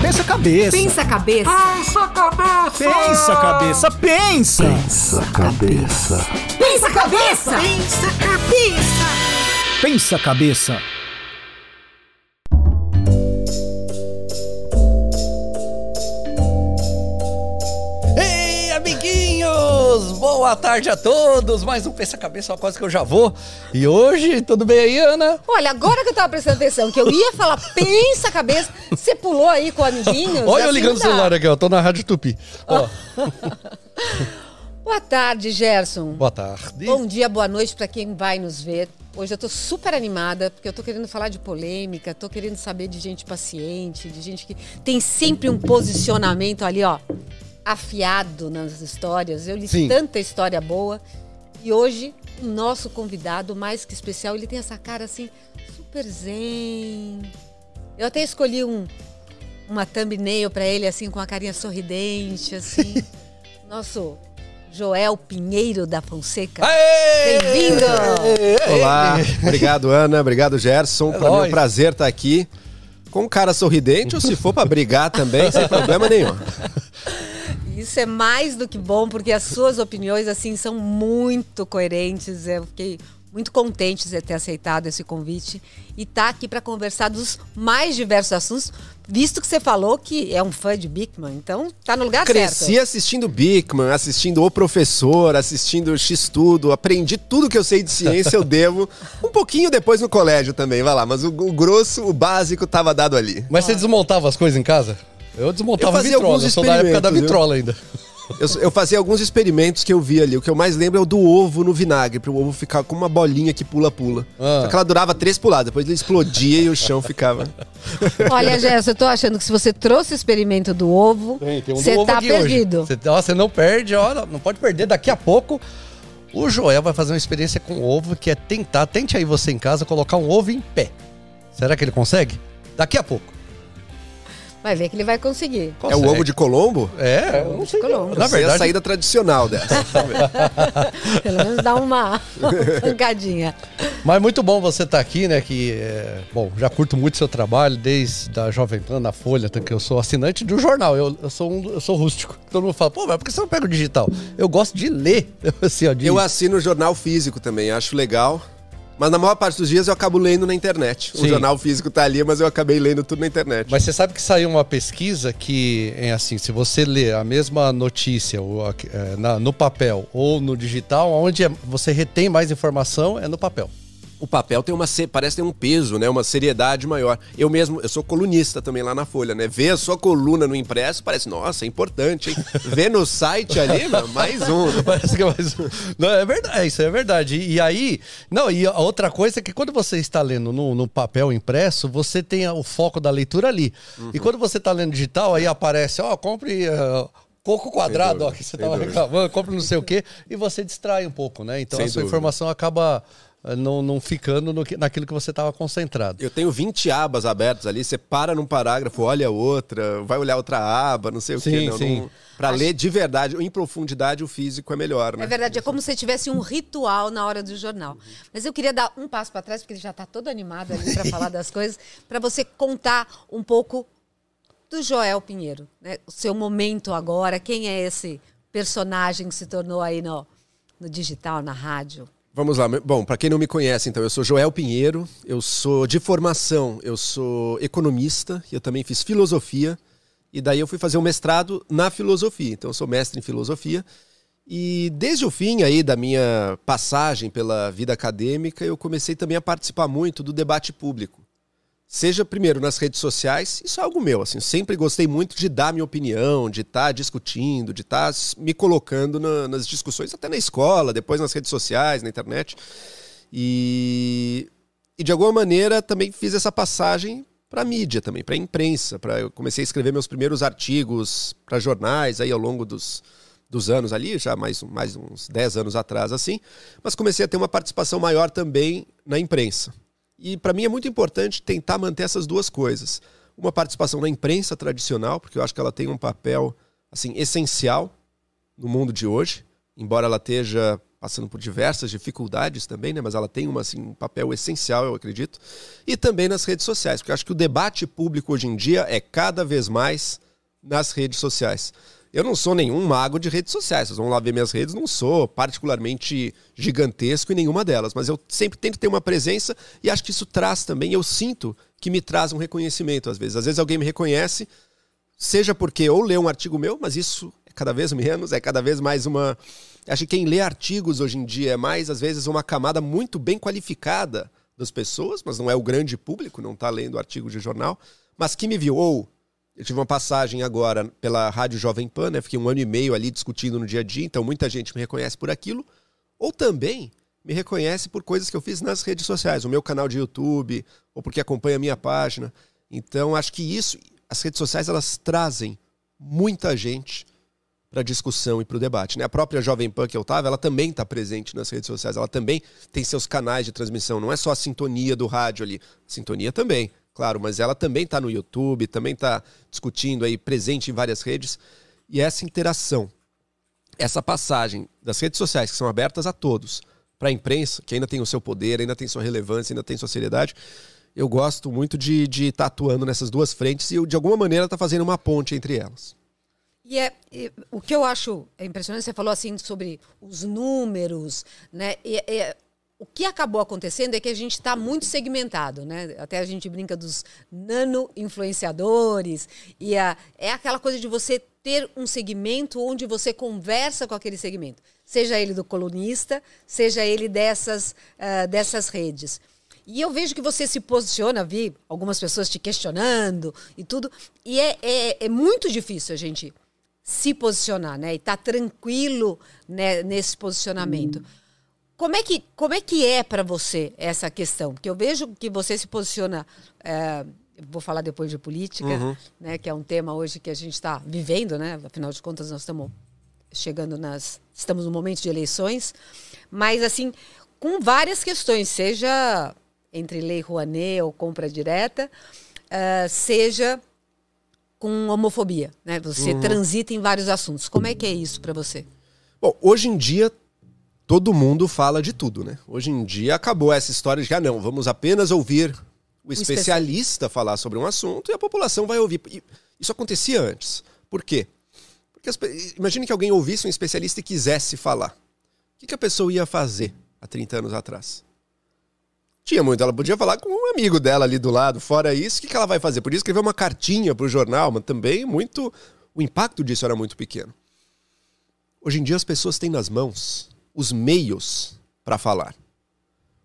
Pensa a cabeça. Pensa a cabeça. Pensa a cabeça. Pensa a cabeça, pensa. Pensa a cabeça. Pensa a cabeça. Pensa a cabeça. Pensa a cabeça. Boa tarde a todos! Mais um Pensa Cabeça, uma coisa que eu já vou. E hoje, tudo bem aí, Ana? Olha, agora que eu tava prestando atenção, que eu ia falar pensa cabeça, você pulou aí com amiguinhos. Olha eu assim ligando o celular aqui, ó. Tô na Rádio Tupi. Ó, Boa tarde, Gerson. boa tarde. Bom dia, boa noite para quem vai nos ver. Hoje eu tô super animada, porque eu tô querendo falar de polêmica, tô querendo saber de gente paciente, de gente que tem sempre um posicionamento ali, ó, afiado nas histórias. Eu li Sim. tanta história boa. E hoje, o nosso convidado, mais que especial, ele tem essa cara assim, super zen. Eu até escolhi um, uma thumbnail para ele, assim, com a carinha sorridente, assim. Nosso Joel Pinheiro da Fonseca. Bem-vindo! Olá, obrigado Ana, obrigado Gerson. É Para mim é um prazer estar aqui com um cara sorridente ou se for para brigar também, sem problema nenhum. Isso é mais do que bom, porque as suas opiniões, assim, são muito coerentes. Eu fiquei muito contente de ter aceitado esse convite e estar aqui para conversar dos mais diversos assuntos, visto que você falou que é um fã de Bickman. Então, tá no lugar Cresci certo. assistindo Bickman, assistindo O Professor, assistindo X-Tudo, aprendi tudo que eu sei de ciência, eu devo. Um pouquinho depois no colégio também, vai lá, mas o, o grosso, o básico tava dado ali. Mas você desmontava as coisas em casa? Eu desmontava Eu fazia vitrola, alguns eu sou da época da experimentos, vitrola ainda. Eu, eu fazia alguns experimentos que eu vi ali. O que eu mais lembro é o do ovo no vinagre, para o ovo ficar com uma bolinha que pula-pula. Ah. Só que ela durava três puladas, depois ele explodia e o chão ficava. Olha, Gerson, eu tô achando que se você trouxe o experimento do ovo, um você ovo tá perdido. Você não perde, ó, não pode perder. Daqui a pouco, o Joel vai fazer uma experiência com ovo, que é tentar, tente aí você em casa, colocar um ovo em pé. Será que ele consegue? Daqui a pouco. Vai ver que ele vai conseguir. É o ovo de Colombo? É, eu não sei. Colombo. Na Eu sei a verdade, saída tradicional dessa. Pelo menos dá uma pancadinha. Mas muito bom você estar aqui, né? Que, é, bom, já curto muito seu trabalho, desde a Jovem Pan, na Folha, que eu sou assinante do jornal. Eu, eu sou um, eu sou rústico. Todo mundo fala, pô, mas por que você não pega o digital? Eu gosto de ler. Assim, ó, de... Eu assino o jornal físico também, acho legal. Mas na maior parte dos dias eu acabo lendo na internet. Sim. O jornal físico tá ali, mas eu acabei lendo tudo na internet. Mas você sabe que saiu uma pesquisa que, é assim, se você lê a mesma notícia ou, é, na- no papel ou no digital, onde é- você retém mais informação é no papel. O papel tem uma parece ter um peso, né? Uma seriedade maior. Eu mesmo, eu sou colunista também lá na Folha, né? Ver a sua coluna no impresso parece, nossa, é importante, hein? Ver no site ali, mano, mais um. né? Parece que é mais um. Não, é verdade, isso é verdade. E, e aí, não, e a outra coisa é que quando você está lendo no, no papel impresso, você tem o foco da leitura ali. E quando você está lendo digital, aí aparece, ó, compre. eh, Coco quadrado, ó, que você estava dúvida. reclamando, compre não sei o quê, e você distrai um pouco, né? Então Sem a sua dúvida. informação acaba não, não ficando no que- naquilo que você estava concentrado. Eu tenho 20 abas abertas ali, você para num parágrafo, olha outra, vai olhar outra aba, não sei o Sim, quê. Não, sim. não, pra ler de verdade, em profundidade, o físico é melhor, né? É verdade, é como se tivesse um ritual na hora do jornal. Mas eu queria dar um passo para trás, porque ele já está todo animado ali para falar das coisas, para você contar um pouco do Joel Pinheiro, né? O seu momento agora, quem é esse personagem que se tornou aí no, no digital, na rádio? Vamos lá. Bom, para quem não me conhece, então, eu sou Joel Pinheiro, eu sou de formação, eu sou economista, eu também fiz filosofia, e daí eu fui fazer um mestrado na filosofia. Então, eu sou mestre em filosofia. E desde o fim aí da minha passagem pela vida acadêmica, eu comecei também a participar muito do debate público. Seja primeiro nas redes sociais, isso é algo meu, assim, sempre gostei muito de dar minha opinião, de estar discutindo, de estar me colocando na- nas discussões, até na escola, depois nas redes sociais, na internet. E, e de alguma maneira também fiz essa passagem para mídia também, para imprensa, para eu comecei a escrever meus primeiros artigos para jornais aí ao longo dos, dos anos ali, já mais, mais uns 10 anos atrás assim, mas comecei a ter uma participação maior também na imprensa. E para mim é muito importante tentar manter essas duas coisas. Uma participação na imprensa tradicional, porque eu acho que ela tem um papel assim essencial no mundo de hoje, embora ela esteja passando por diversas dificuldades também, né? Mas ela tem uma, assim, um papel essencial, eu acredito. E também nas redes sociais, porque eu acho que o debate público hoje em dia é cada vez mais nas redes sociais. Eu não sou nenhum mago de redes sociais. Vocês vão lá ver minhas redes, não sou particularmente gigantesco em nenhuma delas, mas eu sempre tento ter uma presença e acho que isso traz também, eu sinto que me traz um reconhecimento às vezes. Às vezes alguém me reconhece, seja porque ou lê um artigo meu, mas isso é cada vez menos, é cada vez mais uma. Acho que quem lê artigos hoje em dia é mais, às vezes, uma camada muito bem qualificada das pessoas, mas não é o grande público, não está lendo artigo de jornal, mas que me viu, ou eu tive uma passagem agora pela Rádio Jovem Pan, né? Fiquei um ano e meio ali discutindo no dia a dia, então muita gente me reconhece por aquilo. Ou também me reconhece por coisas que eu fiz nas redes sociais, o meu canal de YouTube, ou porque acompanha a minha página. Então, acho que isso, as redes sociais, elas trazem muita gente para a discussão e para o debate. Né? A própria Jovem Pan que eu estava, ela também está presente nas redes sociais, ela também tem seus canais de transmissão, não é só a sintonia do rádio ali, a sintonia também claro, mas ela também está no YouTube, também está discutindo aí, presente em várias redes. E essa interação, essa passagem das redes sociais, que são abertas a todos, para a imprensa, que ainda tem o seu poder, ainda tem sua relevância, ainda tem sua seriedade, eu gosto muito de estar tá atuando nessas duas frentes e, de alguma maneira, está fazendo uma ponte entre elas. E, é, e, o que eu acho impressionante, você falou assim sobre os números, né? E, e, o que acabou acontecendo é que a gente está muito segmentado, né? Até a gente brinca dos nano-influenciadores. E a, é aquela coisa de você ter um segmento onde você conversa com aquele segmento. Seja ele do colunista, seja ele dessas, uh, dessas redes. E eu vejo que você se posiciona, vi algumas pessoas te questionando e tudo. E é, é, é muito difícil a gente se posicionar, né? E estar tá tranquilo né, nesse posicionamento. Hum. Como é que, como é, que é para você essa questão? Porque eu vejo que você se posiciona. É, vou falar depois de política, uhum. né, que é um tema hoje que a gente está vivendo, né? Afinal de contas, nós estamos chegando nas. Estamos no momento de eleições, mas assim, com várias questões, seja entre lei Rouanet ou compra direta, uh, seja com homofobia, né? Você uhum. transita em vários assuntos. Como é que é isso para você? Bom, hoje em dia todo mundo fala de tudo, né? Hoje em dia acabou essa história de que, ah, não, vamos apenas ouvir o especialista falar sobre um assunto e a população vai ouvir. Isso acontecia antes. Por quê? Porque as, imagine que alguém ouvisse um especialista e quisesse falar. O que, a pessoa ia fazer há 30 anos atrás? Tinha muito, ela podia falar com um amigo dela ali do lado. Fora isso, o que, que ela vai fazer? Podia escrever uma cartinha para o jornal, mas também muito. O impacto disso era muito pequeno. Hoje em dia as pessoas têm nas mãos os meios para falar.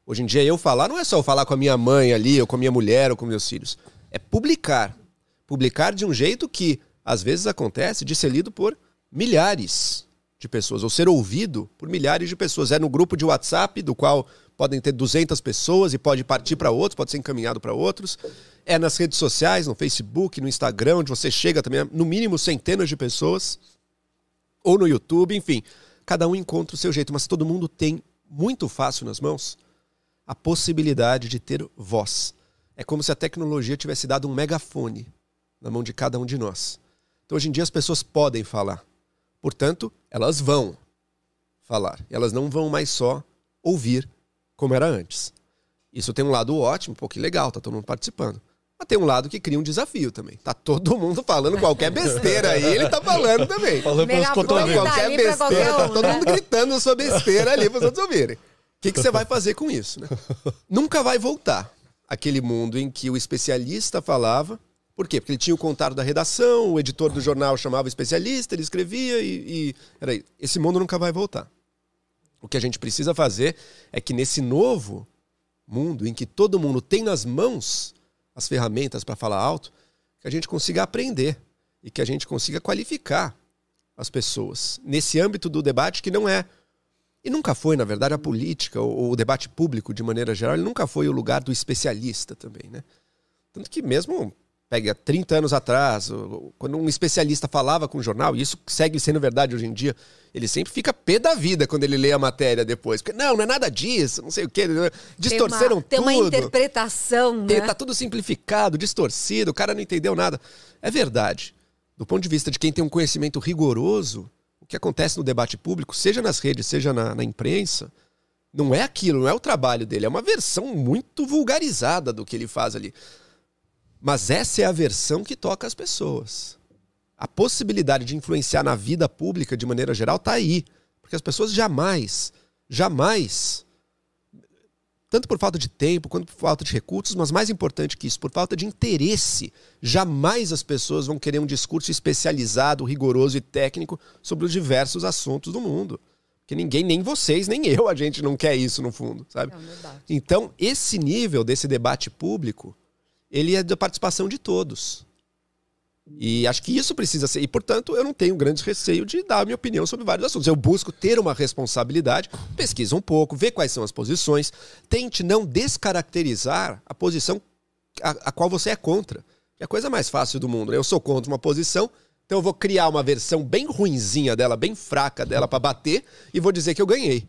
Hoje em dia, eu falar não é só eu falar com a minha mãe ali, ou com a minha mulher, ou com meus filhos. É publicar. Publicar de um jeito que, às vezes, acontece de ser lido por milhares de pessoas, ou ser ouvido por milhares de pessoas. É no grupo de WhatsApp, do qual podem ter 200 pessoas e pode partir para outros, pode ser encaminhado para outros. É nas redes sociais, no Facebook, no Instagram, onde você chega também, no mínimo centenas de pessoas. Ou no YouTube, enfim cada um encontra o seu jeito, mas todo mundo tem muito fácil nas mãos a possibilidade de ter voz. É como se a tecnologia tivesse dado um megafone na mão de cada um de nós. Então, hoje em dia, as pessoas podem falar. Portanto, elas vão falar. Elas não vão mais só ouvir como era antes. Isso tem um lado ótimo, pô, que legal, tá todo mundo participando. Mas tem um lado que cria um desafio também. Tá todo mundo falando qualquer besteira aí, ele tá falando também. Falando pelos cotovelos. Qualquer besteira, qualquer um, tá todo né? mundo gritando a sua besteira ali para os outros ouvirem. O que, que você vai fazer com isso, né? Nunca vai voltar aquele mundo em que o especialista falava. Por quê? Porque ele tinha o contato da redação, o editor do jornal chamava o especialista, ele escrevia e, e... Era Esse mundo nunca vai voltar. O que a gente precisa fazer é que nesse novo mundo em que todo mundo tem nas mãos as ferramentas para falar alto, que a gente consiga aprender e que a gente consiga qualificar as pessoas nesse âmbito do debate que não é e nunca foi, na verdade, a política ou o debate público de maneira geral, ele nunca foi o lugar do especialista também, né? Tanto que mesmo pega 30 anos atrás, quando um especialista falava com o jornal, e isso segue sendo verdade hoje em dia, ele sempre fica pé da vida quando ele lê a matéria depois. Porque, não, não é nada disso, não sei o quê. Distorceram tem uma, tudo. Tem uma interpretação, né? Tá tudo simplificado, distorcido, o cara não entendeu nada. É verdade. Do ponto de vista de quem tem um conhecimento rigoroso, que acontece no debate público, seja nas redes, seja na, na imprensa, não é aquilo, não é o trabalho dele, é uma versão muito vulgarizada do que ele faz ali. Mas essa é a versão que toca as pessoas. A possibilidade de influenciar na vida pública de maneira geral está aí. Porque as pessoas jamais, jamais, tanto por falta de tempo quanto por falta de recursos, mas mais importante que isso, por falta de interesse, jamais as pessoas vão querer um discurso especializado, rigoroso e técnico sobre os diversos assuntos do mundo. Porque ninguém, nem vocês, nem eu, a gente não quer isso no fundo, sabe? Não, verdade. Então, esse nível desse debate público, ele é da participação de todos. E acho que isso precisa ser. E, portanto, eu não tenho grande receio de dar a minha opinião sobre vários assuntos. Eu busco ter uma responsabilidade, pesquisa um pouco, ver quais são as posições, tente não descaracterizar a posição a, a qual você é contra. É a coisa mais fácil do mundo. né? Eu sou contra uma posição, então eu vou criar uma versão bem ruinzinha dela, bem fraca dela para bater e vou dizer que eu ganhei.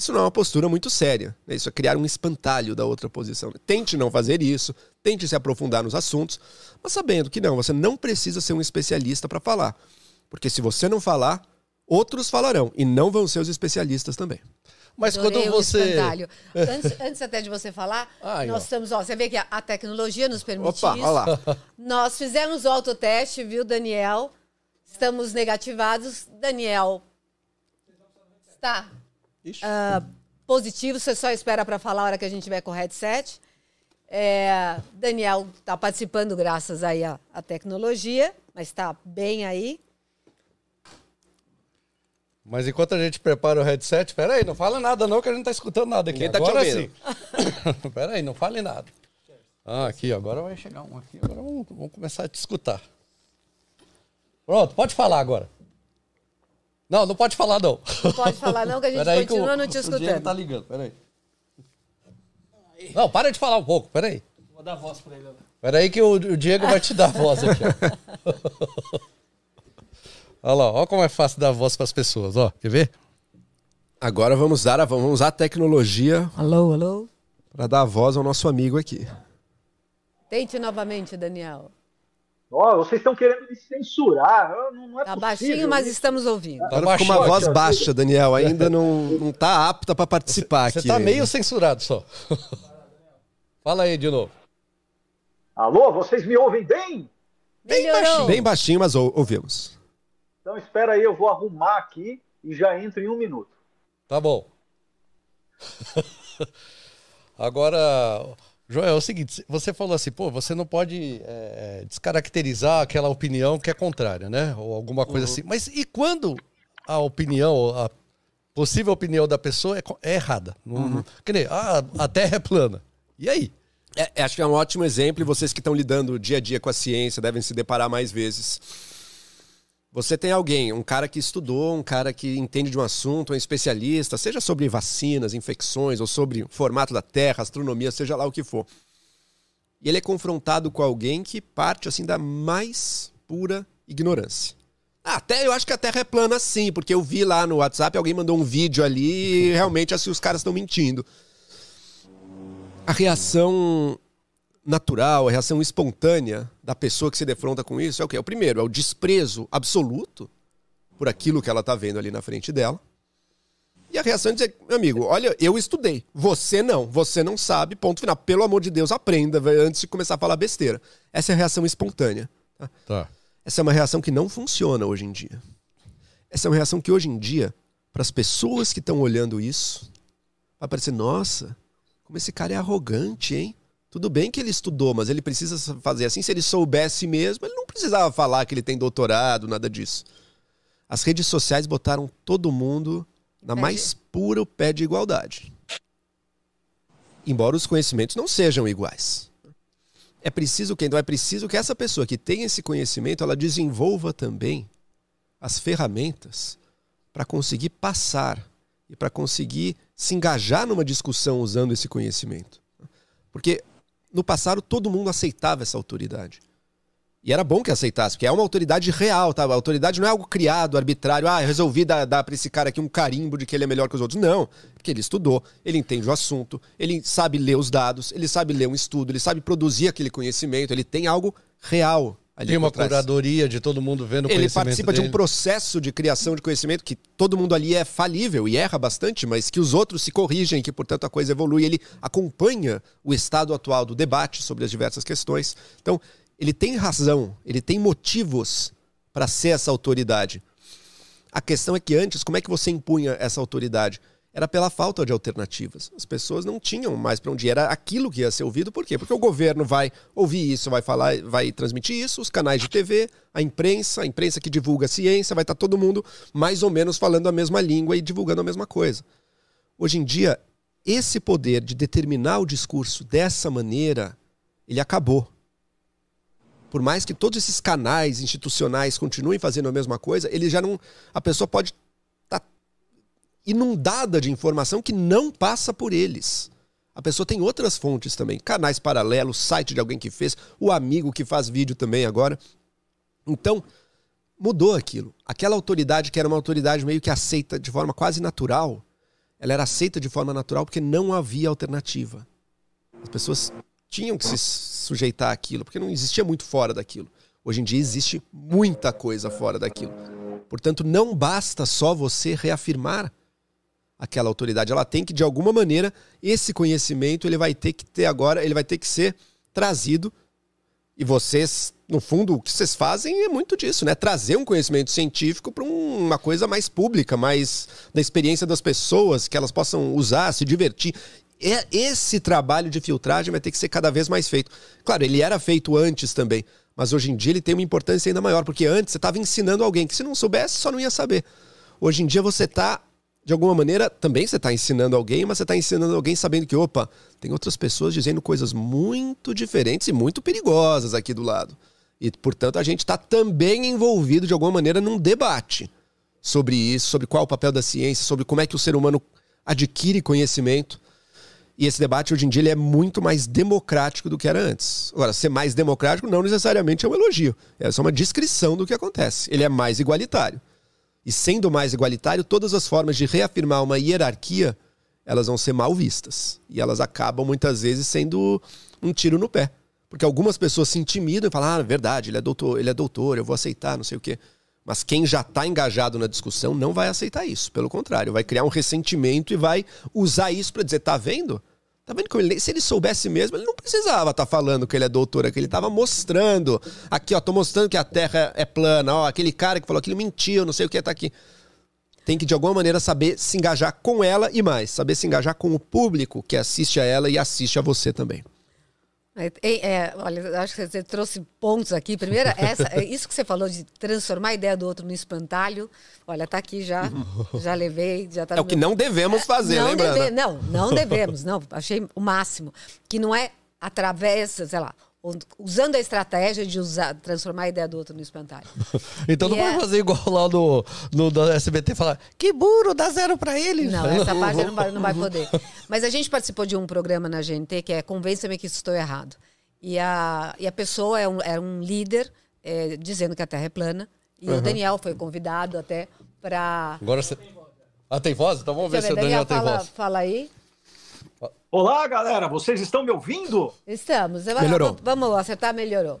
Isso não é uma postura muito séria. né? Isso é criar um espantalho da outra posição. Tente não fazer isso, tente se aprofundar nos assuntos, mas sabendo que não, você não precisa ser um especialista para falar. Porque se você não falar, outros falarão e não vão ser os especialistas também. Mas Adorei quando o você. espantalho. Antes, antes até de você falar, Aí, nós ó. estamos, ó, você vê que a, a tecnologia nos permite Opa, isso. olha lá. Nós fizemos o autoteste, viu, Daniel? Estamos negativados. Daniel está ah, positivo, você só espera para falar a hora que a gente tiver com o headset. É, Daniel está participando graças aí à, à tecnologia, mas está bem aí. Mas enquanto a gente prepara o headset, peraí, não fala nada não, que a gente não tá escutando nada aqui. Tá te agora ouvindo. sim. peraí, não fale nada. Ah, aqui, agora vai chegar um aqui. Agora vamos, vamos começar a te escutar. Pronto, pode falar agora. Não, não pode falar não. Não pode falar não, que a gente Peraí que continua o- não te O Diego escutando. tá ligando, peraí. Não, para de falar um pouco, peraí. Vou dar voz pra ele. né? Peraí que o, o Diego vai te dar a voz aqui, ó. Olha lá, olha como é fácil dar voz pras pessoas, ó. Quer ver? Agora vamos dar a, vamos usar a tecnologia Alô, alô. para dar voz ao nosso amigo aqui. Tente novamente, Daniel. Ó, vocês estão querendo me censurar. Não, não é Tá possível. baixinho, mas estamos ouvindo. Tá Agora ficou uma baixinho. voz baixa, Daniel. Ainda não, não tá apta para participar Você aqui. tá ainda. meio censurado só. Fala aí de novo. Alô, vocês me ouvem bem? Melhorou. Bem baixinho, mas ou- ouvimos. Então espera aí, eu vou arrumar aqui e já entro em um minuto. Tá bom. Agora, Joel, é o seguinte, você falou assim, pô, você não pode é, descaracterizar aquela opinião que é contrária, né? Ou alguma coisa assim. Mas e quando a opinião, a possível opinião da pessoa é, é errada? Não, não- que nem, ah, a Terra é plana. E aí? É, é, acho que é um ótimo exemplo e vocês que estão lidando dia a dia com a ciência devem se deparar mais vezes. Você tem alguém, um cara que estudou, um cara que entende de um assunto, um especialista, seja sobre vacinas, infecções, ou sobre o formato da Terra, astronomia, seja lá o que for. E ele é confrontado com alguém que parte assim da mais pura ignorância. Ah, até eu acho que a Terra é plana sim, porque eu vi lá no WhatsApp, alguém mandou um vídeo ali e realmente assim, os caras estão mentindo a reação natural, a reação espontânea da pessoa que se defronta com isso é o quê? O primeiro, é o desprezo absoluto por aquilo que ela está vendo ali na frente dela. E a reação é dizer, meu amigo, olha, eu estudei, você não, você não sabe, ponto final. Pelo amor de Deus, aprenda antes de começar a falar besteira. Essa é a reação espontânea. tá? Tá. Essa é uma reação que não funciona hoje em dia. Essa é uma reação que hoje em dia, para as pessoas que estão olhando isso, vai parecer, nossa, como esse cara é arrogante, hein? Tudo bem que ele estudou, mas ele precisa fazer assim. Se ele soubesse mesmo, ele não precisava falar que ele tem doutorado, nada disso. As redes sociais botaram todo mundo na mais pura pé de igualdade. Embora os conhecimentos não sejam iguais. É preciso que então é preciso que essa pessoa que tem esse conhecimento, ela desenvolva também as ferramentas para conseguir passar e para conseguir se engajar numa discussão usando esse conhecimento. Porque no passado todo mundo aceitava essa autoridade. E era bom que aceitasse, porque é uma autoridade real, tá? A autoridade não é algo criado, arbitrário. Ah, resolvi dar, dar para esse cara aqui um carimbo de que ele é melhor que os outros. Não, porque ele estudou, ele entende o assunto, ele sabe ler os dados, ele sabe ler um estudo, ele sabe produzir aquele conhecimento, ele tem algo real Tem uma curadoria de todo mundo vendo o Ele participa de um dele. processo de criação de conhecimento que todo mundo ali é falível e erra bastante, mas que os outros se corrigem, que portanto a coisa evolui. Ele acompanha o estado atual do debate sobre as diversas questões. Então, ele tem razão, ele tem motivos para ser essa autoridade. A questão é que antes, como é que você impunha essa autoridade? Era pela falta de alternativas. As pessoas não tinham mais para onde ir. Era aquilo que ia ser ouvido. Por quê? Porque o governo vai ouvir isso, vai falar, vai transmitir isso, os canais de TV, a imprensa, a imprensa que divulga a ciência, vai estar todo mundo mais ou menos falando a mesma língua e divulgando a mesma coisa. Hoje em dia, esse poder de determinar o discurso dessa maneira, ele acabou. Por mais que todos esses canais institucionais continuem fazendo a mesma coisa, ele já não. A pessoa pode inundada de informação que não passa por eles. A pessoa tem outras fontes também, canais paralelos, site de alguém que fez, o amigo que faz vídeo também agora. Então, mudou aquilo. Aquela autoridade que era uma autoridade meio que aceita de forma quase natural, ela era aceita de forma natural porque não havia alternativa. As pessoas tinham que se sujeitar àquilo, porque não existia muito fora daquilo. Hoje em dia existe muita coisa fora daquilo. Portanto, não basta só você reafirmar aquela autoridade. Ela tem que, de alguma maneira, esse conhecimento ele vai ter que ter agora, ele vai ter que ser trazido. E vocês, no fundo, o que vocês fazem é muito disso, né? Trazer um conhecimento científico para uma coisa mais pública, mais da experiência das pessoas, que elas possam usar, se divertir. É, esse trabalho de filtragem vai ter que ser cada vez mais feito. Claro, ele era feito antes também, mas hoje em dia ele tem uma importância ainda maior, porque antes você estava ensinando alguém que se não soubesse, só não ia saber. Hoje em dia você está, de alguma maneira, também você está ensinando alguém, mas você está ensinando alguém sabendo que, opa, tem outras pessoas dizendo coisas muito diferentes e muito perigosas aqui do lado. E, portanto, a gente está também envolvido, de alguma maneira, num debate sobre isso, sobre qual é o papel da ciência, sobre como é que o ser humano adquire conhecimento. E esse debate hoje em dia ele é muito mais democrático do que era antes. Agora, ser mais democrático não necessariamente é um elogio, é só uma descrição do que acontece. Ele é mais igualitário. E sendo mais igualitário, todas as formas de reafirmar uma hierarquia, elas vão ser mal vistas. E elas acabam muitas vezes sendo um tiro no pé. Porque algumas pessoas se intimidam e falam: "Ah, verdade, ele é doutor, ele é doutor, eu vou aceitar, não sei o quê". Mas quem já está engajado na discussão não vai aceitar isso. Pelo contrário, vai criar um ressentimento e vai usar isso para dizer: tá vendo? Tá vendo como ele, se ele soubesse mesmo, ele não precisava estar falando que ele é doutor, é que ele estava mostrando. Aqui, ó, tô mostrando que a Terra é plana, ó, aquele cara que falou aquilo mentiu, não sei o que tá aqui. Tem que de alguma maneira saber se engajar com ela e mais, saber se engajar com o público que assiste a ela e assiste a você também. É, é, olha, eu acho que você trouxe pontos aqui. Primeiro, essa, é isso que você falou de transformar a ideia do outro no espantalho. Olha, tá aqui já, já levei, já tá É o que não devemos fazer, não lembra? deve- não, não devemos, não. Achei o máximo. Que não é através, sei lá, usando a estratégia de usar, transformar a ideia do outro no espantalho. Então não E pode é- fazer igual lá no, no da SBT falar que burro, dá zero pra ele. Não, essa parte não vai, não vai poder. Mas a gente participou de um programa na GNT que é Convença-me que estou errado. E a, e a pessoa é um, é um líder é, dizendo que a Terra é plana. E o Daniel foi convidado até para. Agora você. Ah, tem voz? Então vamos ver se o Daniel tem fala, voz. fala aí. Olá, galera, vocês estão me ouvindo? Estamos. Melhorou. Vamos acertar, melhorou.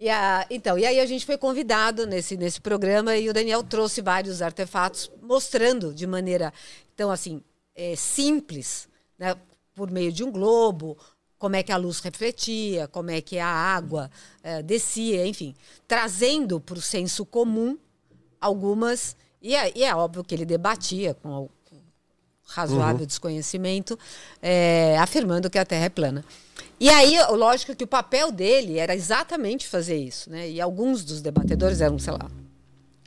E a, então, e aí a gente foi convidado nesse, nesse programa e o Daniel trouxe vários artefatos mostrando de maneira, então assim, é, simples, né, por meio de um globo, como é que a luz refletia, como é que a água é, descia, enfim, trazendo para o senso comum algumas. E é, e é óbvio que ele debatia com razoável desconhecimento, é, afirmando que a Terra é plana. E aí, lógico que o papel dele era exatamente fazer isso, né? E alguns dos debatedores eram, sei lá,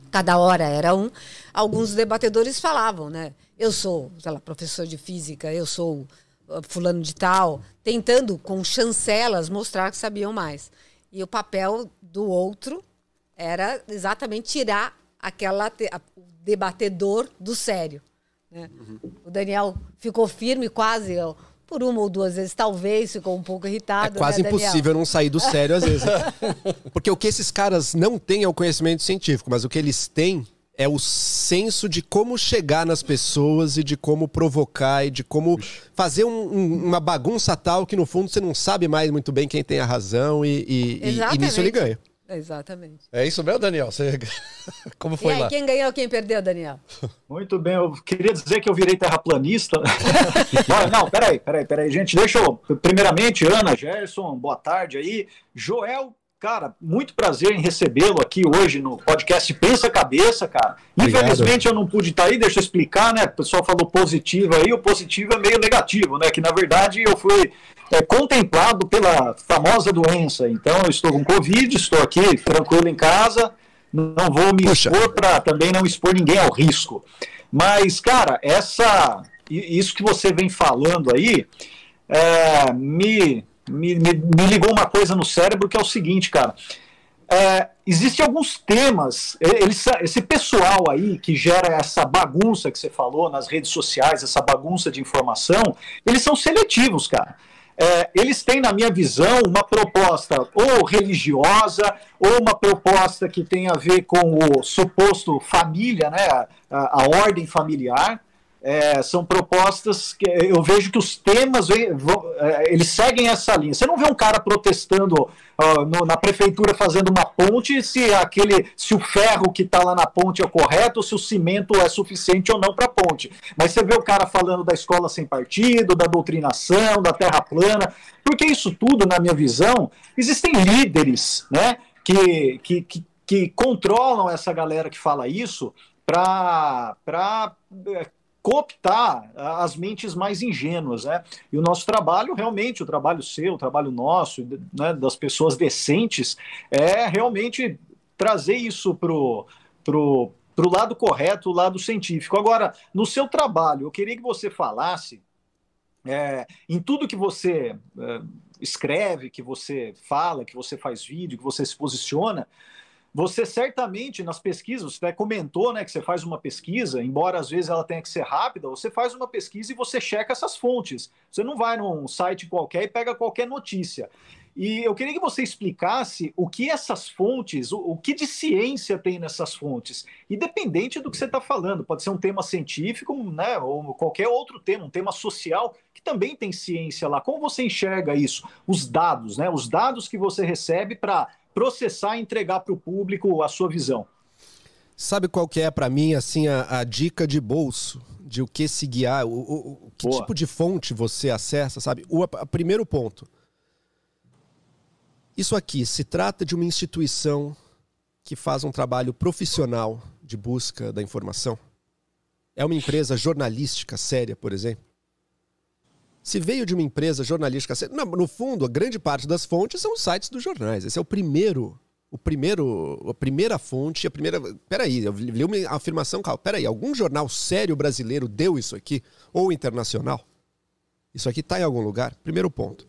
cada hora era um. Alguns debatedores falavam, né? Eu sou, sei lá, professor de física, eu sou uh, fulano de tal, tentando com chancelas mostrar que sabiam mais. E o papel do outro era exatamente tirar aquela o debatedor do sério. Né? O Daniel ficou firme quase ó, por uma ou duas vezes, talvez ficou um pouco É irritado. quase né, impossível não sair do sério às vezes. Porque o que esses caras não têm é o conhecimento científico, mas o que eles têm É o senso de como chegar nas pessoas e de como provocar e de como fazer um- um- uma bagunça tal que no fundo você não sabe mais muito bem quem tem a razão e, e- e- e nisso ele ganha. Exatamente. É isso mesmo, Daniel? Você... Como E foi aí, lá? quem ganhou, quem perdeu, Daniel? Muito bem, eu queria dizer que eu virei terraplanista. Olha, não, peraí, peraí, peraí, gente, deixa eu. Primeiramente, Ana, Gerson, boa tarde aí. Joel, cara, muito prazer em recebê-lo aqui hoje no podcast Pensa Cabeça, cara. Obrigado. Infelizmente eu não pude estar aí, deixa eu explicar, né? O pessoal falou positivo aí, o positivo é meio negativo, né? Que na verdade eu fui é, contemplado pela famosa doença. Então eu estou com Covid, estou aqui tranquilo em casa, não vou me Puxa. expor para também não expor ninguém ao risco. Mas, cara, essa isso que você vem falando aí é, me, me, me, me ligou uma coisa no cérebro que é o seguinte, cara. É, existem alguns temas, e- eles, esse pessoal aí que gera essa bagunça que você falou nas redes sociais, essa bagunça de informação, eles são seletivos, cara. É, eles têm, na minha visão, uma proposta ou religiosa, ou uma proposta que tem a ver com o suposto família, né, a, a ordem familiar. É, são propostas que eu vejo que os temas é, eles seguem essa linha. Você não vê um cara protestando ó, no- na prefeitura fazendo uma ponte se aquele se o ferro que está lá na ponte é correto, se o cimento é suficiente ou não para a ponte. Mas você vê o cara falando da escola sem partido, da doutrinação, da terra plana, porque isso tudo, na minha visão, existem líderes, né, que, que, que, que controlam essa galera que fala isso para cooptar as mentes mais ingênuas, né? E o nosso trabalho, realmente, o trabalho seu, o trabalho nosso, né, das pessoas decentes, é realmente trazer isso pro, pro, pro lado correto, o lado científico. Agora, no seu trabalho, eu queria que você falasse é, em tudo que você é, escreve, que você fala, que você faz vídeo, que você se posiciona, você certamente nas pesquisas, você até comentou né, que você faz uma pesquisa, embora às vezes ela tenha que ser rápida, você faz uma pesquisa e você checa essas fontes. Você não vai num site qualquer e pega qualquer notícia. E eu queria que você explicasse o que essas fontes, o, o que de ciência tem nessas fontes, independente do que você está falando. Pode ser um tema científico, né, ou qualquer outro tema, um tema social que também tem ciência lá. Como você enxerga isso? Os dados, né, os dados que você recebe para processar e entregar para o público a sua visão. Sabe qual que é pra mim assim a, a dica de bolso de o que se guiar, o, o- o- que Boa. tipo de fonte você acessa, sabe? O a- primeiro ponto. Isso aqui se trata de uma instituição que faz um trabalho profissional de busca da informação. É uma empresa jornalística séria, por exemplo. Se veio de uma empresa jornalística no, fundo, a grande parte das fontes são os sites dos jornais. Esse é o primeiro o primeiro, a primeira fonte, a primeira. Peraí, eu li uma afirmação, calma. Peraí, algum jornal sério brasileiro deu isso aqui? Ou internacional? Isso aqui está em algum lugar? Primeiro ponto.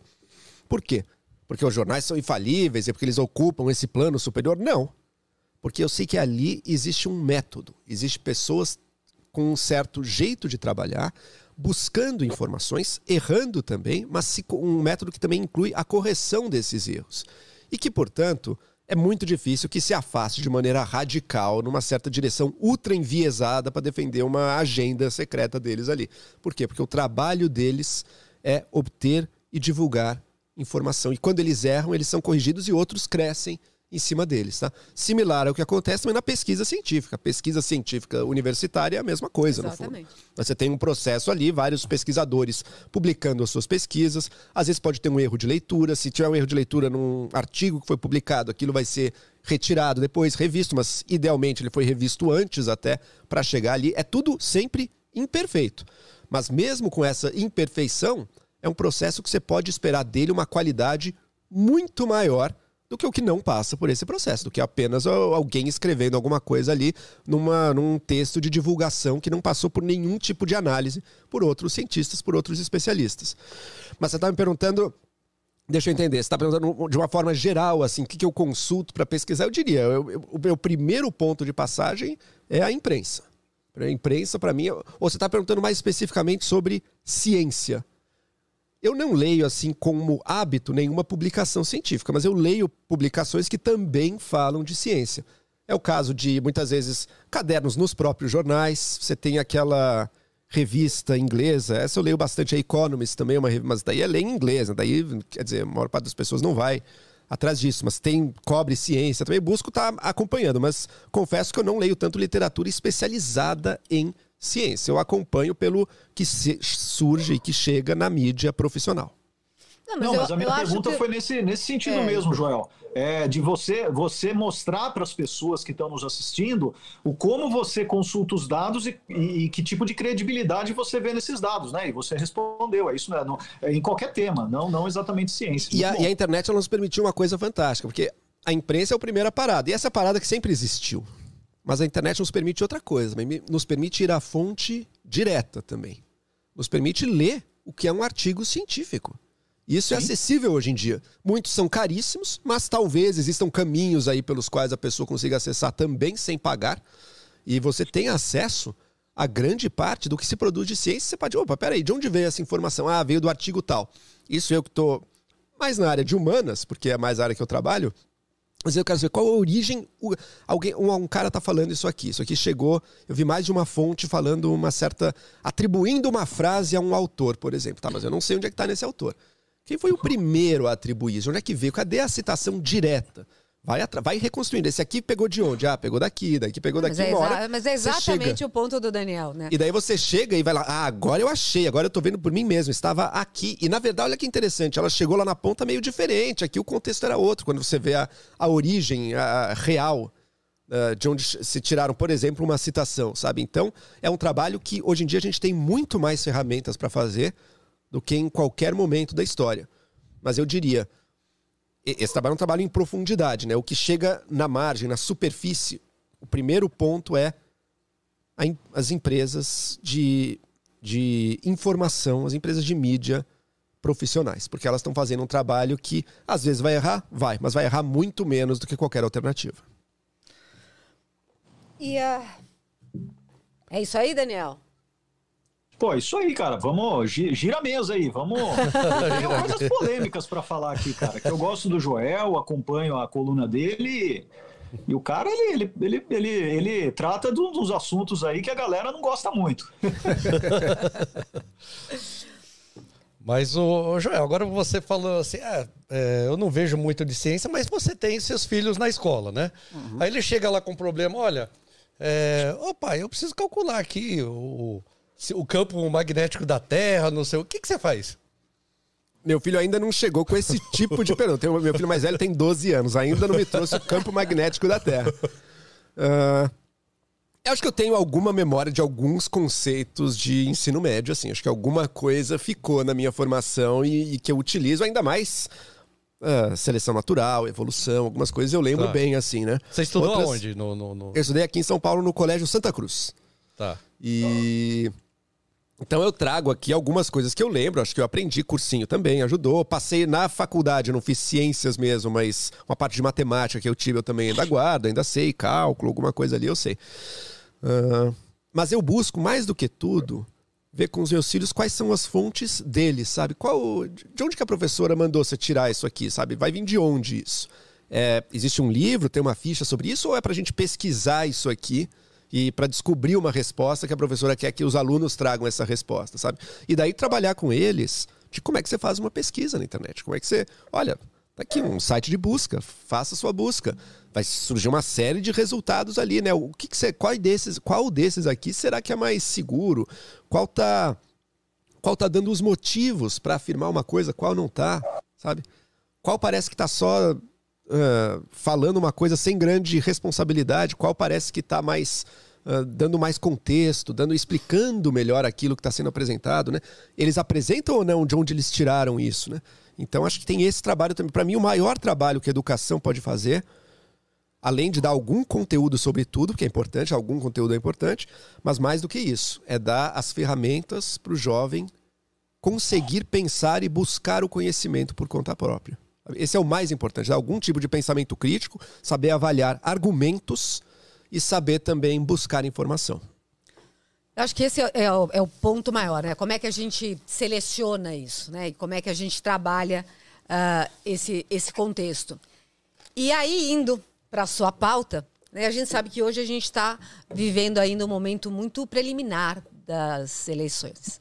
Por quê? Porque os jornais são infalíveis e porque eles ocupam esse plano superior? Não. Porque eu sei que ali existe um método, existe pessoas com um certo jeito de trabalhar, buscando informações, errando também, mas um método que também inclui a correção desses erros. E que, portanto, é muito difícil que se afaste de maneira radical numa certa direção ultra enviesada para defender uma agenda secreta deles ali. Por quê? Porque o trabalho deles é obter e divulgar informação. E quando eles erram, eles são corrigidos e outros crescem em cima deles, tá? Similar ao que acontece também na pesquisa científica. Pesquisa científica universitária é a mesma coisa, no fundo. Exatamente. Você tem um processo ali, vários pesquisadores publicando as suas pesquisas. Às vezes pode ter um erro de leitura. Se tiver um erro de leitura num artigo que foi publicado, aquilo vai ser retirado depois, revisto, mas idealmente ele foi revisto antes até para chegar ali. É tudo sempre imperfeito. Mas mesmo com essa imperfeição, é um processo que você pode esperar dele uma qualidade muito maior do que o que não passa por esse processo, do que apenas al- alguém escrevendo alguma coisa ali numa, num texto de divulgação que não passou por nenhum tipo de análise por outros cientistas, por outros especialistas. Mas você está me perguntando. Deixa eu entender, você está perguntando de uma forma geral, assim, o que, que eu consulto para pesquisar? Eu diria, eu- eu- o meu primeiro ponto de passagem é a imprensa. A imprensa, para mim, ou você está perguntando mais especificamente sobre ciência? Eu não leio assim como hábito nenhuma publicação científica, mas eu leio publicações que também falam de ciência. É o caso de, muitas vezes, cadernos nos próprios jornais. Você tem aquela revista inglesa, essa eu leio bastante, a Economist também, é uma, mas daí é ler em inglês, né? daí, quer dizer, a maior parte das pessoas não vai atrás disso, mas tem cobre ciência, também busco estar acompanhando, mas confesso que eu não leio tanto literatura especializada em ciência, eu acompanho pelo que se- surge e que chega na mídia profissional. Não, Não, eu- mas a minha pergunta que- foi nesse, nesse sentido É. mesmo, Joel. É de você, você mostrar para as pessoas que estão nos assistindo o como você consulta os dados e, e- e que tipo de credibilidade você vê nesses dados, né? E você respondeu, é isso, né? Não- é em qualquer tema, não, não exatamente ciência. E a, e a internet ela nos permitiu uma coisa fantástica, porque a imprensa é a primeira parada. E essa parada que sempre existiu. Mas a internet nos permite outra coisa, nos permite ir à fonte direta também. Nos permite ler o que é um artigo científico. Isso é acessível hoje em dia. Muitos são caríssimos, mas talvez existam caminhos aí pelos quais a pessoa consiga acessar também sem pagar. E você tem acesso a grande parte do que se produz de ciência. Você pode, opa, peraí, de onde veio essa informação? Ah, veio do artigo tal. Isso eu que estou mais na área de humanas, porque é mais a área que eu trabalho. Mas eu quero saber qual a origem. alguém, um, um cara está falando isso aqui. Isso aqui chegou. Eu vi mais de uma fonte falando uma certa. atribuindo uma frase a um autor, por exemplo. Tá, mas eu não sei onde é que está nesse autor. Quem foi o primeiro a atribuir isso? Onde é que veio? Cadê a citação direta? Vai, vai reconstruindo. Esse aqui pegou de onde? Ah, pegou daqui, daqui pegou Mas daqui. é, hora mas é exatamente o ponto do Daniel, né? E daí você chega e vai lá, ah, agora eu achei, agora eu tô vendo por mim mesmo, estava aqui. E na verdade, olha que interessante, ela chegou lá na ponta meio diferente, aqui o contexto era outro, quando você vê a, a origem a real ah, de onde se tiraram, por exemplo, uma citação, sabe? Então, é um trabalho que hoje em dia a gente tem muito mais ferramentas para fazer do que em qualquer momento da história. Mas eu diria, esse trabalho é um trabalho em profundidade, né? O que chega na margem, na superfície, o primeiro ponto é as empresas de, de informação, as empresas de mídia profissionais, porque elas estão fazendo um trabalho que às vezes vai errar, vai, mas vai errar muito menos do que qualquer alternativa. E a... É isso aí, Daniel? Pô, isso aí, cara. Vamos, gi- gira a mesa aí. Vamos. Eu tenho coisas polêmicas para falar aqui, cara. Que eu gosto do Joel, acompanho a coluna dele. E o cara, ele, ele, ele, ele, ele trata de dos assuntos aí que a galera não gosta muito. Mas, o Joel, agora você falou assim: é, é, eu não vejo muito de ciência, mas você tem seus filhos na escola, né? Aí ele chega lá com um problema: olha, é, ô pai, eu preciso calcular aqui o, o campo magnético da Terra, não sei o que, que você faz? Meu filho ainda não chegou com esse tipo de pergunta. Tem- Meu filho mais velho tem 12 anos, ainda não me trouxe o campo magnético da Terra. Ah, eu acho que eu tenho alguma memória de alguns conceitos de ensino médio, assim. Acho que alguma coisa ficou na minha formação e, e que eu utilizo ainda mais. ah, seleção natural, evolução, algumas coisas eu lembro Tá. bem, assim, né? Você estudou Outras- aonde? No, no, no- Eu estudei aqui em São Paulo no Colégio Santa Cruz. Tá. E. Então eu trago aqui algumas coisas que eu lembro, acho que eu aprendi cursinho também, ajudou. Passei na faculdade, não fiz ciências mesmo, mas uma parte de matemática que eu tive eu também ainda guardo, ainda sei, cálculo, alguma coisa ali eu sei. Ah, mas eu busco, mais do que tudo, ver com os meus filhos quais são as fontes deles, sabe? Qual, de onde que a professora mandou você tirar isso aqui, sabe? Vai vir de onde isso? É, existe um livro, tem uma ficha sobre isso, ou é pra gente pesquisar isso aqui e para descobrir uma resposta que a professora quer que os alunos tragam essa resposta, sabe? E daí trabalhar com eles de como é que você faz uma pesquisa na internet, como é que você, olha, tá aqui um site de busca, faça sua busca, vai surgir uma série de resultados ali, né? O que, que você, qual desses, qual desses aqui será que é mais seguro? Qual tá qual tá dando os motivos para afirmar uma coisa, qual não tá, sabe? Qual parece que tá só ah, falando uma coisa sem grande responsabilidade, qual parece que tá mais ah, dando mais contexto, dando explicando melhor aquilo que está sendo apresentado, né? Eles apresentam ou não de onde eles tiraram isso, né? Então acho que tem esse trabalho também. Para mim, o maior trabalho que a educação pode fazer além de dar algum conteúdo sobre tudo, que é importante, algum conteúdo é importante, mas mais do que isso, é dar as ferramentas para o jovem conseguir pensar e buscar o conhecimento por conta própria. Esse é o mais importante, algum tipo de pensamento crítico, saber avaliar argumentos e saber também buscar informação. Eu acho que esse é, é o, é o ponto maior, né? Como é que a gente seleciona isso, né? E como é que a gente trabalha ah, esse, esse contexto. E aí, indo para a sua pauta, Né? A gente sabe que hoje a gente está vivendo ainda um momento muito preliminar das eleições.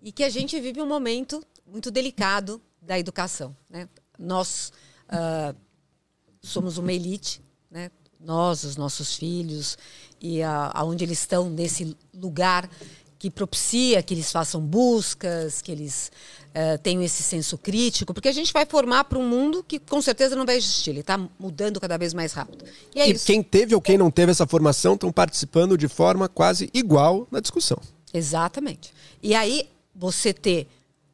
E que a gente vive um momento muito delicado da educação. Né? Nós uh, somos uma elite, né? nós, os nossos filhos, e aonde eles estão nesse lugar que propicia que eles façam buscas, que eles uh, tenham esse senso crítico, porque a gente vai formar para um mundo que com certeza não vai existir, ele está mudando cada vez mais rápido. E, é e quem teve ou quem não teve essa formação estão participando de forma quase igual na discussão. Exatamente. E aí você ter,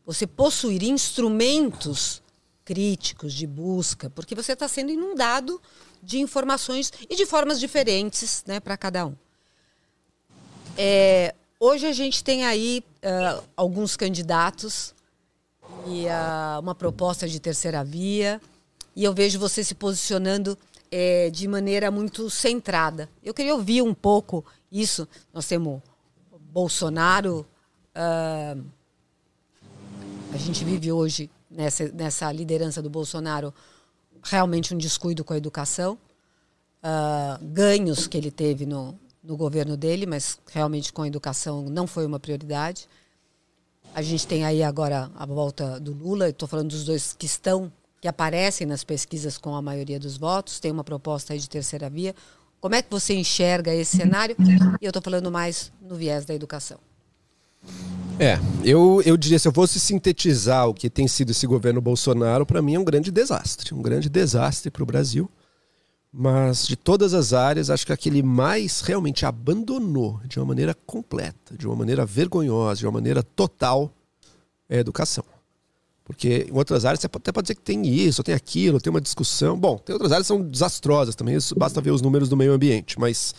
você possuir instrumentos críticos de busca, porque você está sendo inundado de informações e de formas diferentes né, para cada um. É, hoje a gente tem aí uh, alguns candidatos e uh, uma proposta de terceira via, e eu vejo você se posicionando é, de maneira muito centrada. Eu queria ouvir um pouco isso. Nós temos Bolsonaro. Uh, a gente vive hoje nessa, nessa liderança do Bolsonaro realmente um descuido com a educação, uh, ganhos que ele teve no, no governo dele, mas realmente com a educação não foi uma prioridade. A gente tem aí agora a volta do Lula, estou falando dos dois que estão, que aparecem nas pesquisas com a maioria dos votos, tem uma proposta aí de terceira via. Como é que você enxerga esse cenário? E eu estou falando mais no viés da educação. É, eu, eu diria, se eu fosse sintetizar o que tem sido esse governo Bolsonaro, para mim é um grande desastre. Um grande desastre para o Brasil. Mas de todas as áreas, acho que aquele mais realmente abandonou de uma maneira completa, de uma maneira vergonhosa, de uma maneira total, é a educação. Porque em outras áreas você até pode dizer que tem isso, tem aquilo, tem uma discussão. Bom, tem outras áreas que são desastrosas também, isso basta ver os números do meio ambiente. Mas,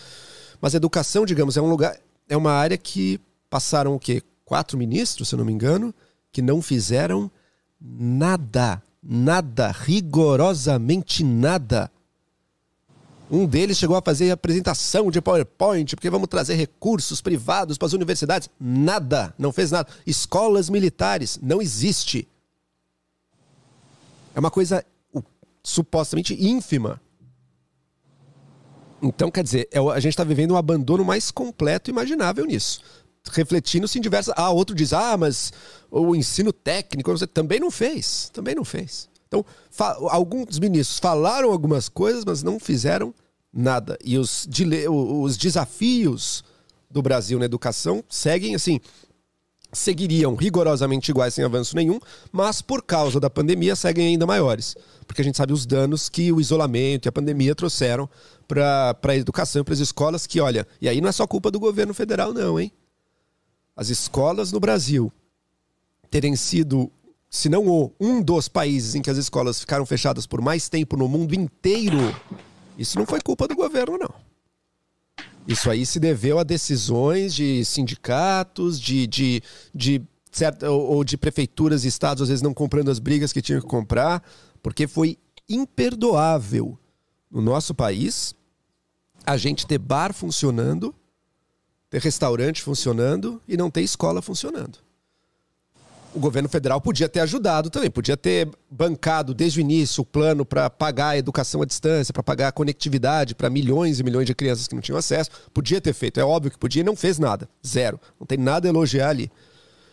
mas a educação, digamos, é um lugar, é uma área que passaram o quê? Quatro ministros, se eu não me engano, que não fizeram nada, nada, rigorosamente nada. Um deles chegou a fazer apresentação de PowerPoint, porque vamos trazer recursos privados para as universidades. Nada, não fez nada. Escolas militares, não existe. É uma coisa supostamente ínfima. Então, quer dizer, é a gente está vivendo um abandono mais completo imaginável nisso refletindo-se em diversas. Ah, outro diz, ah, mas o ensino técnico você também não fez. Também não fez. Então, alguns ministros falaram algumas coisas, mas não fizeram nada. E os, os desafios do Brasil na educação seguem assim. Seguiriam rigorosamente iguais sem avanço nenhum, mas por causa da pandemia seguem ainda maiores. Porque a gente sabe os danos que o isolamento e a pandemia trouxeram para a educação, para as escolas, que olha, e aí não é só culpa do governo federal, não, hein? As escolas no Brasil terem sido, se não o, um dos países em que as escolas ficaram fechadas por mais tempo no mundo inteiro, isso não foi culpa do governo, não. Isso aí se deveu a decisões de sindicatos, de, de, de certa, ou de prefeituras e estados, às vezes não comprando as brigas que tinham que comprar, porque foi imperdoável no nosso país a gente ter bar funcionando restaurante funcionando e não ter escola funcionando. O governo federal podia ter ajudado também, podia ter bancado desde o início o plano para pagar a educação à distância, para pagar a conectividade para milhões e milhões de crianças que não tinham acesso. Podia ter feito, é óbvio que podia e não fez nada. Zero. Não tem nada a elogiar ali.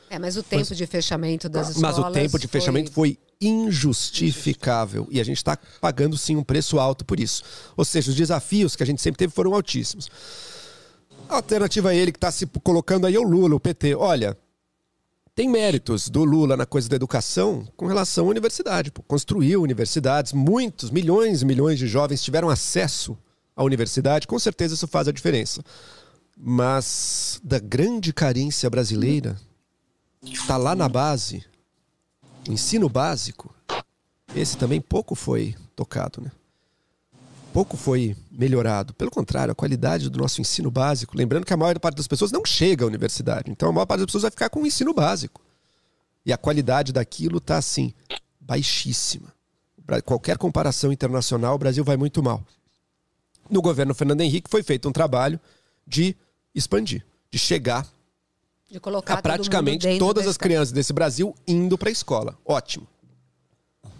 É, mas o tempo mas, de fechamento das escolas. Mas o tempo de fechamento foi, foi injustificável. E a gente está pagando sim um preço alto por isso. Ou seja, os desafios que a gente sempre teve foram altíssimos. A alternativa a ele que está se colocando aí é o Lula, o PT. Olha, tem méritos do Lula na coisa da educação com relação à universidade. Pô. Construiu universidades, muitos, milhões e milhões de jovens tiveram acesso à universidade, com certeza isso faz a diferença. Mas da grande carência brasileira, está lá na base, ensino básico, esse também pouco foi tocado, né? pouco foi melhorado. Pelo contrário, a qualidade do nosso ensino básico, lembrando que a maior parte das pessoas não chega à universidade, então a maior parte das pessoas vai ficar com o ensino básico. E a qualidade daquilo está assim, baixíssima. Qualquer comparação internacional, o Brasil vai muito mal. No governo Fernando Henrique foi feito um trabalho de expandir, de chegar de colocar a praticamente todas as crianças desse Brasil indo para a escola. Ótimo.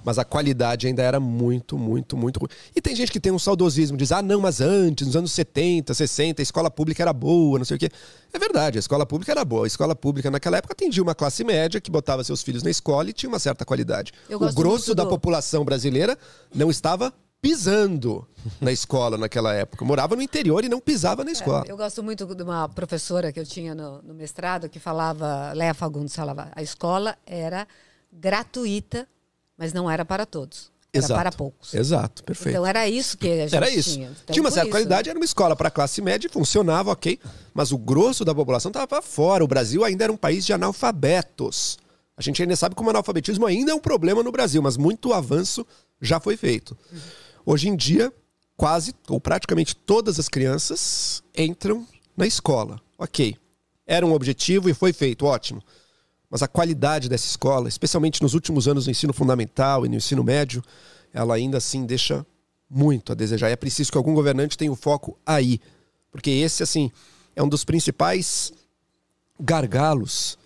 Mas a qualidade ainda era muito, muito, muito ruim. E tem gente que tem um saudosismo, diz, ah, não, mas antes, nos anos 70, 60, a escola pública era boa, não sei o quê. É verdade, a escola pública era boa. A escola pública naquela época atendia uma classe média que botava seus filhos na escola e tinha uma certa qualidade. O grosso da do- população brasileira não estava pisando na escola naquela época. Morava no interior e não pisava na escola. Eu gosto muito de uma professora que eu tinha no, no mestrado que falava, Léa Fagundes falava, a escola era gratuita, mas não era para todos. Era Exato. para poucos. Exato, perfeito. Então era isso que a gente Era isso. tinha. Então, Tinha uma certa isso, qualidade, era uma escola para classe média, funcionava, ok. Mas o grosso da população estava fora. O Brasil ainda era um país de analfabetos. A gente ainda sabe que o analfabetismo ainda é um problema no Brasil, mas muito avanço já foi feito. Hoje em dia, quase ou praticamente todas as crianças entram na escola. Ok. Era um objetivo e foi feito, ótimo. Mas a qualidade dessa escola, especialmente nos últimos anos no ensino fundamental e no ensino médio, ela ainda assim deixa muito a desejar. É preciso que algum governante tenha o foco aí. Porque esse, assim, é um dos principais gargalos.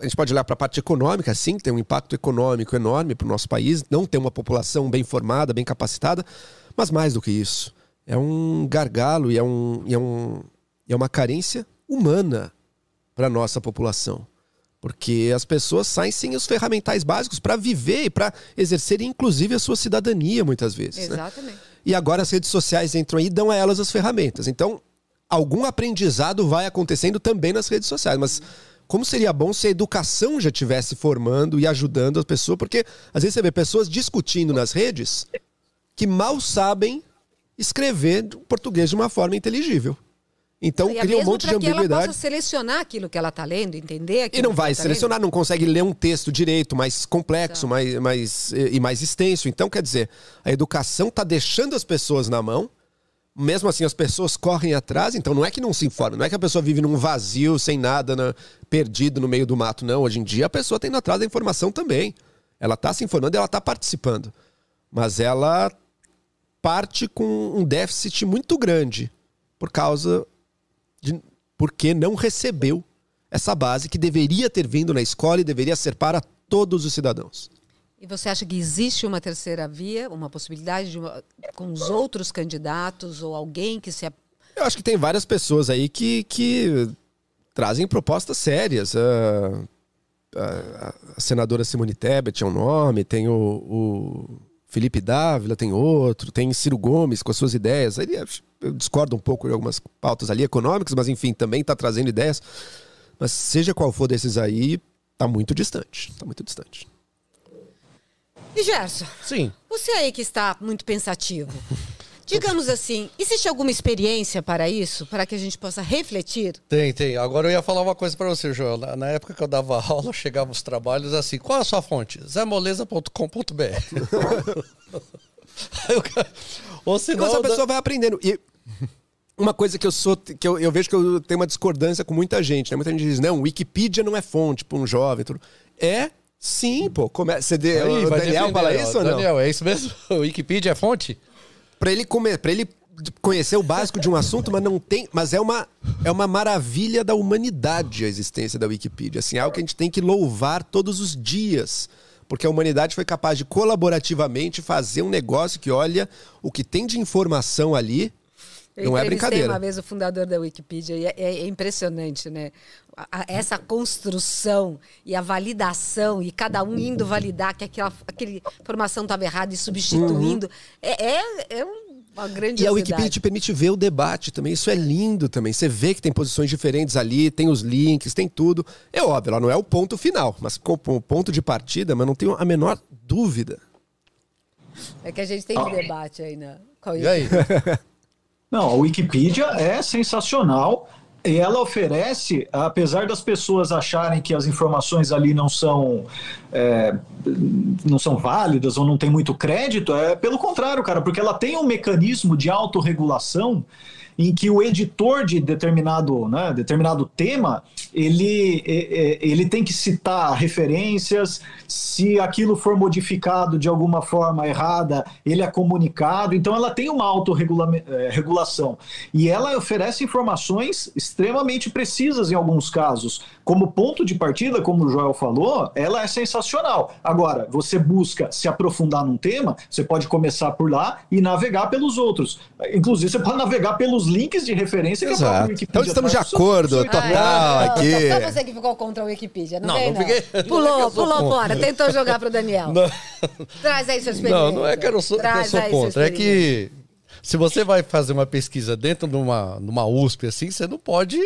A gente pode olhar para a parte econômica, sim, tem um impacto econômico enorme para o nosso país, não tem uma população bem formada, bem capacitada, mas mais do que isso, é um gargalo e é, um, e é, um, e é uma carência humana para a nossa população. Porque as pessoas saem sem os ferramentais básicos para viver e para exercer, inclusive, a sua cidadania, muitas vezes. né? Exatamente. E agora as redes sociais entram aí e dão a elas as ferramentas. Então, algum aprendizado vai acontecendo também nas redes sociais. Mas como seria bom se a educação já estivesse formando e ajudando as pessoas? Porque às vezes você vê pessoas discutindo nas redes que mal sabem escrever português de uma forma inteligível. Então E cria um monte de para que ela ambiguidade. possa selecionar aquilo que ela está lendo, entender aquilo E não vai tá selecionar, não consegue ler um texto direito, mais complexo, mais, mais, e mais extenso. Então, quer dizer, a educação está deixando as pessoas na mão, mesmo assim as pessoas correm atrás, então não é que não se informa, não é que a pessoa vive num vazio, sem nada, na- perdido no meio do mato, não. Hoje em dia a pessoa está indo atrás da informação também. Ela está se informando, ela está participando. Mas ela parte com um déficit muito grande por causa de porque não recebeu essa base que deveria ter vindo na escola e deveria ser para todos os cidadãos. E você acha que existe uma terceira via, uma possibilidade de uma- com os outros candidatos ou alguém que se Eu acho que tem várias pessoas aí que, que trazem propostas sérias. Ah, a, a senadora Simone Tebet é um nome, tem o, o Felipe Dávila, tem outro, tem Ciro Gomes com as suas ideias. Ele, eu discordo um pouco de algumas pautas ali econômicas, mas enfim, também está trazendo ideias. Mas seja qual for desses aí, está muito distante. Está muito distante. E Gerson, Sim. você aí que está muito pensativo, digamos assim, existe alguma experiência para isso, para que a gente possa refletir? Tem, tem. Agora eu ia falar uma coisa pra você, Joel. Na, na época que eu dava aula, chegavam os trabalhos assim: qual é a sua fonte? zemoleza.com.br. Aí o cara- Ou senão. Então essa pessoa vai aprendendo. E uma coisa que eu sou, que eu, eu vejo que eu tenho uma discordância com muita gente, né? Muita gente diz, não, Wikipedia não é fonte para um jovem. Tudo. É sim, pô. Você de... Aí, o vai Daniel defender, fala ó. isso ou não? Daniel, é isso mesmo? O Wikipedia é fonte? Para ele comer, para ele conhecer o básico de um assunto, mas não tem, mas é uma é uma maravilha da humanidade a existência da Wikipedia, assim, é algo que a gente tem que louvar todos os dias. Porque a humanidade foi capaz de colaborativamente fazer um negócio que olha o que tem de informação ali, Eu não é brincadeira. uma vez o fundador da Wikipedia e é, é- é impressionante, né? A- a- essa construção e a validação e cada um indo validar que aquela, aquela informação estava errada e substituindo é, é, é um- uma grande Uhum. E a Wikipedia te permite ver o debate também. Isso é lindo também. Você vê que tem posições diferentes ali, tem os links, tem tudo. É óbvio, ela não é o ponto final, mas como ponto de partida, mas não tenho a menor dúvida. É que a gente tem um debate aí, né? Com E aí? Não, a Wikipedia é sensacional. E ela oferece, apesar das pessoas acharem que as informações ali não são é, não são válidas ou não tem muito crédito, é pelo contrário, cara, porque ela tem um mecanismo de autorregulação em que o editor de determinado, né, determinado tema ele, é, é, ele tem que citar referências, se aquilo for modificado de alguma forma errada, ele é comunicado, então ela tem uma autorregulação e ela oferece informações extremamente precisas em alguns casos. Como ponto de partida, como o Joel falou, ela é sensacional. Agora, você busca se aprofundar num tema, você pode começar por lá e navegar pelos outros. Inclusive, você pode navegar pelos links de referência Exato. que a própria Wikipedia Então estamos de acordo, total Ah, aqui. Só você que ficou contra a Wikipedia, não, Não, vem, não fiquei- não é Pulou, pulou contra. fora, tentou jogar pro Daniel. Não. Traz aí sua experiência. Não, não é que eu sou, que eu Traz sou contra. É que se você vai fazer uma pesquisa dentro de uma, de uma USP assim, você não pode.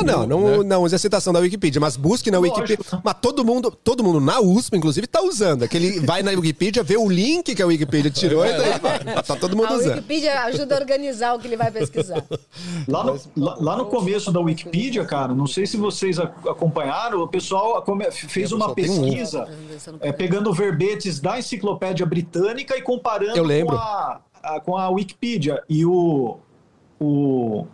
Ah, não, não, não use a citação da Wikipedia, mas busque na Lógico. Wikipedia. Mas todo mundo, todo mundo na USP, inclusive, tá usando. Aquele vai na Wikipedia, vê o link que a Wikipedia tirou e daí vai. Tá todo mundo A usando. Wikipedia ajuda a organizar o que ele vai pesquisar. Lá no, lá, lá no começo da Wikipedia, cara, não sei se vocês a- acompanharam, o pessoal fez uma um. pesquisa é, pegando verbetes da enciclopédia britânica e comparando Eu lembro. Com, a, a- com a Wikipedia. E o. o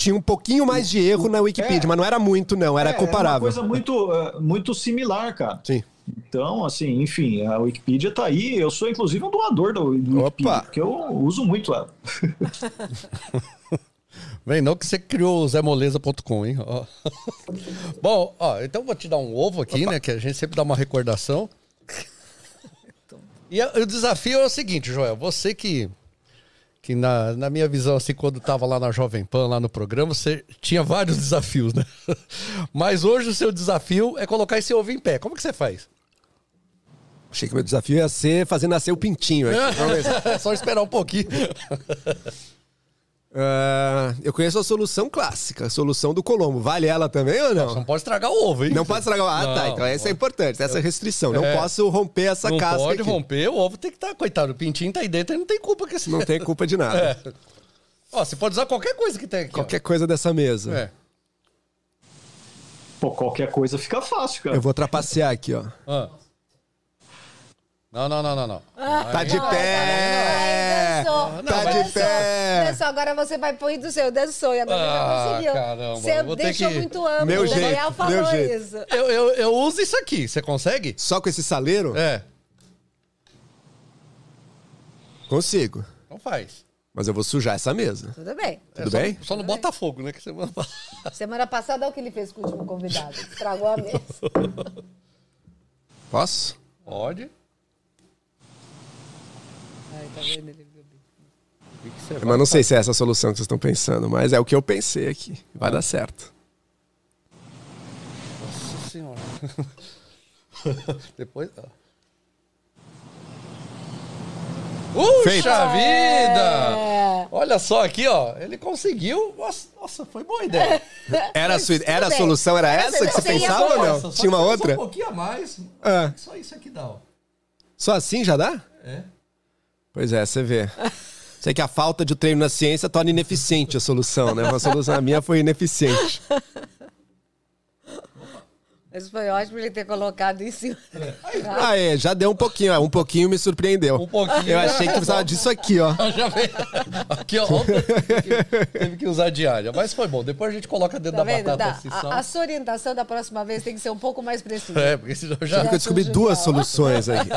Tinha um pouquinho mais de erro na Wikipedia, É. mas não era muito, não, era é, comparável. uma coisa muito, é, muito similar, cara. Sim. Então, assim, enfim, a Wikipedia tá aí. Eu sou, inclusive, um doador da Wikipedia, Opa! porque eu uso muito ela. Vem, não que você criou o zemoleza.com, hein? Ó. Bom, ó, então eu vou te dar um ovo aqui, né? Que a gente sempre dá uma recordação. E o desafio é o seguinte, Joel. Você que, que na, na minha visão, assim, quando tava lá na Jovem Pan, lá no programa, você tinha vários desafios, né? Mas hoje o seu desafio é colocar esse ovo em pé. Como que você faz? Achei que meu desafio ia ser fazer nascer o pintinho. aqui. É só esperar um pouquinho. Ah, eu conheço a solução clássica, a solução do Colombo. Vale ela também ou Você não? não pode estragar o ovo, hein? Não pode estragar. Ah, tá. Não, Então essa é importante, essa é a restrição. Não É. posso romper essa Não casca. pode aqui. romper, o ovo tem que estar, coitado, o pintinho tá aí dentro, ele não tem culpa que esse... Não tem culpa de nada. É. Ó, você pode usar qualquer coisa que tem aqui. ó. Qualquer coisa dessa mesa. É. Pô, qualquer coisa fica fácil, cara. Eu vou trapacear aqui, ó. Ah. Não, não, não, não, não. Tá de pé! dançou, Tá de pé! Dançou, agora você vai pôr do seu, dançou, e agora Ah, já conseguiu. caramba, Você vou ter deixou que- muito amplo, Meu o jeito, Daniel falou meu jeito. isso. Eu, eu, eu uso isso aqui, você consegue? Só com esse saleiro? É. Consigo. Então faz. Mas eu vou sujar essa mesa. Tudo bem. É, Tudo só, bem? Só no Botafogo, né? Que você manda... Semana passada, olha o que ele fez com o último convidado. Estragou a mesa. Posso? Pode. Ai, tá vendo? Ele viu bem. O que que você vai Mas não sei se é essa a solução que vocês estão pensando, mas é o que eu pensei aqui. Vai dar certo. Nossa senhora. Depois. ó. Puxa Feito. vida! Olha só aqui, ó. Ele conseguiu. Nossa, nossa, foi boa ideia. Era a, sua, era a solução, era Era essa que você pensava ou não? Nossa, só Tinha uma outra? Um pouquinho a mais. Ah. Só isso aqui dá, ó. Só assim já dá? É. Pois é, você vê. Sei que a falta de treino na ciência torna ineficiente a solução, né? Uma solução a minha foi ineficiente. Mas foi ótimo ele ter colocado em cima. Ah, é, já deu um pouquinho, ó, um pouquinho me surpreendeu. Um pouquinho. Eu achei que precisava disso aqui, ó. Já veio. Aqui, ó. Teve que, usar diária. Mas foi bom. Depois a gente coloca dentro Tá da vendo? batata Tá. assim, só. A, a sua orientação da próxima vez tem que ser um pouco mais precisa. É, porque senão já. Eu descobri duas soluções aqui.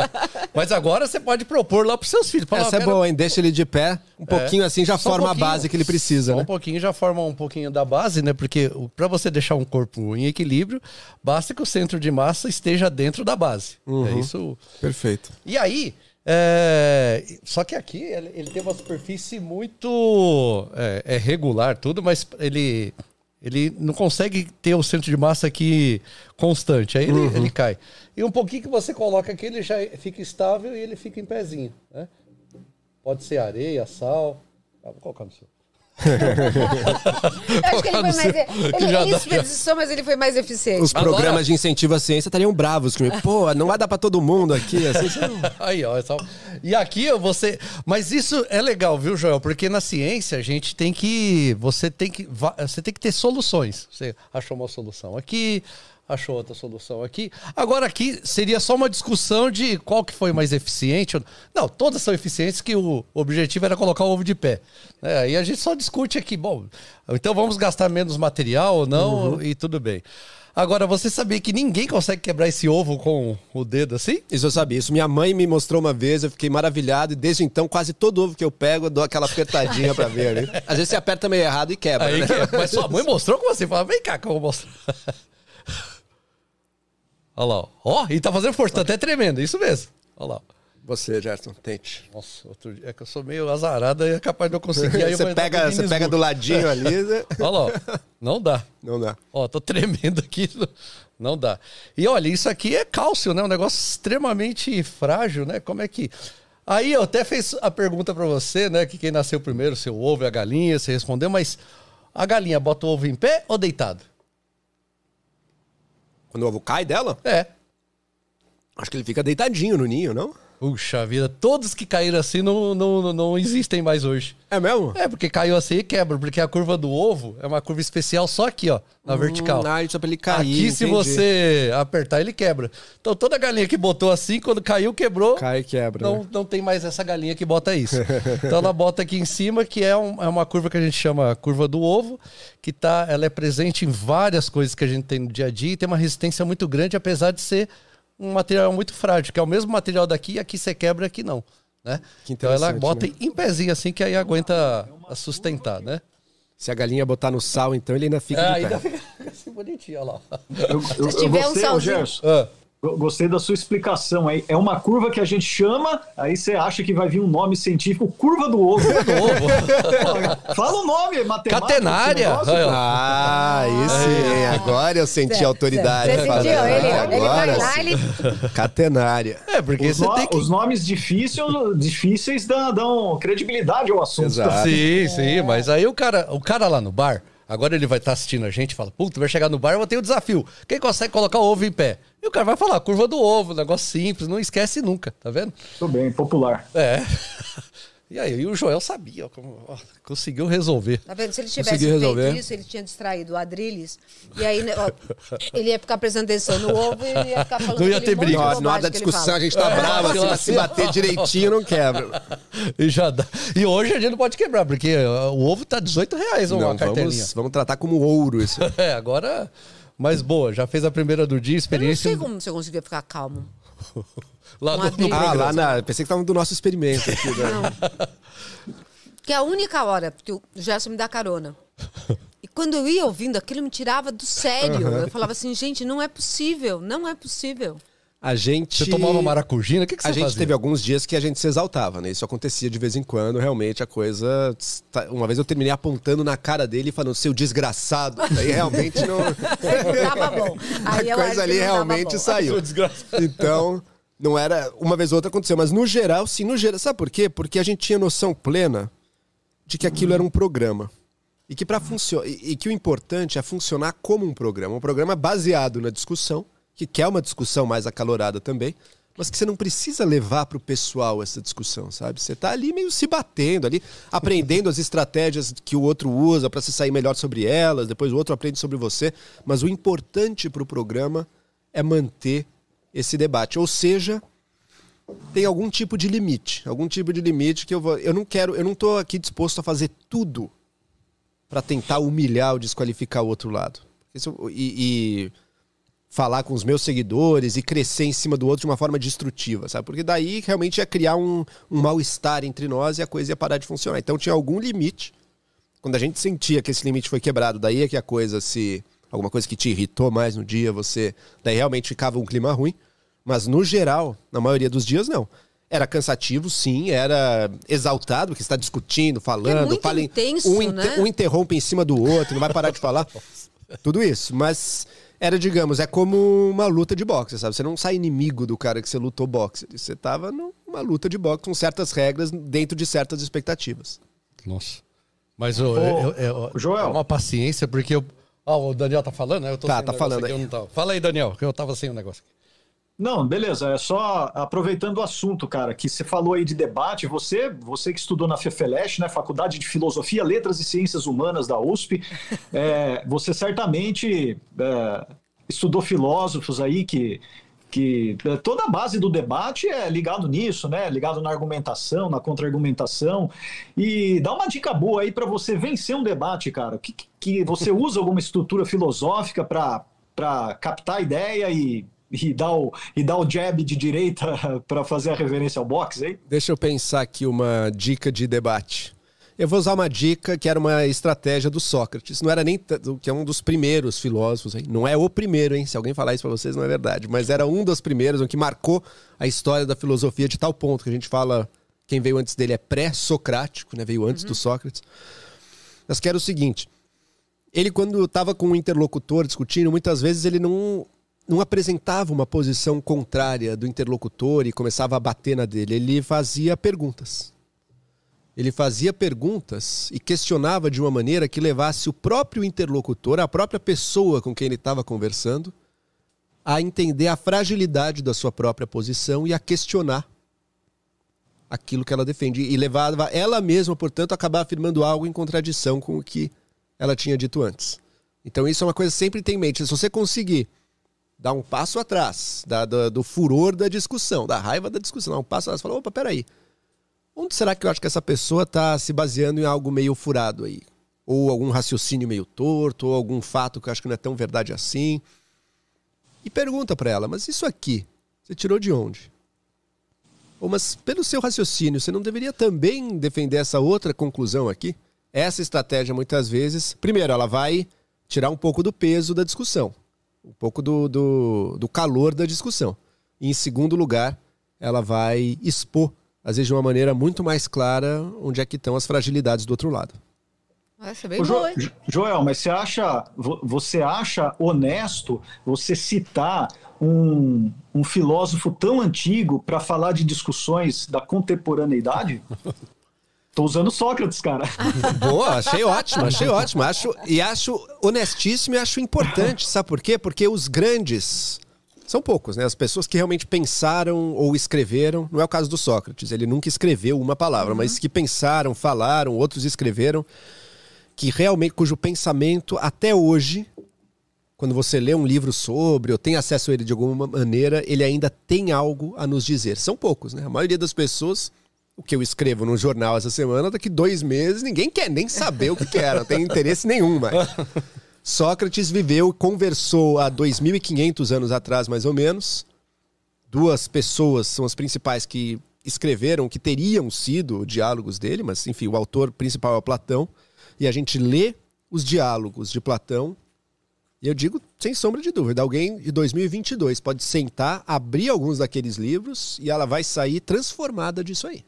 Mas agora você pode propor lá pros seus filhos. Falar, Essa é "Eu quero- boa, hein? Deixa ele de pé. Um pouquinho assim já Só um forma a pouquinho. base que ele precisa, Só né? um pouquinho já forma um pouquinho da base, né? Porque para você deixar um corpo em equilíbrio, basta que o centro de massa esteja dentro da base. Uhum. É isso. Perfeito. E aí, é, só que aqui ele, ele tem uma superfície muito é, é regular, tudo, mas ele ele não consegue ter o centro de massa aqui constante. Aí ele, Uhum. ele cai. E um pouquinho que você coloca aqui, ele já fica estável e ele fica em pezinho, né? Pode ser areia, sal. Ah, vou colocar no seu. Eu acho que ele foi mais. Ele, ele desperdiçou, mas ele foi mais eficiente. Os Agora- programas de incentivo à ciência estariam bravos comigo. Pô, não vai dar pra todo mundo aqui. Assim, Aí, ó. é só- E aqui você. Mas isso é legal, viu, Joel? Porque na ciência a gente tem que. Você tem que. Você tem que ter soluções. Você achou uma solução aqui, achou outra solução aqui. Agora aqui seria só uma discussão de qual que foi mais eficiente. Não, todas são eficientes que o objetivo era colocar o ovo de pé. É, aí a gente só discute aqui, bom, então vamos gastar menos material ou não e tudo bem. Agora, você sabia que ninguém consegue quebrar esse ovo com o dedo assim? Isso eu sabia. Isso minha mãe me mostrou uma vez, eu fiquei maravilhado. E desde então, quase todo ovo que eu pego, eu dou aquela apertadinha pra ver, né? Às vezes você aperta meio errado e quebra, Aí né? que- Mas sua mãe mostrou como você fala, vem cá que eu vou mostrar. Olha lá, ó. E tá fazendo força, tá até tremendo, isso mesmo. Olha lá. Você, Gerson, tente. Nossa, outro dia, é que eu sou meio azarada e é capaz de eu conseguir. Aí Você pega, você pega do ladinho ali, né? Olha lá, ó. não dá. não dá. Ó, tô tremendo aqui. Não dá. E olha, isso aqui é cálcio, né? Um negócio extremamente frágil, né? Como é que. Aí eu até fiz a pergunta pra você, né? Que quem nasceu primeiro, seu ovo e a galinha, você respondeu, mas a galinha bota o ovo em pé ou deitado? Quando o ovo cai dela, É. acho que ele fica deitadinho no ninho, não? Puxa vida, todos que caíram assim não, não, não- existem mais hoje. É mesmo? É, porque caiu assim e quebra, porque a curva do ovo é uma curva especial só aqui, ó, na vertical. Hum, ah, isso é pra ele cair. Aqui, se entendi. você apertar, ele quebra. Então, toda galinha que botou assim, quando caiu, quebrou. Cai e quebra. Não, né? não tem mais essa galinha que bota isso. Então, ela bota aqui em cima, que é, um- é uma curva que a gente chama curva do ovo, que tá, ela é presente em várias coisas que a gente tem no dia a dia e tem uma resistência muito grande, apesar de ser um material muito frágil, que é o mesmo material daqui, aqui você quebra, aqui não. Né? Que Então ela bota né? em pezinho assim, que aí aguenta sustentar, né? Se a galinha botar no sal, então ele ainda fica de ainda pé. fica assim bonitinho, olha lá. Eu, eu, Se eu tiver um gostei, ô, salzinho. Gerson, Ah. Gostei da sua explicação aí. É uma curva que a gente chama, aí você acha que vai vir um nome científico, curva do ovo. ovo. Fala o nome, matemático. Catenária. desse negócio. Aí. Ah, sim. Agora eu senti autoridade. Você sentiu? Ele, ele vai Agora lá, sim. ele. Catenária. É, porque Os, você no- tem que. os nomes difíceis, difíceis dão, dão credibilidade ao assunto. Exato. Sim, sim, mas aí o cara, o cara lá no bar, agora ele vai estar assistindo a gente e fala: Puta, vai chegar no bar, eu vou ter o desafio. Quem consegue colocar o ovo em pé? E o cara vai falar: curva do ovo, negócio simples, não esquece nunca, tá vendo? Tudo bem, popular. É. E aí, e o Joel sabia, ó, como, ó, conseguiu resolver. Tá vendo? Se ele tivesse Consegui feito resolver. isso, ele tinha distraído o Adrilles. E aí, né, ó, ele ia ficar prestando atenção no ovo e ele ia ficar falando Não ia ter briga. Nossa, na hora da discussão a gente tá bravo, assim, mas se bater direitinho não quebra. E já dá. E hoje a gente não pode quebrar, porque ó, o ovo tá 18 reais uma Não, cartelinha. vamos, vamos tratar como ouro isso. É, agora. Mas boa, já fez a primeira do dia, Eu não experiência. sei como você conseguia ficar calmo. Lá no, no. Ah, lá na. Pensei que estavam do nosso experimento aqui. Né? Que é a única hora que o Gerson me dá carona. E quando eu ia ouvindo, aquilo me tirava do sério. Eu falava assim, gente, não é possível, não é possível. A gente. Você tomava maracujina? O que, que você A gente fazia? teve alguns dias que a gente se exaltava, né? Isso acontecia de vez em quando, realmente a coisa. tá- Uma vez eu terminei apontando na cara dele e falando, seu desgraçado. Aí realmente não. Não tava bom. Aí a coisa ali realmente saiu. Então, não era. Uma vez ou outra aconteceu, mas no geral, sim, no geral. Sabe por quê? Porque a gente tinha noção plena de que aquilo era um programa. E que, pra funcionar, e e que o importante é funcionar como um programa. Um programa baseado na discussão, que quer uma discussão mais acalorada também, mas que você não precisa levar pro pessoal essa discussão, sabe? Você tá ali meio se batendo ali, aprendendo as estratégias que o outro usa para se sair melhor sobre elas, depois o outro aprende sobre você, mas o importante pro programa é manter esse debate, ou seja, tem algum tipo de limite, algum tipo de limite que eu vou, eu não quero, eu não tô aqui disposto a fazer tudo para tentar humilhar ou desqualificar o outro lado. Isso- e, e falar com os meus seguidores e crescer em cima do outro de uma forma destrutiva, sabe? Porque daí realmente ia criar um, um mal-estar entre nós e a coisa ia parar de funcionar. Então tinha algum limite. Quando a gente sentia que esse limite foi quebrado, daí é que a coisa se. Alguma coisa que te irritou mais no dia, você. Daí realmente ficava um clima ruim. Mas no geral, na maioria dos dias, não. Era cansativo, sim, era exaltado, porque está discutindo, falando, É muito fala em- intenso, um, né? um interrompe em cima do outro, não vai parar de falar. Tudo isso. Mas era, digamos, é como uma luta de boxe, sabe? Você não sai inimigo do cara que você lutou boxe. Você tava numa luta de boxe com certas regras dentro de certas expectativas. Nossa. Mas ô, eu- eu- eu- Joel. uma paciência, porque eu. Ah, o Daniel tá falando, né? Eu tô Tá, tá falando aqui, aí. eu não tava. Fala aí, Daniel, que eu tava sem o negócio. aqui. Não, beleza. É só aproveitando o assunto, cara, que você falou aí de debate. Você, você que estudou na FEFELESH, né, Faculdade de Filosofia, Letras e Ciências Humanas da USP, é, você certamente é, estudou filósofos aí que que eh, toda a base do debate é ligado nisso, né? Ligado na argumentação, na contra-argumentação. E dá uma dica boa aí para você vencer um debate, cara. Que, que você usa alguma estrutura filosófica para captar a ideia e, e, dar o, e dar o jab de direita para fazer a reverência ao boxe aí? Deixa eu pensar aqui uma dica de debate. Eu vou usar uma dica que era uma estratégia do Sócrates. Não era nem que é um dos primeiros filósofos, hein? não é o primeiro, hein? Se alguém falar isso para vocês, não é verdade. Mas era um dos primeiros, um que marcou a história da filosofia de tal ponto que a gente fala quem veio antes dele é pré-socrático, né? Veio antes uhum. do Sócrates. Mas que era o seguinte: ele quando estava com um interlocutor discutindo, muitas vezes ele não não apresentava uma posição contrária do interlocutor e começava a bater na dele. Ele fazia perguntas ele fazia perguntas e questionava de uma maneira que levasse o próprio interlocutor, a própria pessoa com quem ele estava conversando, a entender a fragilidade da sua própria posição e a questionar aquilo que ela defende. E levava ela mesma, portanto, a acabar afirmando algo em contradição com o que ela tinha dito antes. Então, isso é uma coisa que sempre tem em mente. Se você conseguir dar um passo atrás da, do, do furor da discussão, da raiva da discussão, dar um passo atrás, falar: opa, peraí. aí Onde será que eu acho que essa pessoa está se baseando em algo meio furado aí? Ou algum raciocínio meio torto, ou algum fato que eu acho que não é tão verdade assim. E pergunta para ela, mas isso aqui, você tirou de onde? Ou, mas pelo seu raciocínio, você não deveria também defender essa outra conclusão aqui? Essa estratégia, muitas vezes, primeiro, ela vai tirar um pouco do peso da discussão, um pouco do, do, do calor da discussão. E, em segundo lugar, ela vai expor às vezes de uma maneira muito mais clara onde é que estão as fragilidades do outro lado. Essa é bem jo boa, Joel, mas você acha, você acha honesto você citar um, um filósofo tão antigo para falar de discussões da contemporaneidade? Tô usando Sócrates, cara. Boa, achei ótimo, achei ótimo. Acho, e acho honestíssimo e acho importante. Sabe por quê? Porque os grandes são poucos, né? As pessoas que realmente pensaram ou escreveram. Não é o caso do Sócrates, ele nunca escreveu uma palavra, uhum. mas que pensaram, falaram, outros escreveram, que realmente, cujo pensamento até hoje, quando você lê um livro sobre ou tem acesso a ele de alguma maneira, ele ainda tem algo a nos dizer. São poucos, né? A maioria das pessoas o que eu escrevo no jornal essa semana, daqui dois meses ninguém quer nem saber o que, que era, não tem interesse nenhum mais. Sócrates viveu, conversou há 2.500 anos atrás, mais ou menos. Duas pessoas são as principais que escreveram, que teriam sido diálogos dele, mas enfim, o autor principal é Platão. E a gente lê os diálogos de Platão. E eu digo, sem sombra de dúvida, alguém de 2022 pode sentar, abrir alguns daqueles livros e ela vai sair transformada disso aí.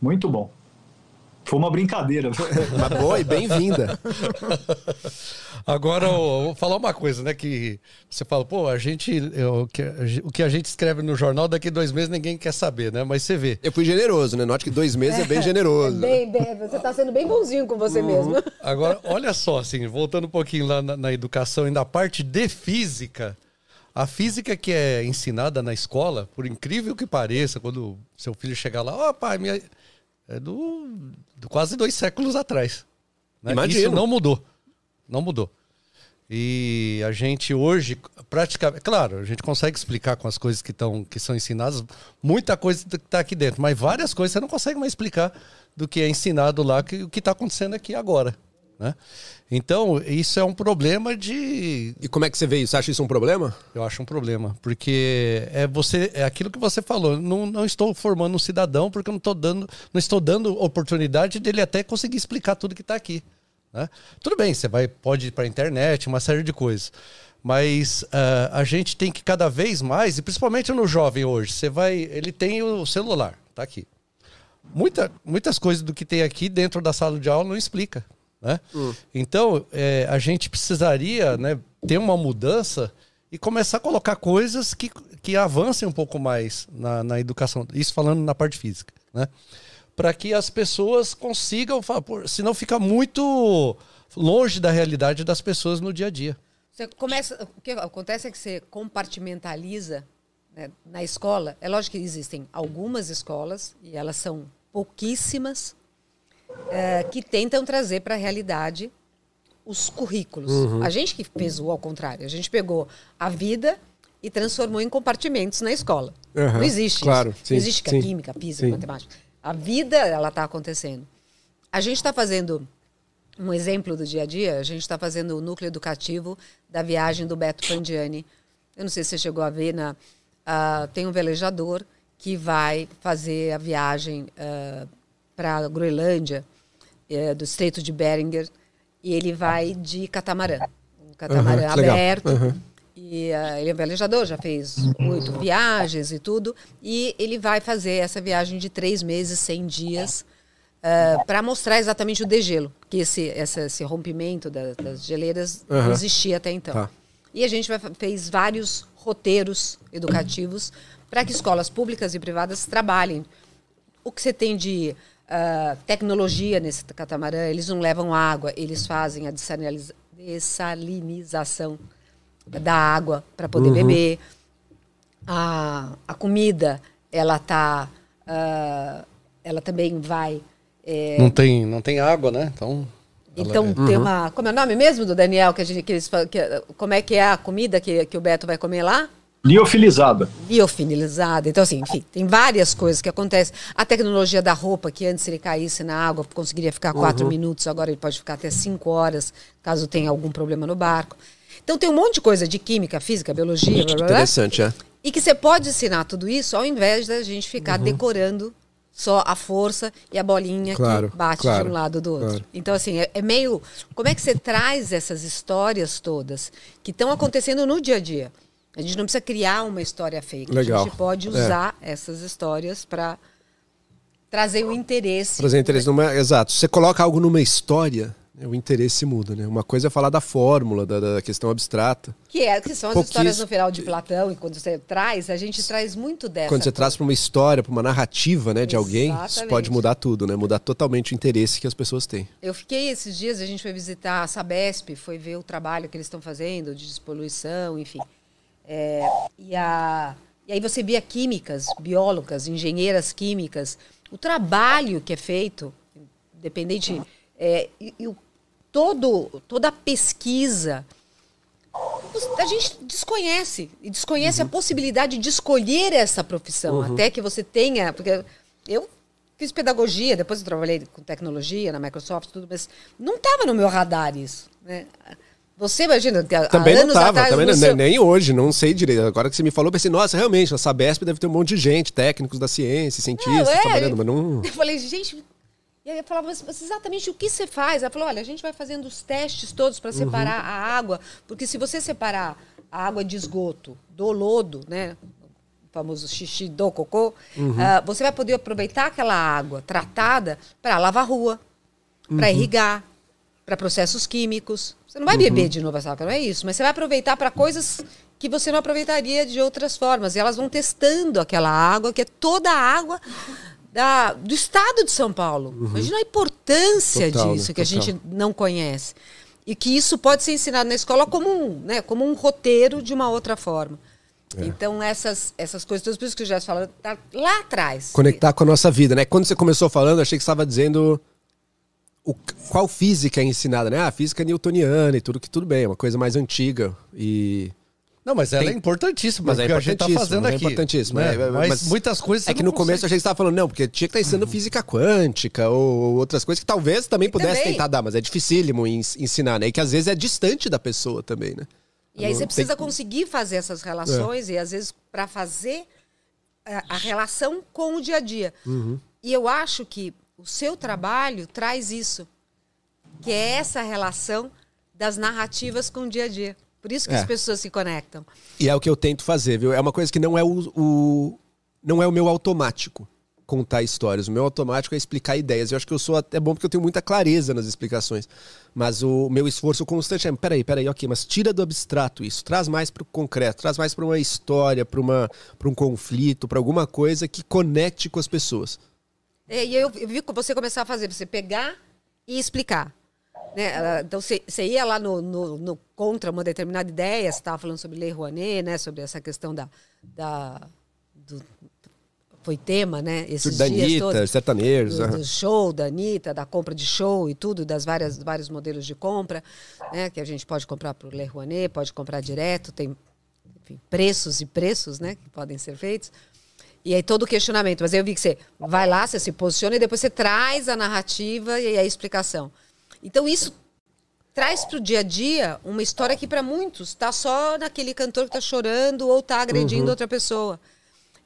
Muito bom. Foi uma brincadeira. Uma boa e bem-vinda. Agora, eu vou falar uma coisa, né? Que você fala, pô, a gente. Eu, o que a gente escreve no jornal, daqui dois meses ninguém quer saber, né? Mas você vê. Eu fui generoso, né? Note que dois meses é, é bem generoso. É bem, bem, você está sendo bem bonzinho com você uhum. mesmo. Agora, olha só, assim, voltando um pouquinho lá na, na educação e na parte de física. A física que é ensinada na escola, por incrível que pareça, quando seu filho chegar lá, ó, oh, pai, minha é do, do quase dois séculos atrás. Né? Isso não mudou. Não mudou. E a gente hoje, praticamente, claro, a gente consegue explicar com as coisas que, tão, que são ensinadas, muita coisa que está aqui dentro, mas várias coisas você não consegue mais explicar do que é ensinado lá, que, o que está acontecendo aqui agora. Né? Então, isso é um problema de. E como é que você vê isso? Você acha isso um problema? Eu acho um problema. Porque é você é aquilo que você falou. Não, não estou formando um cidadão porque eu não estou dando, não estou dando oportunidade dele até conseguir explicar tudo que está aqui. Né? Tudo bem, você vai, pode ir para a internet, uma série de coisas. Mas uh, a gente tem que cada vez mais, e principalmente no jovem hoje, você vai. Ele tem o celular, tá aqui. Muita, muitas coisas do que tem aqui dentro da sala de aula não explica. Né? Hum. Então, é, a gente precisaria né, ter uma mudança e começar a colocar coisas que, que avancem um pouco mais na, na educação. Isso falando na parte física. Né? Para que as pessoas consigam, se não fica muito longe da realidade das pessoas no dia a dia. Você começa, o que acontece é que você compartimentaliza né, na escola. É lógico que existem algumas escolas, e elas são pouquíssimas, é, que tentam trazer para a realidade os currículos. Uhum. A gente que o ao contrário. A gente pegou a vida e transformou em compartimentos na escola. Aham, Não existe claro, isso. sim, Não existe que sim, a química, a física, matemática. A vida, ela está acontecendo. A gente está fazendo um exemplo do dia a dia. A gente está fazendo o núcleo educativo da viagem do Beto Pandiani. Eu não sei se você chegou a ver, na, ah, tem um velejador que vai fazer a viagem para a Groenlândia, eh, do Estreito de Beringer, e ele vai de catamarã. Um catamarã legal. aberto. Aham. E ah, ele é um velejador, já fez oito viagens e tudo. E ele vai fazer essa viagem de três meses, 100 dias, para mostrar exatamente o degelo. Que esse, essa- esse rompimento da- das geleiras não Aham. existia até então. Tá. E a gente vai, fez vários roteiros educativos para que escolas públicas e privadas trabalhem. O que você tem de ah, tecnologia nesse catamarã, eles não levam água, eles fazem a dessaliniza- dessalinização da água para poder beber. A, a comida, ela tá, ah, ela também vai é, Não, tem, não tem água, né? Então. então tem uma. Como é o nome mesmo do Daniel? Que a gente, que eles, que, como é que é a comida que, que o Beto vai comer lá? Liofilizada. Biofinilizada. Então, assim, enfim, tem várias coisas que acontecem. A tecnologia da roupa, que antes ele caísse na água, conseguiria ficar quatro minutos, agora ele pode ficar até cinco horas, caso tenha algum problema no barco. Então tem um monte de coisa de química, física, biologia, blá, blá, blá, Interessante, é. e que você pode ensinar tudo isso ao invés da gente ficar decorando só a força e a bolinha Claro, que bate claro, de um lado do outro. claro. Então, assim, é, é meio. Como é que você traz essas histórias todas que estão acontecendo no dia a dia? A gente não precisa criar uma história fake. Legal. A gente pode É. usar essas histórias para trazer o interesse. Trazer interesse numa. Exato. Você coloca algo numa história, né, o interesse muda, né? Uma coisa é falar da fórmula, da, da questão abstrata. Que, é, que são as Pouquíssimo- histórias no final de Platão, e quando você traz, a gente traz muito dessa. Quando você traz para uma história, para uma narrativa, né, de alguém, isso Exatamente. pode mudar tudo, né? Mudar totalmente o interesse que as pessoas têm. Eu fiquei esses dias, a gente foi visitar a Sabesp, foi ver o trabalho que eles estão fazendo de despoluição, enfim. É, e, a, e aí você via químicas, biólogas, engenheiras químicas, o trabalho que é feito, independente, é, e, e o- todo, toda a pesquisa, a gente desconhece e desconhece a possibilidade de escolher essa profissão até que você tenha porque eu fiz pedagogia depois eu trabalhei com tecnologia na Microsoft tudo mas não estava no meu radar isso né? Você imagina há Também não anos estava, atrás também não- seu- nem hoje, não sei direito. Agora que você me falou, pensei, nossa, realmente, na Sabesp deve ter um monte de gente, técnicos da ciência, cientistas Não, é, trabalhando, mas não. Eu falei, gente. E aí eu falava, mas mas exatamente o que você faz? Ela falou, olha, a gente vai fazendo os testes todos para separar a água, porque se você separar a água de esgoto do lodo, né? O famoso xixi do cocô, ah, você vai poder aproveitar aquela água tratada para lavar a rua, para irrigar, para processos químicos. Você não vai beber de novo essa água, não é isso, mas você vai aproveitar para coisas que você não aproveitaria de outras formas. E elas vão testando aquela água, que é toda a água da, do estado de São Paulo. Imagina a importância Total, né? disso, que a Total. gente não conhece. E que isso pode ser ensinado na escola como um, né, como um roteiro de uma outra forma. É. Então, essas, essas coisas, todas por isso que o Jéssica falou, tá lá atrás. Conectar com a nossa vida, né? Quando você começou falando, achei que você estava dizendo o, qual física é ensinada, né? Ah, a física newtoniana e tudo que tudo bem, é uma coisa mais antiga. E Não, mas ela Tem- é importantíssima, Mas é porque a gente tá importantíssimo, fazendo mas é aqui. importantíssimo, né? é, é, mas, mas muitas coisas é que não no começo consegue. achei que você estava falando, não, porque tinha que estar ensinando física quântica ou outras coisas que talvez também E pudesse também- tentar dar, mas é dificílimo ens- ensinar, né? E que às vezes é distante da pessoa também, né? E aí você precisa tem- conseguir fazer essas relações e às vezes para fazer a, a relação com o dia a dia. E eu acho que o seu trabalho traz isso, que é essa relação das narrativas com o dia a dia. Por isso que É. as pessoas se conectam. E é o que eu tento fazer, viu? É uma coisa que não é o, o- não é o meu automático contar histórias. O meu automático é explicar ideias. Eu acho que eu sou até bom porque eu tenho muita clareza nas explicações. Mas o meu esforço constante é, peraí, peraí, ok, mas tira do abstrato isso, traz mais para o concreto, traz mais para uma história, para um conflito, para alguma coisa que conecte com as pessoas. É, e eu, eu vi que você começar a fazer, você pegar e explicar. Né? Então, você, ia lá no, no- no- contra uma determinada ideia, você estava falando sobre Lei Rouanet, né? sobre essa questão da, da, do foi tema, né? Esses da dias Anitta, todos. sertanejos. do, do show da Anitta, da compra de show e tudo, das várias vários modelos de compra, né? Que a gente pode comprar para o Le Rouanet, pode comprar direto, tem enfim, preços e preços, né? Que podem ser feitos. E aí todo o questionamento. Mas aí eu vi que você vai lá, você se posiciona e depois você traz a narrativa e a explicação. Então isso traz para o dia a dia uma história que para muitos está só naquele cantor que está chorando ou está agredindo Uhum. outra pessoa.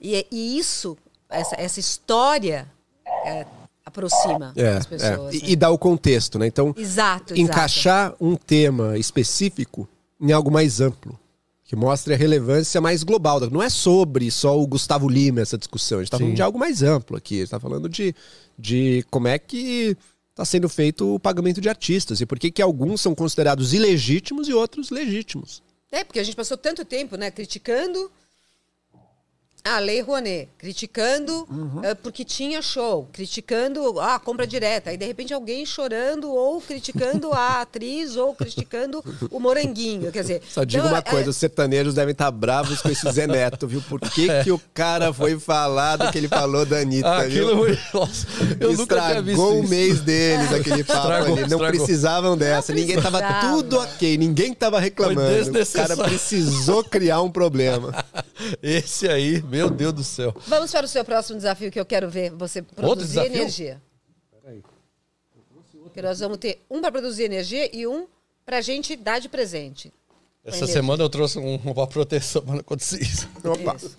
E, e isso, essa, essa história é, aproxima É, as pessoas. é. né? E, e dá o contexto, né? Então, Exato, exato. encaixar um tema específico em algo mais amplo. Que mostre a relevância mais global. Não é sobre só o Gustavo Lima essa discussão. A gente está falando de algo mais amplo aqui. A gente está falando de, de como é que está sendo feito o pagamento de artistas e por que, que alguns são considerados ilegítimos e outros legítimos. É, porque a gente passou tanto tempo, né, criticando a Lei Rouanet, criticando Uhum. eh, porque tinha show, criticando ah, a compra direta, aí de repente alguém chorando ou criticando a atriz ou criticando o moranguinho, quer dizer... Só digo então, uma é- coisa, os sertanejos devem estar bravos com esse Zé Neto, viu? Por que, que o cara foi falar do que ele falou da Anitta, Ah, aquilo viu? foi. Nossa, eu nunca tinha visto Estragou o isso. mês deles, aquele papo Estragou, ali. Não estragou. precisavam dessa. Não ninguém tava tudo ok, ninguém tava reclamando. O cara precisou criar um problema. Esse aí, meu Deus do céu. Vamos para o seu próximo desafio que eu quero ver você produzir energia. Que nós vamos ter um para produzir energia e um para a gente dar de presente. Essa energia. semana eu trouxe um, uma proteção para não acontecer isso. Opa. Isso.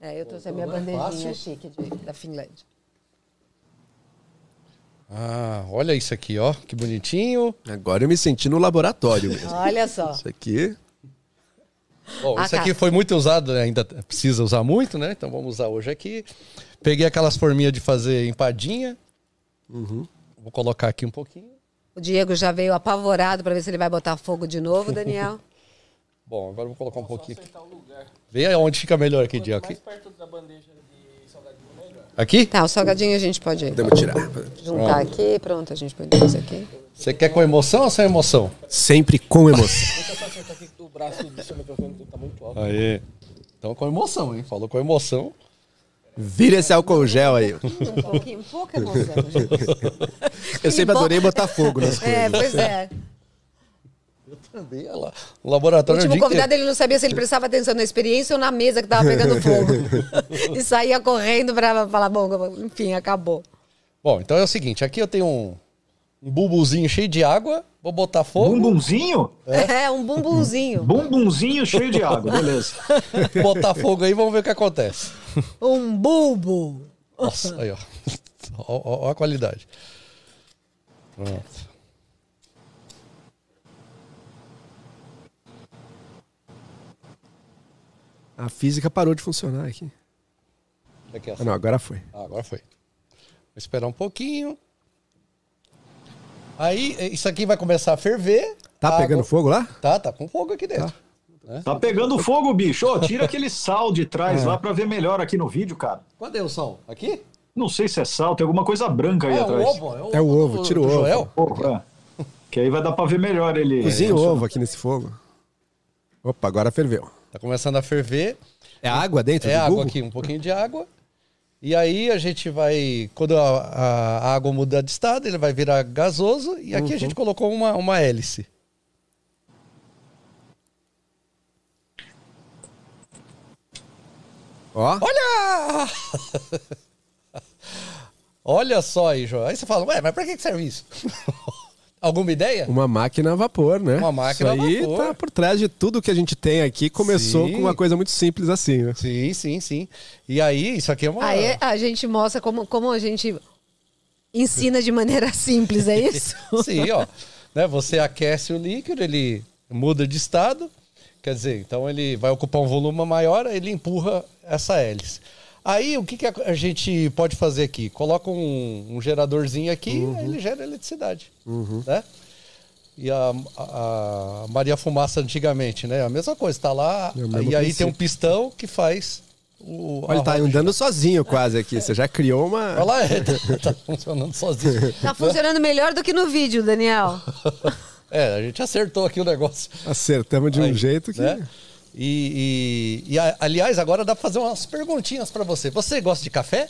É, eu trouxe a minha bandejinha chique de- da Finlândia. Ah, olha isso aqui, ó. Que bonitinho. Agora eu me senti no laboratório mesmo. Olha só. Isso aqui. Bom, Ah, isso tá. aqui foi muito usado, né? ainda precisa usar muito, né? Então vamos usar hoje aqui. Peguei aquelas forminhas de fazer empadinha. Vou colocar aqui um pouquinho. O Diego já veio apavorado para ver se ele vai botar fogo de novo, Daniel. Bom, agora eu vou colocar um pouquinho. Vê onde fica melhor aqui, Diego. Aqui? Aqui? Tá, o salgadinho a gente pode Podemos tirar. juntar aqui. Pronto, a gente pode fazer aqui. Você quer com emoção ou sem emoção? Sempre com emoção. Aí. Então com emoção, hein? Falou com emoção. Vira esse álcool gel aí. Um pouquinho, pouca emoção, gente. Eu sempre adorei botar fogo nas coisas. É, pois é. Também, olha lá. O O laboratório último é o dia convidado, ele não sabia se ele prestava atenção na experiência ou na mesa que tava pegando fogo. e saía correndo para falar, bom, enfim, acabou. Bom, então é o seguinte, aqui eu tenho um, um bulbuzinho cheio de água, vou botar fogo, Bumbumzinho? É, um bumbumzinho. Bumbumzinho cheio de água, beleza. botar fogo aí, vamos ver o que acontece. Um bulbo. Nossa, aí ó. Ó, ó, ó a qualidade. Pronto. A física parou de funcionar aqui. Aqui, ó. Ah, não, agora foi. Ah, agora foi. Vou esperar um pouquinho. Aí, eh, isso aqui vai começar a ferver. Tá A pegando água- fogo lá? Tá, tá com fogo aqui dentro. Tá pegando fogo, bicho. Ô, tira aquele sal de trás lá pra ver melhor aqui no vídeo, cara. Cadê o som? Aqui? Não sei se é sal, tem alguma coisa branca aí É o atrás. ovo. É o ovo, do- tira o ovo. Joel? Ovo, é. Que aí vai dar pra ver melhor ele. Cozinha o ovo aqui nesse fogo. Opa, agora ferveu. Tá começando a ferver. É água dentro É do água aqui, um pouquinho de água. E aí a gente vai. Quando a, a- água muda de estado, ele vai virar gasoso. E aqui a gente colocou uma, uma hélice. Ó, Olha! Olha só aí, João. Aí você fala, ué, mas pra que serve isso? Alguma ideia? uma máquina a vapor, né? Uma máquina Isso aí a vapor. tá por trás de tudo que a gente tem aqui. Começou Sim. com uma coisa muito simples assim, né? Sim, sim, sim. E aí, isso aqui é uma. Aí a gente mostra como, como a gente ensina de maneira simples, é isso? Sim, ó. Né, você aquece o líquido, ele muda de estado. Quer dizer, então ele vai ocupar um volume maior, ele empurra essa hélice. Aí o que, que a gente pode fazer aqui? Coloca um, um geradorzinho aqui, Uhum. ele gera eletricidade. Né? E a, a- Maria Fumaça antigamente, né? A mesma coisa, tá lá. É e aí tem princípio. um pistão que faz o. Olha, tá roda andando sozinho quase aqui. Você já criou uma. Olha lá, é, tá, tá funcionando sozinho. Tá funcionando melhor do que no vídeo, Daniel. É, a gente acertou aqui o negócio. Acertamos de um Aí, jeito que. né? E, e- e, a- aliás, agora dá pra fazer umas perguntinhas pra você. Você gosta de café?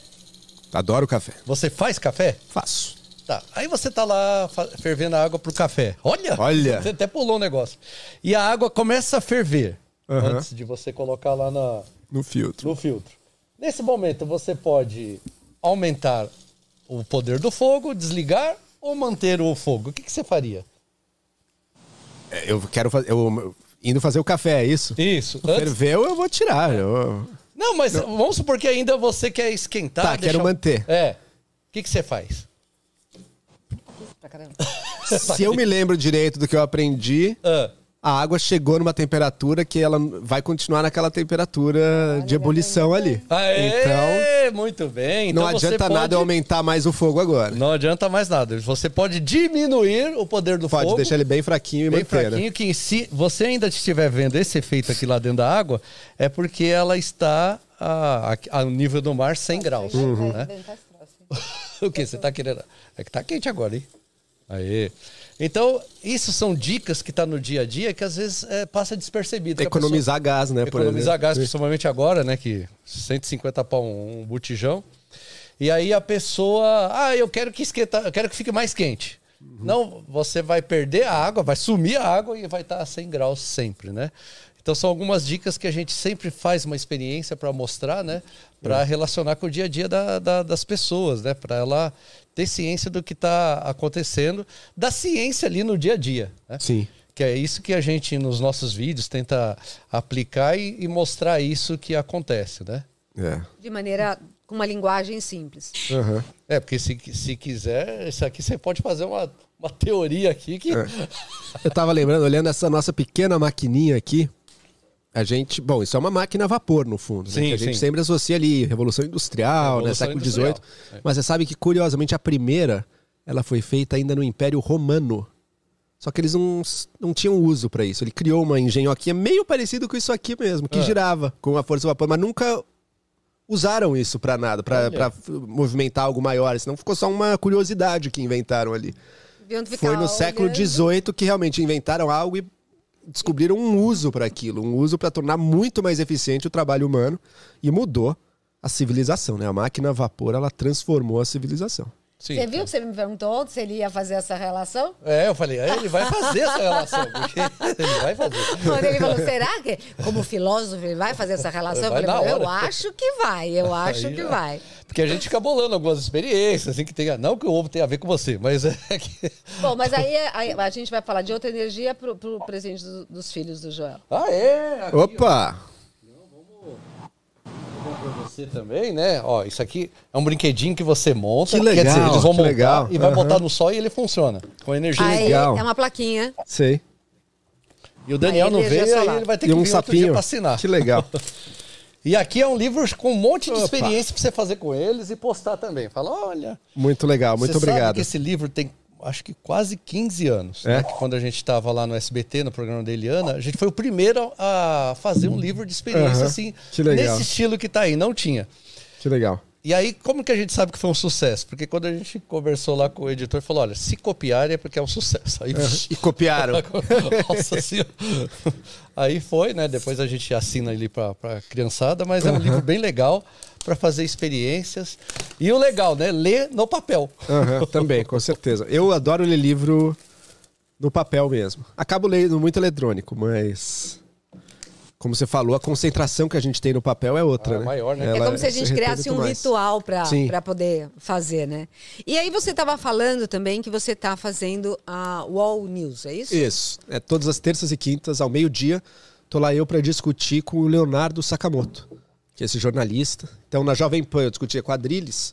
Adoro café. Você faz café? Faço. Tá. Aí você tá lá fervendo a água pro café. Olha! Olha. Você até pulou um negócio. E a água começa a ferver Aham. antes de você colocar lá na, No filtro. no filtro. Nesse momento, você pode aumentar o poder do fogo, desligar ou manter o fogo. O que, que você faria? É, Eu quero fazer. Eu, indo fazer o café, é isso? Isso. Antes... Ferveu, eu vou tirar. eu- Não, mas vamos supor que ainda você quer esquentar. Tá, quero manter. É. O que, que você faz? Se eu me lembro direito do que eu aprendi, Ah, a água chegou numa temperatura que ela vai continuar naquela temperatura de ebulição ali. Aê, Então, muito bem. não Então você adianta nada pode- aumentar mais o fogo agora. Não adianta mais nada. Você pode diminuir o poder do Pode fogo. deixar ele bem fraquinho e bem manter, né? fraquinho, que se você ainda estiver vendo esse efeito aqui lá dentro da água, é porque ela está a, a- ao nível do mar 100 graus. Uhum. né? o que? Você tá querendo? É que tá quente agora, hein? Aê. Então, isso são dicas que tá no dia a dia que às vezes é, passa despercebido. Economizar gás, né? pessoa- Economizar gás, principalmente agora, né? Que 150 pau um, um botijão. E aí a pessoa, ah, eu quero que esquenta, eu quero que fique mais quente. Uhum. Não, você vai perder a água, vai sumir a água e vai estar a 100 graus sempre, né? Então são algumas dicas que a gente sempre faz uma experiência para mostrar, né? Para relacionar com o dia a dia da- da- das pessoas, né? Para ela ter ciência do que está acontecendo, da ciência ali no dia a dia. Né? Sim. Que é isso que a gente, nos nossos vídeos, tenta aplicar e, e mostrar isso que acontece, né? É. De maneira, com uma linguagem simples. Aham. É, porque se, se quiser, isso aqui você pode fazer uma, uma teoria aqui que. Eu tava lembrando, olhando essa nossa pequena maquininha aqui, a gente. Bom, isso é uma máquina a vapor, no fundo. né? Sim, a gente sim. sempre associa ali, Revolução Industrial, né? Revolução Século Industrial, XVIII. Mas você sabe que, curiosamente, a primeira ela foi feita ainda no Império Romano. Só que eles não, não tinham uso para isso. Ele criou uma engenhoquinha meio parecido com isso aqui mesmo, que É. girava com a força do vapor, mas nunca usaram isso para nada, para Olha. movimentar algo maior. Senão ficou só uma curiosidade que inventaram ali. Foi no século. XVIII que realmente inventaram algo e descobriram um uso para aquilo, um uso para tornar muito mais eficiente o trabalho humano e mudou a civilização, né? A máquina a vapor ela transformou a civilização. Sim. Você viu que você me perguntou ontem se ele ia fazer essa relação? É, eu falei, "Ah, ele vai fazer essa relação, porque ele vai fazer. Quando ele falou, será que, como filósofo, ele vai fazer essa relação? Vai eu falei, eu acho que vai, eu acho Aí que já- vai. Porque a gente fica bolando algumas experiências, assim, que tem. Não que o ovo tenha a ver com você, mas é que. Bom, mas aí, aí a gente vai falar de outra energia pro, pro presente do- dos filhos do Joel. Ah, é? Aqui, Opa! ó, pra você também, né? Ó, isso aqui é um brinquedinho que você monta. Que Quer dizer, legal, eles vão montar legal. e vai Aham. botar no sol e ele funciona. Com energia Aí legal. é uma plaquinha. Sei. E o Daniel Aí não veio, aí ele vai ter E que um vir outro dia sapinho. pra assinar. Que legal. E aqui é um livro com um monte de Opa. experiência pra você fazer com eles e postar também. Fala, olha. Muito legal, muito você Sabe obrigado. que esse livro tem, acho que quase 15 anos. É? né? Que quando a gente estava lá no SBT, no programa da Eliana, a gente foi o primeiro a fazer um livro de experiência Aham. assim, Que legal. nesse estilo que tá aí. Não tinha. Que legal. E aí, como que a gente sabe que foi um sucesso? Porque quando a gente conversou lá com o editor, falou: olha, se copiarem é porque é um sucesso. Aí, E copiaram. Nossa senhora. Aí foi, né? Depois a gente assina ali pra, pra criançada, mas é um livro bem legal para fazer experiências. E o legal, né? Ler no papel. Aham, também, com certeza. Eu adoro ler livro no papel mesmo. Acabo lendo muito eletrônico, mas. Como você falou, a concentração que a gente tem no papel é outra, Ah, né? maior, né? É Ela como se a gente criasse um mais. ritual para poder fazer, né? E aí você estava falando também que você está fazendo a Wall News, é isso? Isso. É todas as terças e quintas, ao meio-dia, tô lá eu para discutir com o Leonardo Sakamoto, que é esse jornalista. Então, na Jovem Pan, eu discutia com a Adriles.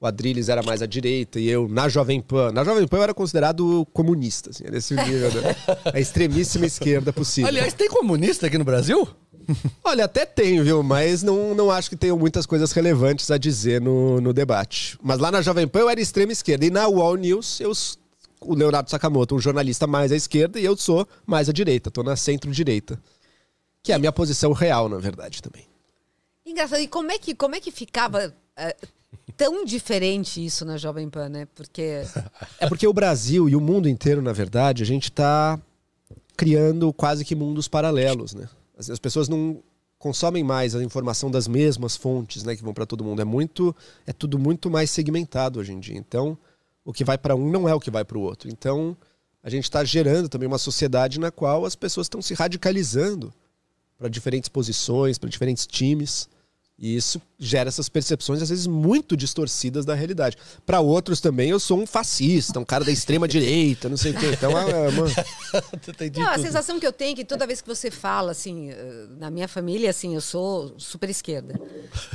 O Adriles era mais à direita e eu na Jovem Pan. Na Jovem Pan eu era considerado comunista, assim, era esse o nível, né? A extremíssima esquerda possível. Aliás, tem comunista aqui no Brasil? Olha, até tenho, viu? Mas não, não acho que tenham muitas coisas relevantes a dizer no, no debate. Mas lá na Jovem Pan eu era extrema esquerda. E na Wall News, eu, o Leonardo Sakamoto, um jornalista mais à esquerda, e eu sou mais à direita. Tô na centro-direita. Que é a minha posição real, na verdade, também. Engraçado. E como é que, como é que ficava eh, tão diferente isso na Jovem Pan, né? Porque É porque o Brasil e o mundo inteiro, na verdade, a gente tá criando quase que mundos paralelos, né? As, as pessoas não consomem mais a informação das mesmas fontes, né, que vão para todo mundo. É muito, é tudo muito mais segmentado hoje em dia. Então, o que vai para um não é o que vai para o outro. Então, a gente está gerando também uma sociedade na qual as pessoas estão se radicalizando para diferentes posições, para diferentes times. E isso gera essas percepções, às vezes, muito distorcidas da realidade. Para outros também, eu sou um fascista, um cara da extrema-direita, não sei o quê. Então, é, é uma... não, a sensação que eu tenho é que toda vez que você fala, assim, eh, na minha família, assim, eu sou super esquerda.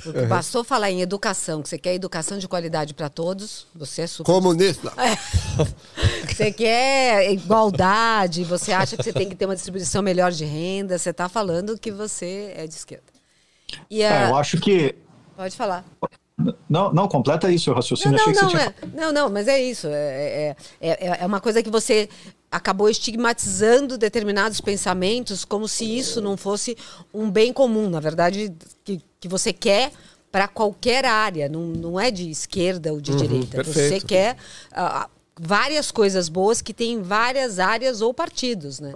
Porque uhum. bastou falar em educação, que você quer educação de qualidade para todos, você é super. Comunista! É. Você quer igualdade, você acha que você tem que ter uma distribuição melhor de renda, você está falando que você é de esquerda. E a... é, eu acho que. Pode falar. Não, não, completa isso, o raciocínio. Não, não, não, tinha... é, não, não, mas é isso. É, é, é, é uma coisa que você acabou estigmatizando determinados pensamentos como se isso não fosse um bem comum. Na verdade, que, que você quer para qualquer área, não, não é de esquerda ou de uhum, direita. Perfeito. Você quer uh, várias coisas boas que tem várias áreas ou partidos, né?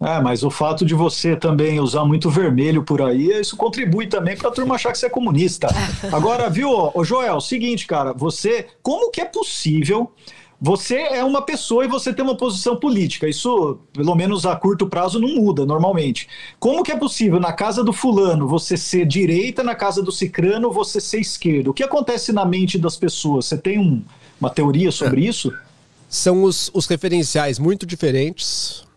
É, mas o fato de você também usar muito vermelho por aí, isso contribui também para a turma achar que você é comunista. Agora, viu, ô Joel, seguinte, cara, você, como que é possível você é uma pessoa e você tem uma posição política. Isso, pelo menos a curto prazo, não muda normalmente. Como que é possível na casa do fulano você ser direita, na casa do cicrano você ser esquerda? O que acontece na mente das pessoas? Você tem um, uma teoria sobre é. isso? São os, os referenciais muito diferentes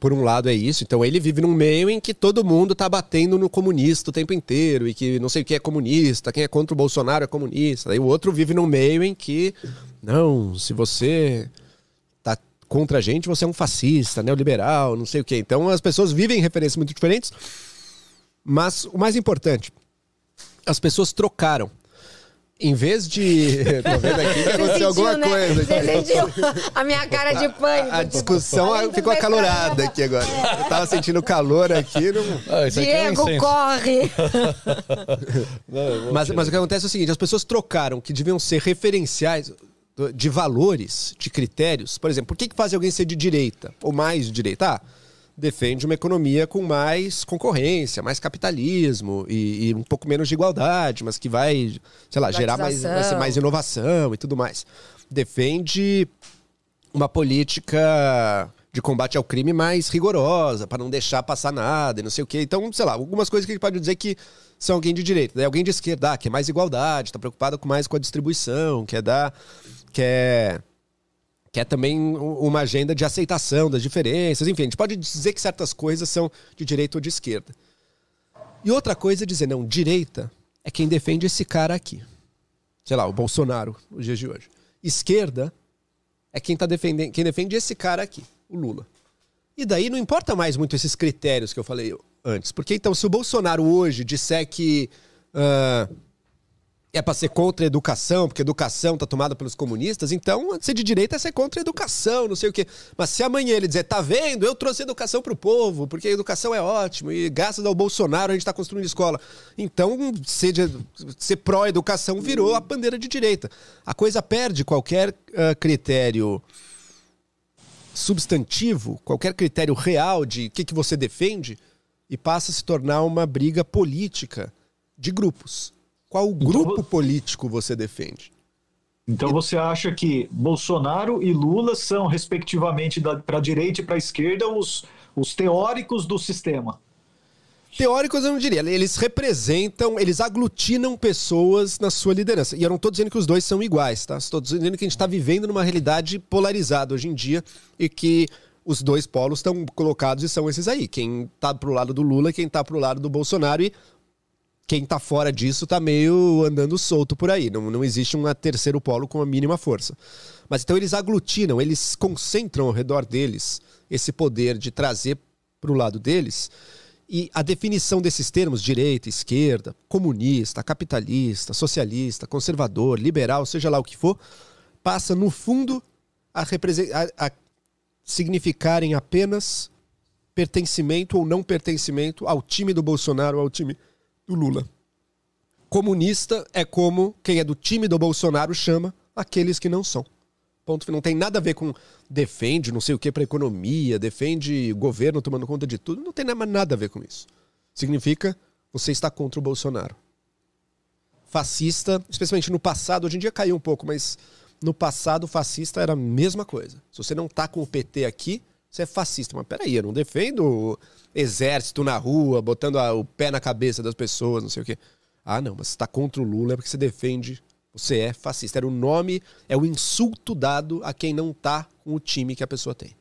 por um lado é isso. Então ele vive num meio em que todo mundo tá batendo no comunista o tempo inteiro e que não sei o que é comunista, quem é contra o Bolsonaro é comunista. Aí o outro vive num meio em que não, se você tá contra a gente, você é um fascista, neoliberal, não sei o que. Então as pessoas vivem em referências muito diferentes. Mas o mais importante, as pessoas trocaram em vez de. Tô vendo aqui que aconteceu alguma né? coisa. Você sentiu a minha cara de pânico. A, a discussão tipo, ficou acalorada aqui agora. Eu tava sentindo calor aqui. No... Ah, Diego, é um corre! Não, mas, mas o que acontece é o seguinte: as pessoas trocaram que deviam ser referenciais de valores, de critérios. Por exemplo, por que, que faz alguém ser de direita? Ou mais de direita? Ah, defende uma economia com mais concorrência, mais capitalismo e, e, um pouco menos de igualdade, mas que vai, sei lá, gerar mais, vai ser mais inovação e tudo mais. Defende uma política de combate ao crime mais rigorosa, para não deixar passar nada e não sei o quê. Então, sei lá, algumas coisas que a gente pode dizer que são alguém de direita. alguém de esquerda, ah, que é mais igualdade, está preocupado com mais com a distribuição, quer dar. quer é também uma agenda de aceitação das diferenças. Enfim, a gente pode dizer que certas coisas são de direita ou de esquerda. E outra coisa é dizer, não, direita é quem defende esse cara aqui. Sei lá, o Bolsonaro, os dias de hoje. Esquerda é quem, tá defendendo, quem defende esse cara aqui, o Lula. E daí não importa mais muito esses critérios que eu falei antes. Porque então, se o Bolsonaro hoje disser que. Uh, é para ser contra a educação, porque a educação tá tomada pelos comunistas, então ser de direita é ser contra a educação, não sei o quê. Mas se amanhã ele dizer, tá vendo, eu trouxe educação pro povo, porque a educação é ótima, e graças ao Bolsonaro a gente tá construindo escola. Então, ser, ser pró-educação virou a bandeira de direita. A coisa perde qualquer uh, critério substantivo, qualquer critério real de o que, que você defende, e passa a se tornar uma briga política de grupos. Qual então grupo então, político você defende? Então você acha que Bolsonaro e Lula são, respectivamente, para a direita e para a esquerda, os, os teóricos do sistema? Teóricos eu não diria. Eles representam, eles aglutinam pessoas na sua liderança. E eu não estou dizendo que os dois são iguais, tá? Estou dizendo que a gente está vivendo numa realidade polarizada hoje em dia e que os dois polos estão colocados e são esses aí. Quem está pro lado do Lula e quem está pro lado do Bolsonaro. E quem tá fora disso tá meio andando solto por aí. Não, não existe um terceiro polo com a mínima força. Mas então eles aglutinam, eles concentram ao redor deles esse poder de trazer para o lado deles. E a definição desses termos, direita, esquerda, comunista, capitalista, socialista, conservador, liberal, seja lá o que for, passa no fundo a, a, a significarem apenas pertencimento ou não pertencimento ao time do Bolsonaro ao time do Lula. Comunista é como quem é do time do Bolsonaro chama aqueles que não são. Ponto. Não tem nada a ver com defende não sei o que para economia, defende governo tomando conta de tudo. Não tem nada, a ver com isso. Significa você está contra o Bolsonaro. Fascista, especialmente no passado, hoje em dia caiu um pouco, mas no passado fascista era a mesma coisa. Se você não tá com o PT aqui, você é fascista. Mas peraí, eu não defendo o exército na rua, botando a- o pé na cabeça das pessoas, não sei o quê. Ah, não, mas você está contra o Lula é porque você defende, você é fascista. Era o nome, é o insulto dado a quem não tá com o time que a pessoa tem.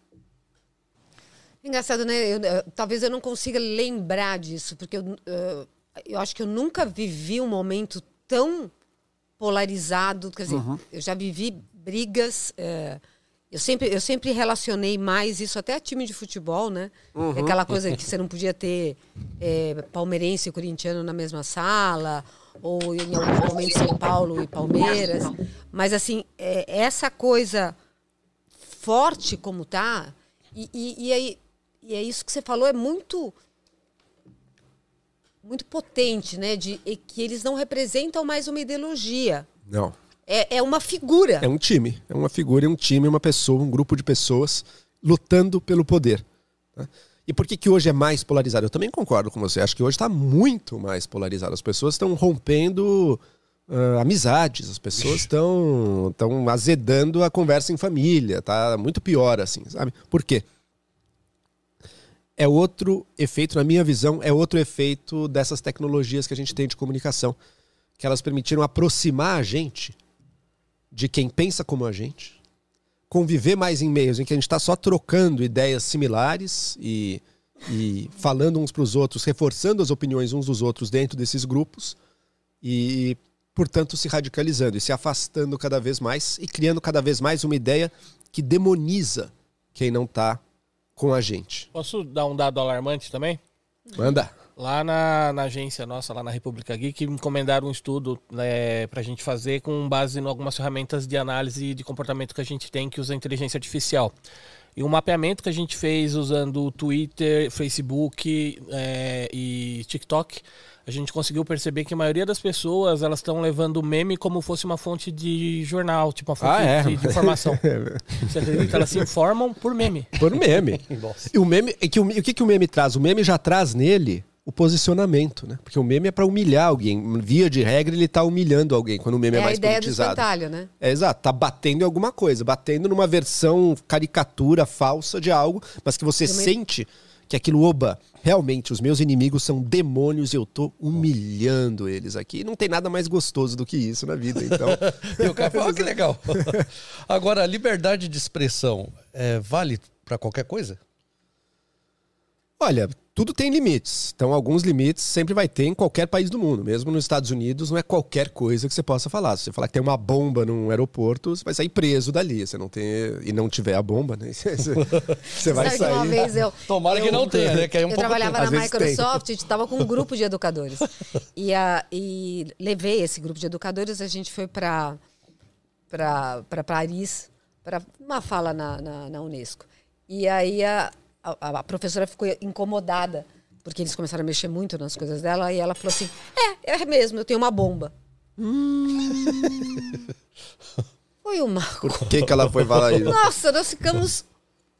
Engraçado, né? Eu- eu- talvez eu não consiga lembrar disso, porque eu, eh, eu acho que eu nunca vivi um momento tão polarizado. Quer dizer, eu já vivi brigas. eh, eu, sempre, eu sempre relacionei mais isso até a time de futebol, né? É Aquela coisa que você não podia ter eh, palmeirense e corintiano na mesma sala, ou em algum momento São Paulo e Palmeiras. Mas, assim, eh, essa coisa forte como tá, e, e, e aí, e é isso que você falou, é muito muito potente, né? De que eles não representam mais uma ideologia. Não. É, é uma figura. É um time. É uma figura, é um time, uma pessoa, um grupo de pessoas lutando pelo poder. tá? E por que, que hoje é mais polarizado? Eu também concordo com você. Acho que hoje está muito mais polarizado. As pessoas estão rompendo ah, amizades, as pessoas estão estão azedando a conversa em família. Tá muito pior, assim, sabe? Por quê? É outro efeito, na minha visão, é outro efeito dessas tecnologias que a gente tem de comunicação. Que elas permitiram aproximar a gente de quem pensa como a gente, conviver mais em meios em que a gente está só trocando ideias similares e, e falando uns para os outros, reforçando as opiniões uns dos outros dentro desses grupos e, portanto, se radicalizando e se afastando cada vez mais e criando cada vez mais uma ideia que demoniza quem não está com a gente. Posso dar um dado alarmante também? Manda. Lá na, na agência nossa, lá na República Geek, me encomendaram um estudo né, para a gente fazer com base em algumas ferramentas de análise de comportamento que a gente tem que usa inteligência artificial. E um mapeamento que a gente fez usando Twitter, Facebook é, e TikTok, a gente conseguiu perceber que a maioria das pessoas elas estão levando o meme como fosse uma fonte de jornal, tipo uma fonte Ah, é? de, de informação. Você acredita? Elas se informam por meme. Por meme. e o meme, é que o, o que, que o meme traz? O meme já traz nele o posicionamento, né? Porque o meme é para humilhar alguém. Via de regra, ele tá humilhando alguém quando o meme é, é a mais ideia do politizado. espantalho, né? É exato, tá batendo em alguma coisa, batendo numa versão caricatura falsa de algo, mas que você Também- sente que aquilo, oba, realmente os meus inimigos são demônios e eu tô humilhando eles aqui. Não tem nada mais gostoso do que isso na vida, então. E o cara fala, "Ah, que legal. Agora, a liberdade de expressão é, vale para qualquer coisa? Olha, tudo tem limites. Então, alguns limites sempre vai ter em qualquer país do mundo. Mesmo nos Estados Unidos, não é qualquer coisa que você possa falar. Se você falar que tem uma bomba num aeroporto, você vai sair preso dali. Você não tem. E não tiver a bomba, né? Você, você vai Sabe que uma sair. vez eu. Tomara que eu- não tenha, né? Que aí é um eu pouco trabalhava Às na. Microsoft, a gente estava com um grupo de educadores. E, a, e levei esse grupo de educadores, a gente foi para para Paris, para uma fala na, na, na Unesco. E aí a, a, a professora ficou incomodada, porque eles começaram a mexer muito nas coisas dela, e ela falou assim: É, é mesmo, eu tenho uma bomba. Foi uma Por que, que ela foi falar isso? nossa, nós ficamos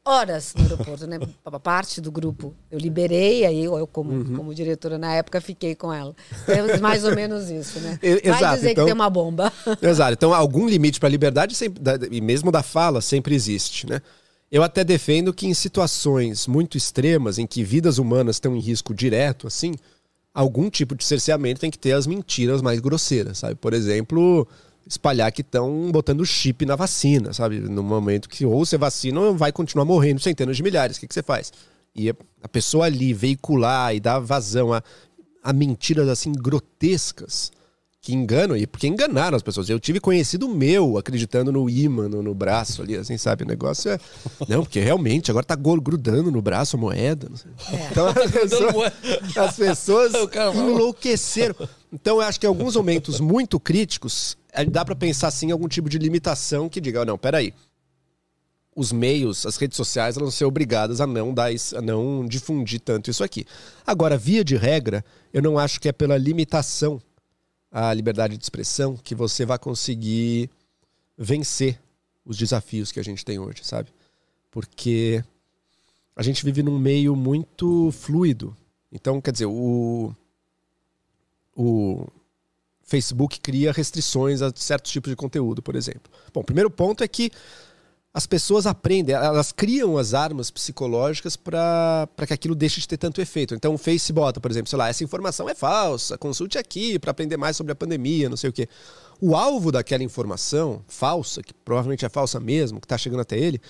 horas no aeroporto, né? Parte do grupo eu liberei, aí eu, como, Uhum. como diretora na época, fiquei com ela. Foi mais ou menos isso, né? E- Vai exato, dizer então- que tem uma bomba. Exato. Então, algum limite para a liberdade, sempre, e mesmo da fala, sempre existe, né? Eu até defendo que em situações muito extremas, em que vidas humanas estão em risco direto, assim, algum tipo de cerceamento tem que ter as mentiras mais grosseiras, sabe? Por exemplo, espalhar que estão botando chip na vacina, sabe? No momento que ou você vacina ou vai continuar morrendo centenas de milhares. O que, que você faz? E a- pessoa ali veicular e dar vazão a, a mentiras assim grotescas que enganam, e porque enganaram as pessoas. Eu tive conhecido meu acreditando no imã no, no braço ali, assim, sabe? O negócio é. Não, porque realmente agora tá grudando no braço a moeda. não sei. Então as pessoas, as pessoas enlouqueceram. Então eu acho que em alguns momentos muito críticos, eh, dá pra pensar assim em algum tipo de limitação que diga, não, peraí. Os meios, as redes sociais, elas vão ser obrigadas a não dar isso, a não difundir tanto isso aqui. Agora, via de regra, eu não acho que é pela limitação à liberdade de expressão que você vai conseguir vencer os desafios que a gente tem hoje, sabe? Porque a gente vive num meio muito fluido. Então, quer dizer, o, o Facebook cria restrições a certos tipos de conteúdo, por exemplo. Bom, o primeiro ponto é que as pessoas aprendem, elas criam as armas psicológicas para que aquilo deixe de ter tanto efeito. Então o Face bota, por exemplo, sei lá, essa informação é falsa, consulte aqui para aprender mais sobre a pandemia, não sei o quê. O alvo daquela informação falsa, que provavelmente é falsa mesmo, que está chegando até ele,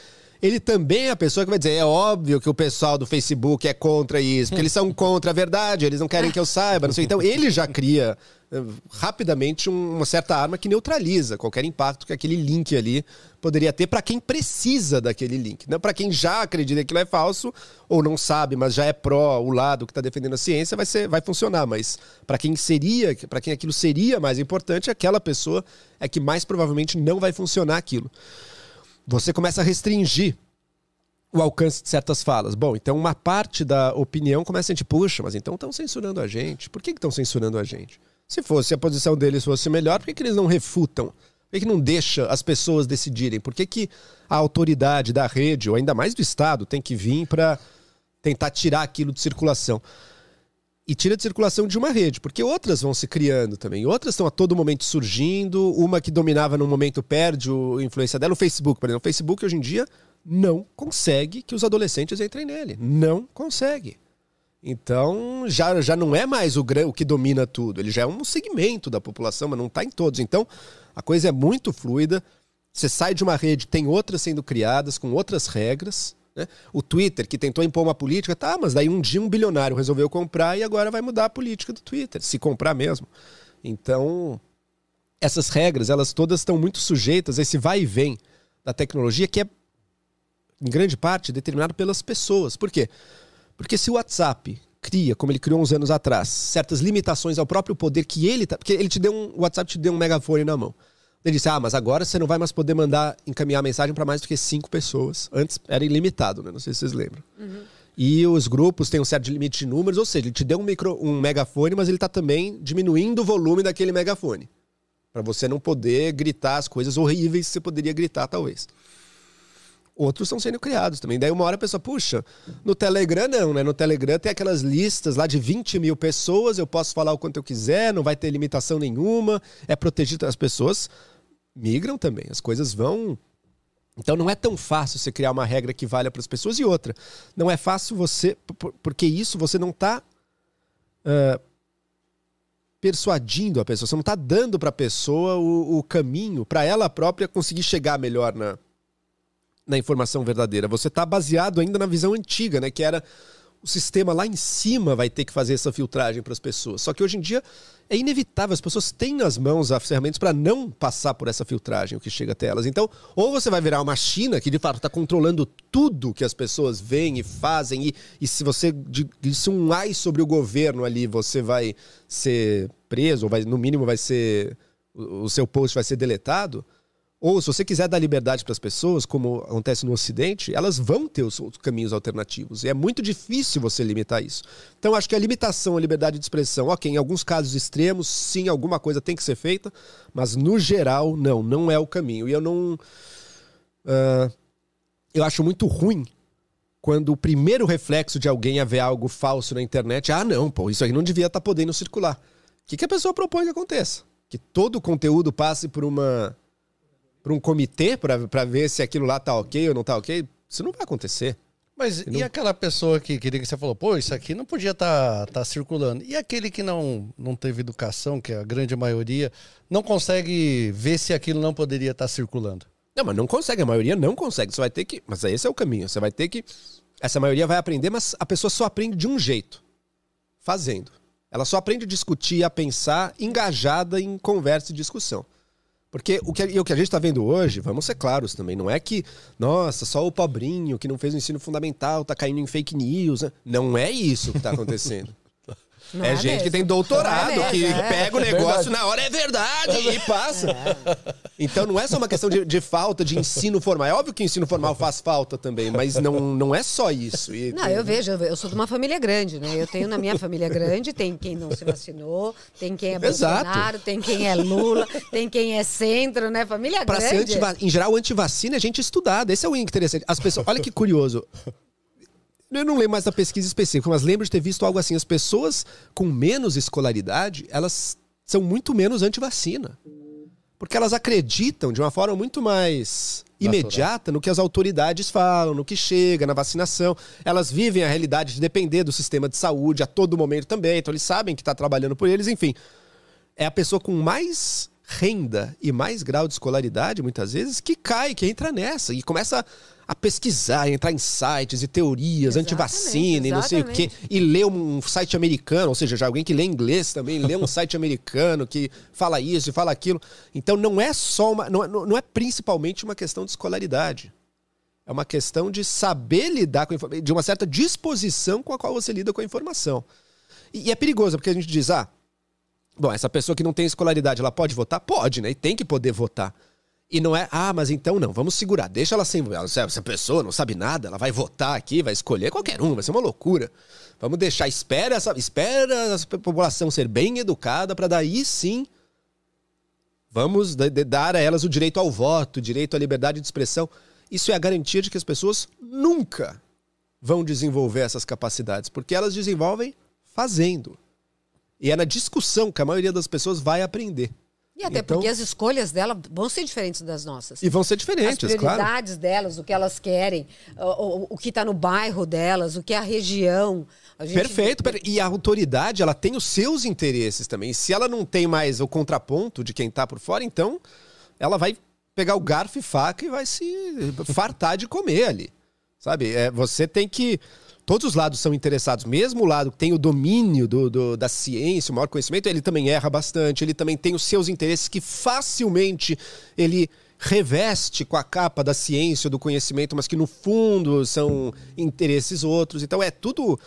ele também é a pessoa que vai dizer: é óbvio que o pessoal do Facebook é contra isso, porque eles são contra a verdade, eles não querem que eu saiba, não sei. Então ele já cria eh, rapidamente um- uma certa arma que neutraliza qualquer impacto que aquele link ali poderia ter para quem precisa daquele link. Não para quem já acredita que aquilo é falso ou não sabe, mas já é pró o lado que está defendendo a ciência, vai, ser, vai funcionar. Mas para quem seria, para quem aquilo seria mais importante, aquela pessoa é que mais provavelmente não vai funcionar aquilo você começa a restringir o alcance de certas falas. Bom, então uma parte da opinião começa a gente, puxa, mas então estão censurando a gente. Por que estão censurando a gente? Se fosse a posição deles fosse melhor, por que, que eles não refutam? Por que, que não deixa as pessoas decidirem? Por que, que a autoridade da rede, ou ainda mais do Estado, tem que vir para tentar tirar aquilo de circulação? E tira de circulação de uma rede, porque outras vão se criando também. Outras estão a todo momento surgindo. Uma que dominava no momento perde a influência dela. O Facebook, por exemplo. O Facebook hoje em dia não consegue que os adolescentes entrem nele. Não consegue. Então já, já não é mais o, o que domina tudo. Ele já é um segmento da população, mas não está em todos. Então a coisa é muito fluida. Você sai de uma rede, tem outras sendo criadas com outras regras. Né? O Twitter, que tentou impor uma política, tá, mas daí um dia um bilionário resolveu comprar e agora vai mudar a política do Twitter, se comprar mesmo. Então, essas regras, elas todas estão muito sujeitas a esse vai e vem da tecnologia, que é, em grande parte, determinado pelas pessoas. Por quê? Porque se o WhatsApp cria, como ele criou uns anos atrás, certas limitações ao próprio poder que ele tá. Porque ele te deu um. O WhatsApp te deu um megafone na mão. Ele disse: Ah, mas agora você não vai mais poder mandar encaminhar mensagem para mais do que cinco pessoas. Antes era ilimitado, né? Não sei se vocês lembram. E os grupos têm um certo limite de números, ou seja, ele te deu um, micro, um megafone, mas ele está também diminuindo o volume daquele megafone. Para você não poder gritar as coisas horríveis que você poderia gritar, talvez. Outros estão sendo criados também. Daí uma hora a pessoa, puxa, no Telegram não, né? No Telegram tem aquelas listas lá de 20 mil pessoas, eu posso falar o quanto eu quiser, não vai ter limitação nenhuma, é protegido. As pessoas migram também, as coisas vão. Então não é tão fácil você criar uma regra que valha para as pessoas. E outra, não é fácil você. por- Porque isso você não está persuadindo a pessoa, você não está dando para a pessoa o, o caminho para ela própria conseguir chegar melhor na, na informação verdadeira. Você está baseado ainda na visão antiga, né? Que era o sistema lá em cima vai ter que fazer essa filtragem para as pessoas. Só que hoje em dia é inevitável, as pessoas têm nas mãos as ferramentas para não passar por essa filtragem, o que chega até elas. Então, ou você vai virar uma China que de fato está controlando tudo que as pessoas veem e fazem, e, e se você di- disse um ai sobre o governo ali, você vai ser preso, ou vai, no mínimo vai ser. O o seu post vai ser deletado. Ou se você quiser dar liberdade para as pessoas, como acontece no Ocidente, elas vão ter os, os caminhos alternativos. E é muito difícil você limitar isso. Então, acho que a limitação à liberdade de expressão, ok, em alguns casos extremos, sim, alguma coisa tem que ser feita, mas no geral, não, não é o caminho. E eu não. ah, eu acho muito ruim quando o primeiro reflexo de alguém é ver algo falso na internet, ah, não, pô, isso aí não devia estar podendo circular. O que, que a pessoa propõe que aconteça? Que todo o conteúdo passe por uma por um comitê para ver se aquilo lá tá ok ou não tá ok? Isso não vai acontecer. Mas e aquela pessoa que queria que você falou, pô, isso aqui não podia estar tá, circulando. E aquele que não, não teve educação, que é a grande maioria, não consegue ver se aquilo não poderia estar circulando. Não, mas não consegue, a maioria não consegue. Você vai ter que. Mas esse é o caminho. Você vai ter que. Essa maioria vai aprender, mas a pessoa só aprende de um jeito: fazendo. Ela só aprende a discutir, a pensar, engajada em conversa e discussão. Porque o que, o que a gente está vendo hoje, vamos ser claros também, não é que, nossa, só o pobrinho que não fez o ensino fundamental tá caindo em fake news. né? Não é isso que está acontecendo. Não é, é gente que mesmo. tem doutorado, é que mesmo, é. pega o negócio na hora, é verdade, e passa. Então não é só uma questão de, de falta de ensino formal. É óbvio que o ensino formal faz falta também, mas não, não é só isso. E- Não, eu vejo, eu sou de uma família grande, né? Eu tenho na minha família grande, tem quem não se vacinou, tem quem é Exato. Bolsonaro, tem quem é Lula, tem quem é centro, né? Família Pra ser grande. antiva... Em geral, antivacina é gente estudada. Esse é o interessante. As pessoas. Olha que curioso. Eu não lembro mais da pesquisa específica, mas lembro de ter visto algo assim. As pessoas com menos escolaridade, elas são muito menos antivacina. Porque elas acreditam de uma forma muito mais imediata no que as autoridades falam, no que chega, na vacinação. Elas vivem a realidade de depender do sistema de saúde a todo momento também. Então eles sabem que está trabalhando por eles, enfim. É a pessoa com mais renda e mais grau de escolaridade, muitas vezes, que cai, que entra nessa e começa a pesquisar, entrar em sites e teorias anti-vacina e não sei o quê, e lê um site americano, ou seja, já alguém que lê inglês também, lê um site americano que fala isso e fala aquilo. Então não é só uma. Não é, não é principalmente uma questão de escolaridade. É uma questão de saber lidar com a informação, de uma certa disposição com a qual você lida com a informação. E, e é perigoso, porque a gente diz, ah, bom, essa pessoa que não tem escolaridade, ela pode votar? Pode, né? E tem que poder votar. E não é, ah, mas então não, vamos segurar, deixa ela sem. Essa pessoa não sabe nada, ela vai votar aqui, vai escolher qualquer um, vai ser uma loucura. Vamos deixar, espera essa, espera a população ser bem educada para daí sim vamos dar a elas o direito ao voto, o direito à liberdade de expressão. Isso é a garantia de que as pessoas nunca vão desenvolver essas capacidades, porque elas desenvolvem fazendo. E é na discussão que a maioria das pessoas vai aprender. E até Então- porque as escolhas dela vão ser diferentes das nossas. E vão ser As diferentes, claro. prioridades delas, o que elas querem, o, o- o que está no bairro delas, o que é a região. A gente- Perfeito. per- E a autoridade, ela tem os seus interesses também. Se ela não tem mais o contraponto de quem tá por fora, então ela vai pegar o garfo e faca e vai se fartar de comer ali. Sabe? É, você tem que. Todos os lados são interessados. Mesmo o lado que tem o domínio do, do- da ciência, o maior conhecimento, ele também erra bastante. Ele também tem os seus interesses que facilmente ele reveste com a capa da ciência, do conhecimento, mas que no fundo são interesses outros. Então é tudo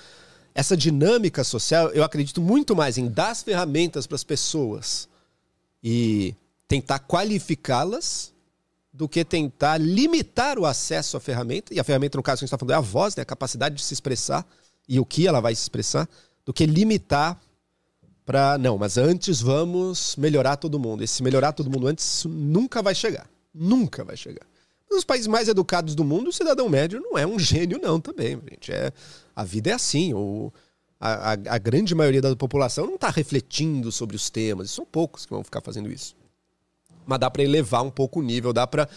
essa dinâmica social. Eu acredito muito mais em dar as ferramentas para as pessoas e tentar qualificá-las do que tentar limitar o acesso à ferramenta. E a ferramenta, no caso que a gente está falando, é a voz, né? a capacidade de se expressar e o que ela vai se expressar, do que limitar para. Não, mas antes vamos melhorar todo mundo. Esse melhorar todo mundo antes nunca vai chegar. Nunca vai chegar. Nos países mais educados do mundo, o cidadão médio não é um gênio, não, também, gente. É, a vida é assim. O, a, a- a grande maioria da população não está refletindo sobre os temas. E são poucos que vão ficar fazendo isso mas dá para elevar um pouco o nível, dá para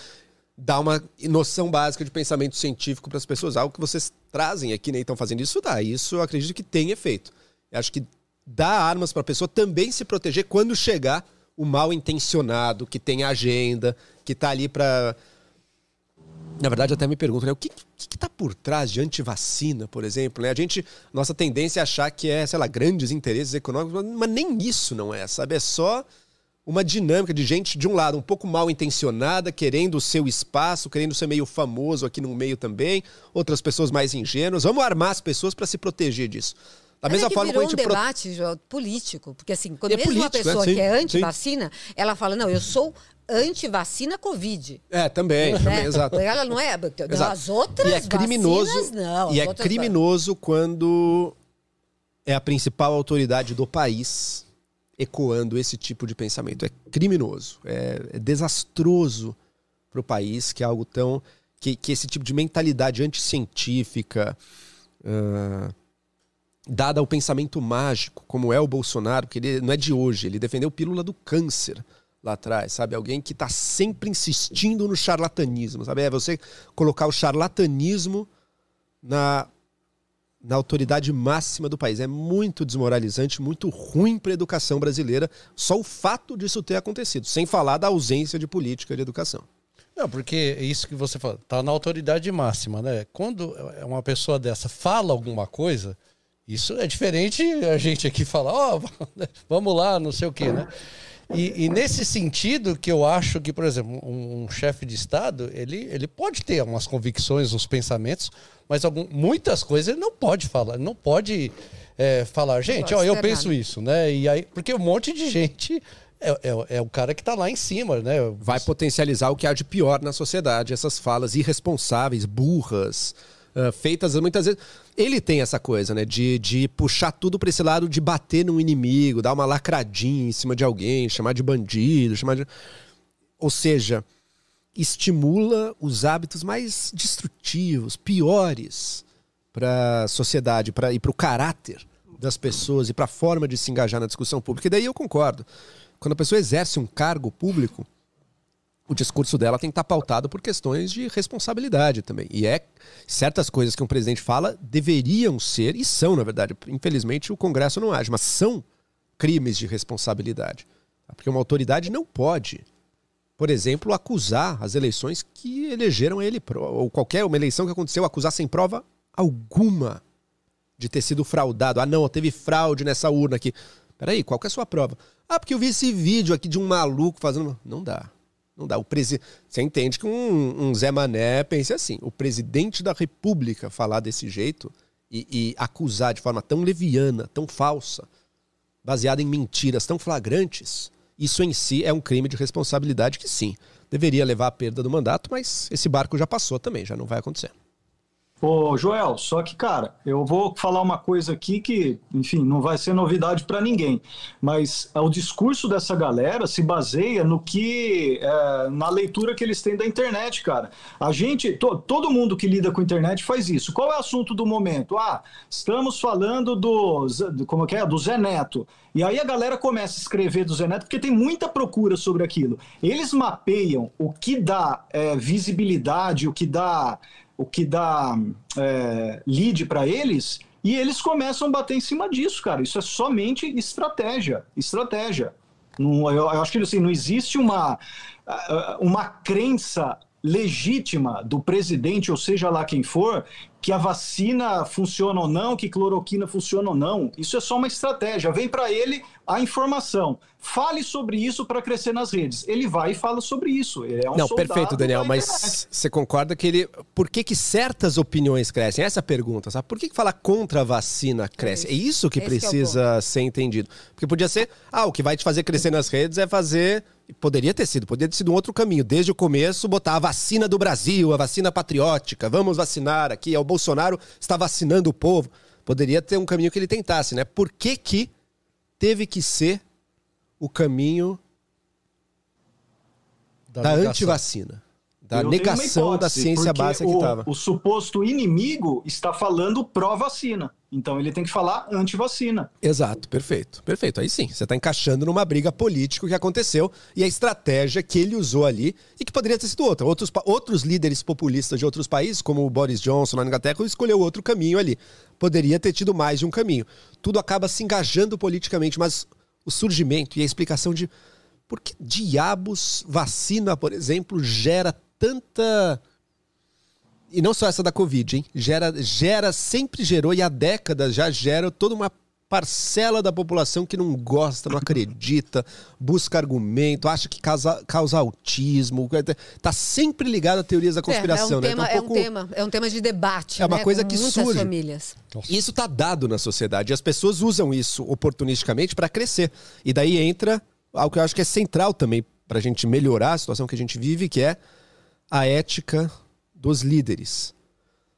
dar uma noção básica de pensamento científico para as pessoas. Algo que vocês trazem aqui, né? Estão fazendo isso, dá. Isso eu acredito que tem efeito. Eu acho que dá armas para a pessoa também se proteger quando chegar o mal intencionado, que tem agenda, que tá ali para na verdade, até me pergunto, né? O que, que, que tá por trás de antivacina, por exemplo? Né? A gente, nossa tendência é achar que é, sei lá, grandes interesses econômicos, mas nem isso não é, sabe? É só uma dinâmica de gente, de um lado, um pouco mal intencionada, querendo o seu espaço, querendo ser meio famoso aqui no meio também, outras pessoas mais ingênuas. Vamos armar as pessoas para se proteger disso. Da Mas mesma é que forma virou como a um gente pro- debate João, político, porque assim, quando É mesmo uma político, né? pessoa Sim, que é anti-vacina, ela fala, não, eu sou anti-vacina Covid. É, também, né? também, exato. Ela não é. Exato. as outras e é criminoso vacinas, não. e é criminoso quando é a principal autoridade do país ecoando esse tipo de pensamento é criminoso é, é desastroso para o país que é algo tão que, que esse tipo de mentalidade anticientífica ah, dada ao pensamento mágico como é o Bolsonaro que ele não é de hoje ele defendeu pílula do câncer lá atrás, sabe? Alguém que está sempre insistindo no charlatanismo, sabe? É você colocar o charlatanismo na, na autoridade máxima do país. É muito desmoralizante, muito ruim para a educação brasileira, só o fato disso ter acontecido, sem falar da ausência de política de educação. Não, porque isso que você fala, tá na autoridade máxima, né? Quando uma pessoa dessa fala alguma coisa, isso é diferente a gente aqui falar, ó, vamos lá, não sei o quê, né? E, e nesse sentido que eu acho que, por exemplo, um, um chefe de Estado, ele, ele pode ter umas convicções, uns pensamentos, mas algum, muitas coisas ele não pode falar, não pode é, falar, gente, ó, eu penso isso, né? E aí, porque um monte de gente é, é, é o cara que está lá em cima, né? Vai potencializar o que há de pior na sociedade, essas falas irresponsáveis, burras, uh, feitas muitas vezes. Ele tem essa coisa, né? De, de puxar tudo para esse lado de bater no inimigo, dar uma lacradinha em cima de alguém, chamar de bandido, chamar de. Ou seja, estimula os hábitos mais destrutivos, piores para a sociedade pra, e para o caráter das pessoas e para a forma de se engajar na discussão pública. E daí eu concordo. Quando a pessoa exerce um cargo público, o discurso dela tem que estar pautado por questões de responsabilidade também. E é certas coisas que um presidente fala deveriam ser, e são, na verdade. Infelizmente, o Congresso não age, mas são crimes de responsabilidade. Porque uma autoridade não pode, por exemplo, acusar as eleições que elegeram ele, ou qualquer uma eleição que aconteceu, acusar sem prova alguma de ter sido fraudado. Ah, não, teve fraude nessa urna aqui. Peraí, qual que é a sua prova? Ah, porque eu vi esse vídeo aqui de um maluco fazendo. Não dá. Não dá. O presi... Você entende que um, um Zé Mané pense assim: o presidente da República falar desse jeito e, e acusar de forma tão leviana, tão falsa, baseada em mentiras tão flagrantes, isso em si é um crime de responsabilidade que sim, deveria levar à perda do mandato, mas esse barco já passou também, já não vai acontecer. Ô, Joel, só que, cara, eu vou falar uma coisa aqui que, enfim, não vai ser novidade para ninguém, mas o discurso dessa galera se baseia no que, é, na leitura que eles têm da internet, cara. A gente, to, todo mundo que lida com internet faz isso. Qual é o assunto do momento? Ah, estamos falando do, como que é? Do Zé Neto. E aí a galera começa a escrever do Zé Neto porque tem muita procura sobre aquilo. Eles mapeiam o que dá é, visibilidade, o que dá o que dá é, lead para eles e eles começam a bater em cima disso, cara. Isso é somente estratégia, estratégia. Não, eu, eu acho que assim, não existe uma, uma crença legítima do presidente, ou seja lá quem for, que a vacina funciona ou não, que cloroquina funciona ou não. Isso é só uma estratégia. Vem para ele a informação. Fale sobre isso para crescer nas redes. Ele vai e fala sobre isso. Ele é um Não, perfeito, Daniel, mas você concorda que ele. Por que, que certas opiniões crescem? Essa é a pergunta, sabe? Por que, que falar contra a vacina cresce? É isso que Esse precisa que é ser entendido. Porque podia ser, ah, o que vai te fazer crescer nas redes é fazer. Poderia ter sido, poderia ter sido um outro caminho. Desde o começo, botar a vacina do Brasil, a vacina patriótica, vamos vacinar aqui, é o Bolsonaro está vacinando o povo. Poderia ter um caminho que ele tentasse, né? Por que, que teve que ser o caminho da, da antivacina? Da Eu negação da ciência básica que estava. O suposto inimigo está falando pró-vacina. Então ele tem que falar anti-vacina. Exato, perfeito. Perfeito. Aí sim, você está encaixando numa briga política que aconteceu e a estratégia que ele usou ali e que poderia ter sido outra. Outros, outros líderes populistas de outros países, como o Boris Johnson na Inglaterra, escolheu outro caminho ali. Poderia ter tido mais de um caminho. Tudo acaba se engajando politicamente, mas o surgimento e a explicação de por que diabos vacina, por exemplo, gera tanta e não só essa da Covid, hein? Gera, gera, sempre gerou e há décadas já gera toda uma parcela da população que não gosta, não acredita, busca argumento, acha que causa, causa autismo, tá sempre ligado a teorias da conspiração, é, é um né? Tema, então, um pouco... é, um tema, é um tema de debate, É uma né? coisa Com que surge. Famílias. Isso tá dado na sociedade e as pessoas usam isso oportunisticamente para crescer. E daí entra algo que eu acho que é central também para a gente melhorar a situação que a gente vive, que é a ética dos líderes.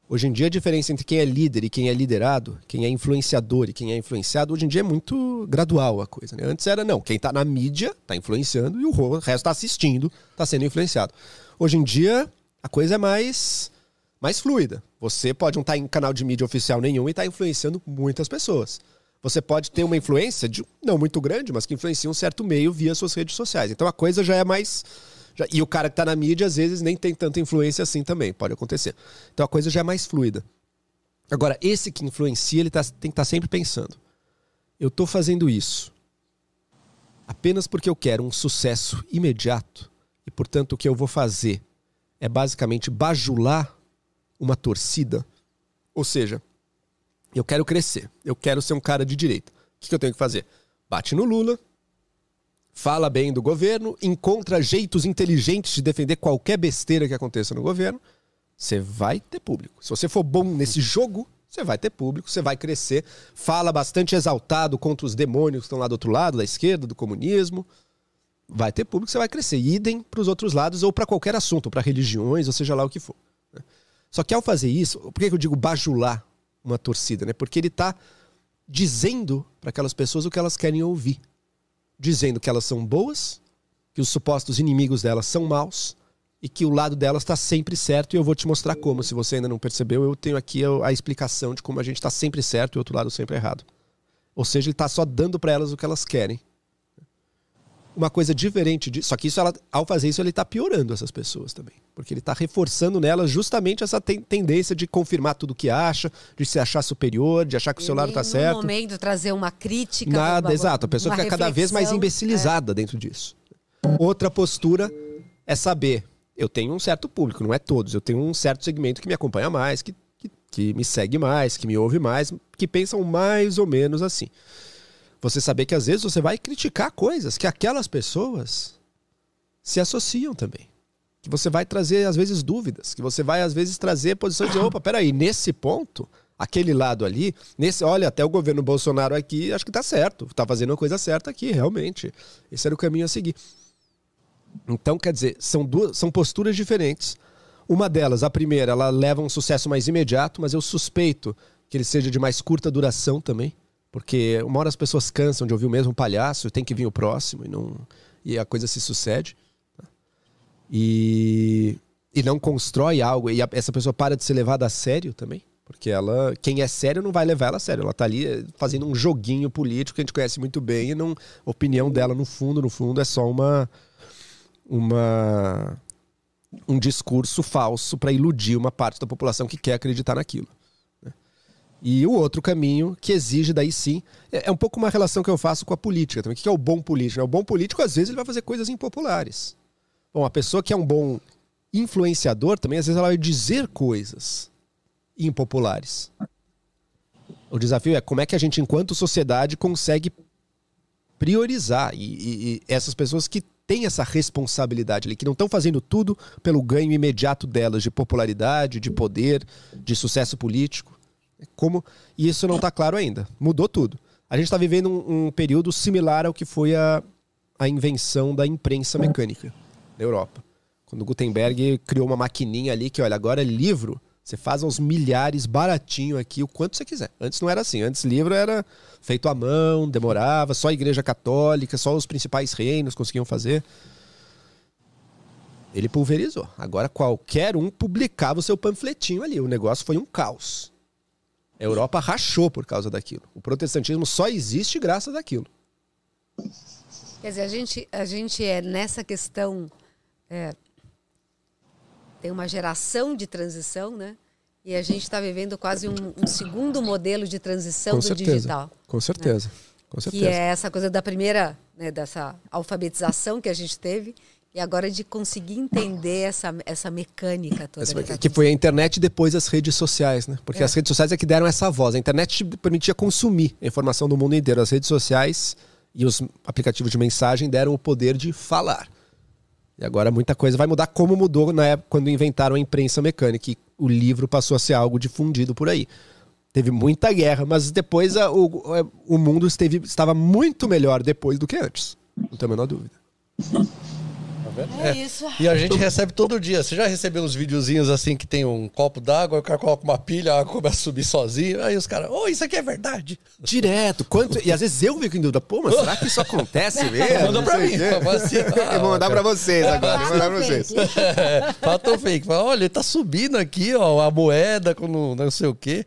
Hoje em dia a diferença entre quem é líder e quem é liderado, quem é influenciador e quem é influenciado, hoje em dia é muito gradual a coisa. Né? Antes era não, quem está na mídia está influenciando e o resto está assistindo, está sendo influenciado. Hoje em dia a coisa é mais mais fluida. Você pode não estar tá em canal de mídia oficial nenhum e estar tá influenciando muitas pessoas. Você pode ter uma influência de não muito grande, mas que influencia um certo meio via suas redes sociais. Então a coisa já é mais já, e o cara que está na mídia, às vezes, nem tem tanta influência assim também. Pode acontecer. Então a coisa já é mais fluida. Agora, esse que influencia, ele tá, tem que estar tá sempre pensando: eu estou fazendo isso apenas porque eu quero um sucesso imediato e, portanto, o que eu vou fazer é basicamente bajular uma torcida. Ou seja, eu quero crescer, eu quero ser um cara de direita. O que, que eu tenho que fazer? Bate no Lula, fala bem do governo, encontra jeitos inteligentes de defender qualquer besteira que aconteça no governo, você vai ter público. Se você for bom nesse jogo, você vai ter público, você vai crescer. Fala bastante exaltado contra os demônios que estão lá do outro lado, da esquerda, do comunismo. Vai ter público, você vai crescer. Idem para os outros lados ou para qualquer assunto, para religiões, ou seja lá o que for. né? Só que ao fazer isso, por que eu digo bajular uma torcida? Né? Porque ele está dizendo para aquelas pessoas o que elas querem ouvir. Dizendo que elas são boas, que os supostos inimigos delas são maus e que o lado delas está sempre certo e eu vou te mostrar como. Se você ainda não percebeu, eu tenho aqui a, explicação de como a gente está sempre certo e o outro lado sempre errado. Ou seja, ele está só dando para elas o que elas querem. Uma coisa diferente disso. Só que isso, ela, ao fazer isso, ele está piorando essas pessoas também. Porque ele está reforçando nelas justamente essa ten- tendência de confirmar tudo o que acha, de se achar superior, de achar que o seu lado está certo. No momento trazer uma crítica. Nada, uma- exato. A pessoa fica cada vez mais reflexão. imbecilizada dentro disso. Outra postura é saber. Eu tenho um certo público, não é todos. Eu tenho um certo segmento que me acompanha mais, que, que, que me segue mais, que me ouve mais, que pensam mais ou menos assim. Você saber que às vezes você vai criticar coisas que aquelas pessoas se associam também. Que você vai trazer, às vezes, dúvidas. Que você vai, às vezes, trazer posições de opa, peraí, nesse ponto, aquele lado ali, nesse, olha, até o governo Bolsonaro aqui, acho que tá certo. Tá fazendo a coisa certa aqui, realmente. Esse era o caminho a seguir. Então, quer dizer, são duas, são posturas diferentes. Uma delas, a primeira, ela leva um sucesso mais imediato, mas eu suspeito que ele seja de mais curta duração também. Porque uma hora as pessoas cansam de ouvir o mesmo palhaço, tem que vir o próximo e, não, e a coisa se sucede. E, e não constrói algo. E a- essa pessoa para de ser levada a sério também. Porque ela, quem é sério não vai levar ela a sério. Ela tá ali eh, fazendo um joguinho político que a gente conhece muito bem e não, a opinião dela no fundo, no fundo é só uma uma um discurso falso para iludir uma parte da população que quer acreditar naquilo. E o outro caminho que exige daí sim é, é um pouco uma relação que eu faço com a política também. O que é o bom político? O bom político às vezes ele vai fazer coisas impopulares. Bom, a pessoa que é um bom influenciador também às vezes ela vai dizer coisas impopulares. O desafio é como é que a gente, enquanto sociedade, consegue priorizar e, e- e essas pessoas que têm essa responsabilidade ali, que não estão fazendo tudo pelo ganho imediato delas de popularidade, de poder, de sucesso político. Como e isso não está claro ainda. Mudou tudo. A gente está vivendo um, um período similar ao que foi a, a invenção da imprensa mecânica na Europa. Quando Gutenberg criou uma maquininha ali que, olha, agora é livro, você faz aos milhares baratinho aqui, o quanto você quiser. Antes não era assim. Antes livro era feito à mão, demorava, só a igreja católica, só os principais reinos conseguiam fazer. Ele pulverizou. Agora qualquer um publicava o seu panfletinho ali. O negócio foi um caos. A Europa rachou por causa daquilo. O protestantismo só existe graças àquilo. Quer dizer, a gente, a gente é nessa questão. é, tem uma geração de transição, né? E a gente está vivendo quase um, um segundo modelo de transição Com do certeza. digital. Com certeza. Com Que certeza. é essa coisa da primeira, né, dessa alfabetização que a gente teve, e agora de conseguir entender essa, essa mecânica toda. Essa- que tá que foi a internet e depois as redes sociais, né? Porque as redes sociais é que deram essa voz. A internet te permitia consumir a informação do mundo inteiro. As redes sociais e os aplicativos de mensagem deram o poder de falar. E agora muita coisa vai mudar, como mudou na época quando inventaram a imprensa mecânica. E o livro passou a ser algo difundido por aí. Teve muita guerra, mas depois a- o, o mundo esteve, estava muito melhor depois do que antes. Não tenho a menor dúvida. É isso. E a gente recebe todo dia. Você já recebeu uns videozinhos assim que tem um copo d'água, o cara coloca uma pilha, a água começa a subir sozinho. Aí os caras, ô, isso aqui é verdade. Direto. Quanto... E às vezes eu fico em dúvida, pô, mas será que isso acontece mesmo? Manda pra mim. assim, ah, Eu vou mandar pra vocês agora. Vou mandar pra vocês. É, fato fake. Fala, olha, ele tá subindo aqui, ó, a moeda com não, sei o quê.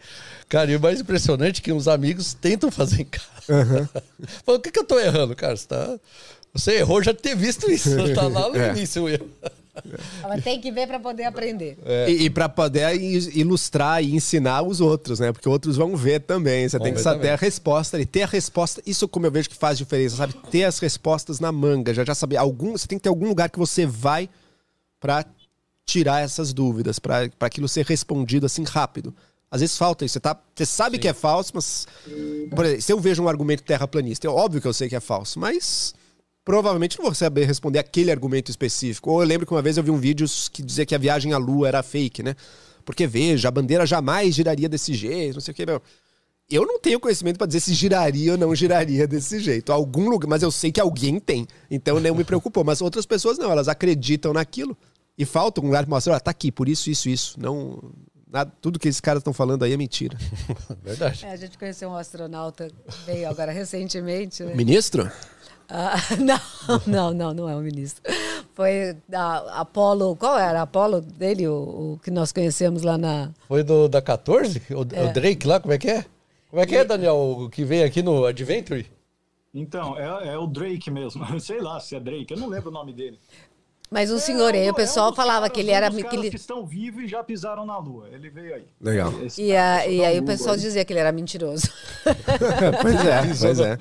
Cara, e o mais impressionante é que uns amigos tentam fazer em casa. Fala, o que, que eu tô errando, cara? Você, tá... Você errou já de ter visto isso. Tá lá no É. início o erro. Mas tem que ver para poder aprender. E, e para poder ilustrar e ensinar os outros, né? Porque outros vão ver também. Você Vão tem que saber também. a resposta ali. Ter a resposta, isso como eu vejo que faz diferença, sabe? Ter as respostas na manga, já já saber algum, você tem que ter algum lugar que você vai pra tirar essas dúvidas, pra pra aquilo ser respondido assim rápido. Às vezes falta isso. Você, tá, você sabe que é falso, mas. Por exemplo, se eu vejo um argumento terraplanista, é óbvio que eu sei que é falso, mas. Provavelmente não vou saber responder aquele argumento específico. Ou eu lembro que uma vez eu vi um vídeo que dizia que a viagem à Lua era fake, né? Porque veja, a bandeira jamais giraria desse jeito, não sei o que. Meu. Eu não tenho conhecimento para dizer se giraria ou não giraria desse jeito. Algum lugar, mas eu sei que alguém tem. Então não me preocupou. Mas outras pessoas não, elas acreditam naquilo. E falta um lugar que mostra, ó, tá aqui, por isso, isso, isso. Não, nada, tudo que esses caras estão falando aí é mentira. Verdade. É, a gente conheceu um astronauta veio agora recentemente, né? Ministro? Ah, não, não, não, não é o ministro. Foi da Apolo, qual era? Apolo dele, o, o que nós conhecemos lá na. Foi do, da 14? O, o Drake lá, como é que é? Como é que é, Daniel, o que veio aqui no Adventure? Então, é, é o Drake mesmo. Sei lá se é Drake, eu não lembro o nome dele. Mas um senhor aí, É o um- pessoal é um falava caras- que ele um era. dos Que caras ele, que estão vivos e já pisaram na Lua. Ele veio aí. Legal. Esse e, a- e aí um o pessoal aí. dizia que ele era mentiroso. pois é, pois é.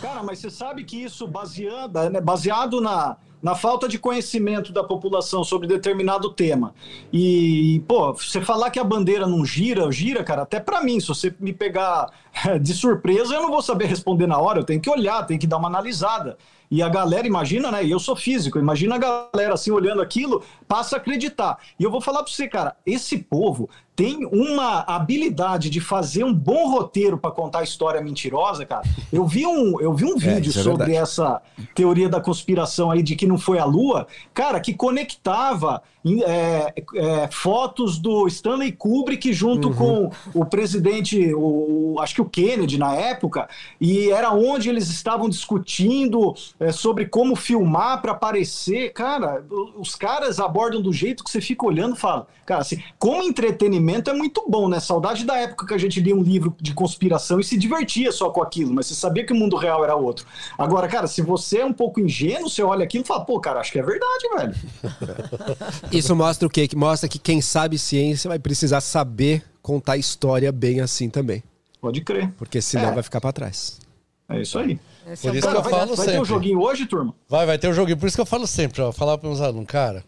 Cara, mas você sabe que isso baseado, né, baseado na, na falta de conhecimento da população sobre determinado tema. E, pô, você falar que a bandeira não gira, gira, cara, até pra mim, se você me pegar de surpresa, eu não vou saber responder na hora, eu tenho que olhar, tenho que dar uma analisada. E a galera, imagina, né? E eu sou físico, imagina a galera assim olhando aquilo, passa a acreditar. E eu vou falar pra você, cara, esse povo tem uma habilidade de fazer um bom roteiro pra contar história mentirosa, cara. Eu vi um, eu vi um vídeo isso é sobre verdade. essa teoria da conspiração aí de que não foi a Lua, cara, que conectava é, é, fotos do Stanley Kubrick junto Uhum. com o presidente, o, acho que o Kennedy na época, e era onde eles estavam discutindo é, sobre como filmar para aparecer. Cara, os caras abordam do jeito que você fica olhando e fala, cara, assim, como entretenimento é muito bom, né? Saudade da época que a gente lia um livro de conspiração e se divertia só com aquilo, mas você sabia que o mundo real era outro. Agora, cara, se você é um pouco ingênuo, você olha aquilo e fala, pô, cara, acho que é verdade, velho. Isso mostra o quê? Que mostra que quem sabe ciência vai precisar saber contar história bem assim também. Pode crer. Porque senão É. vai ficar pra trás. É isso aí. Esse Por é isso que bom- eu vai, falo vai ter um sempre. joguinho hoje, turma? Vai, vai ter um joguinho. Por isso que eu falo sempre, ó, falar para meus alunos, cara.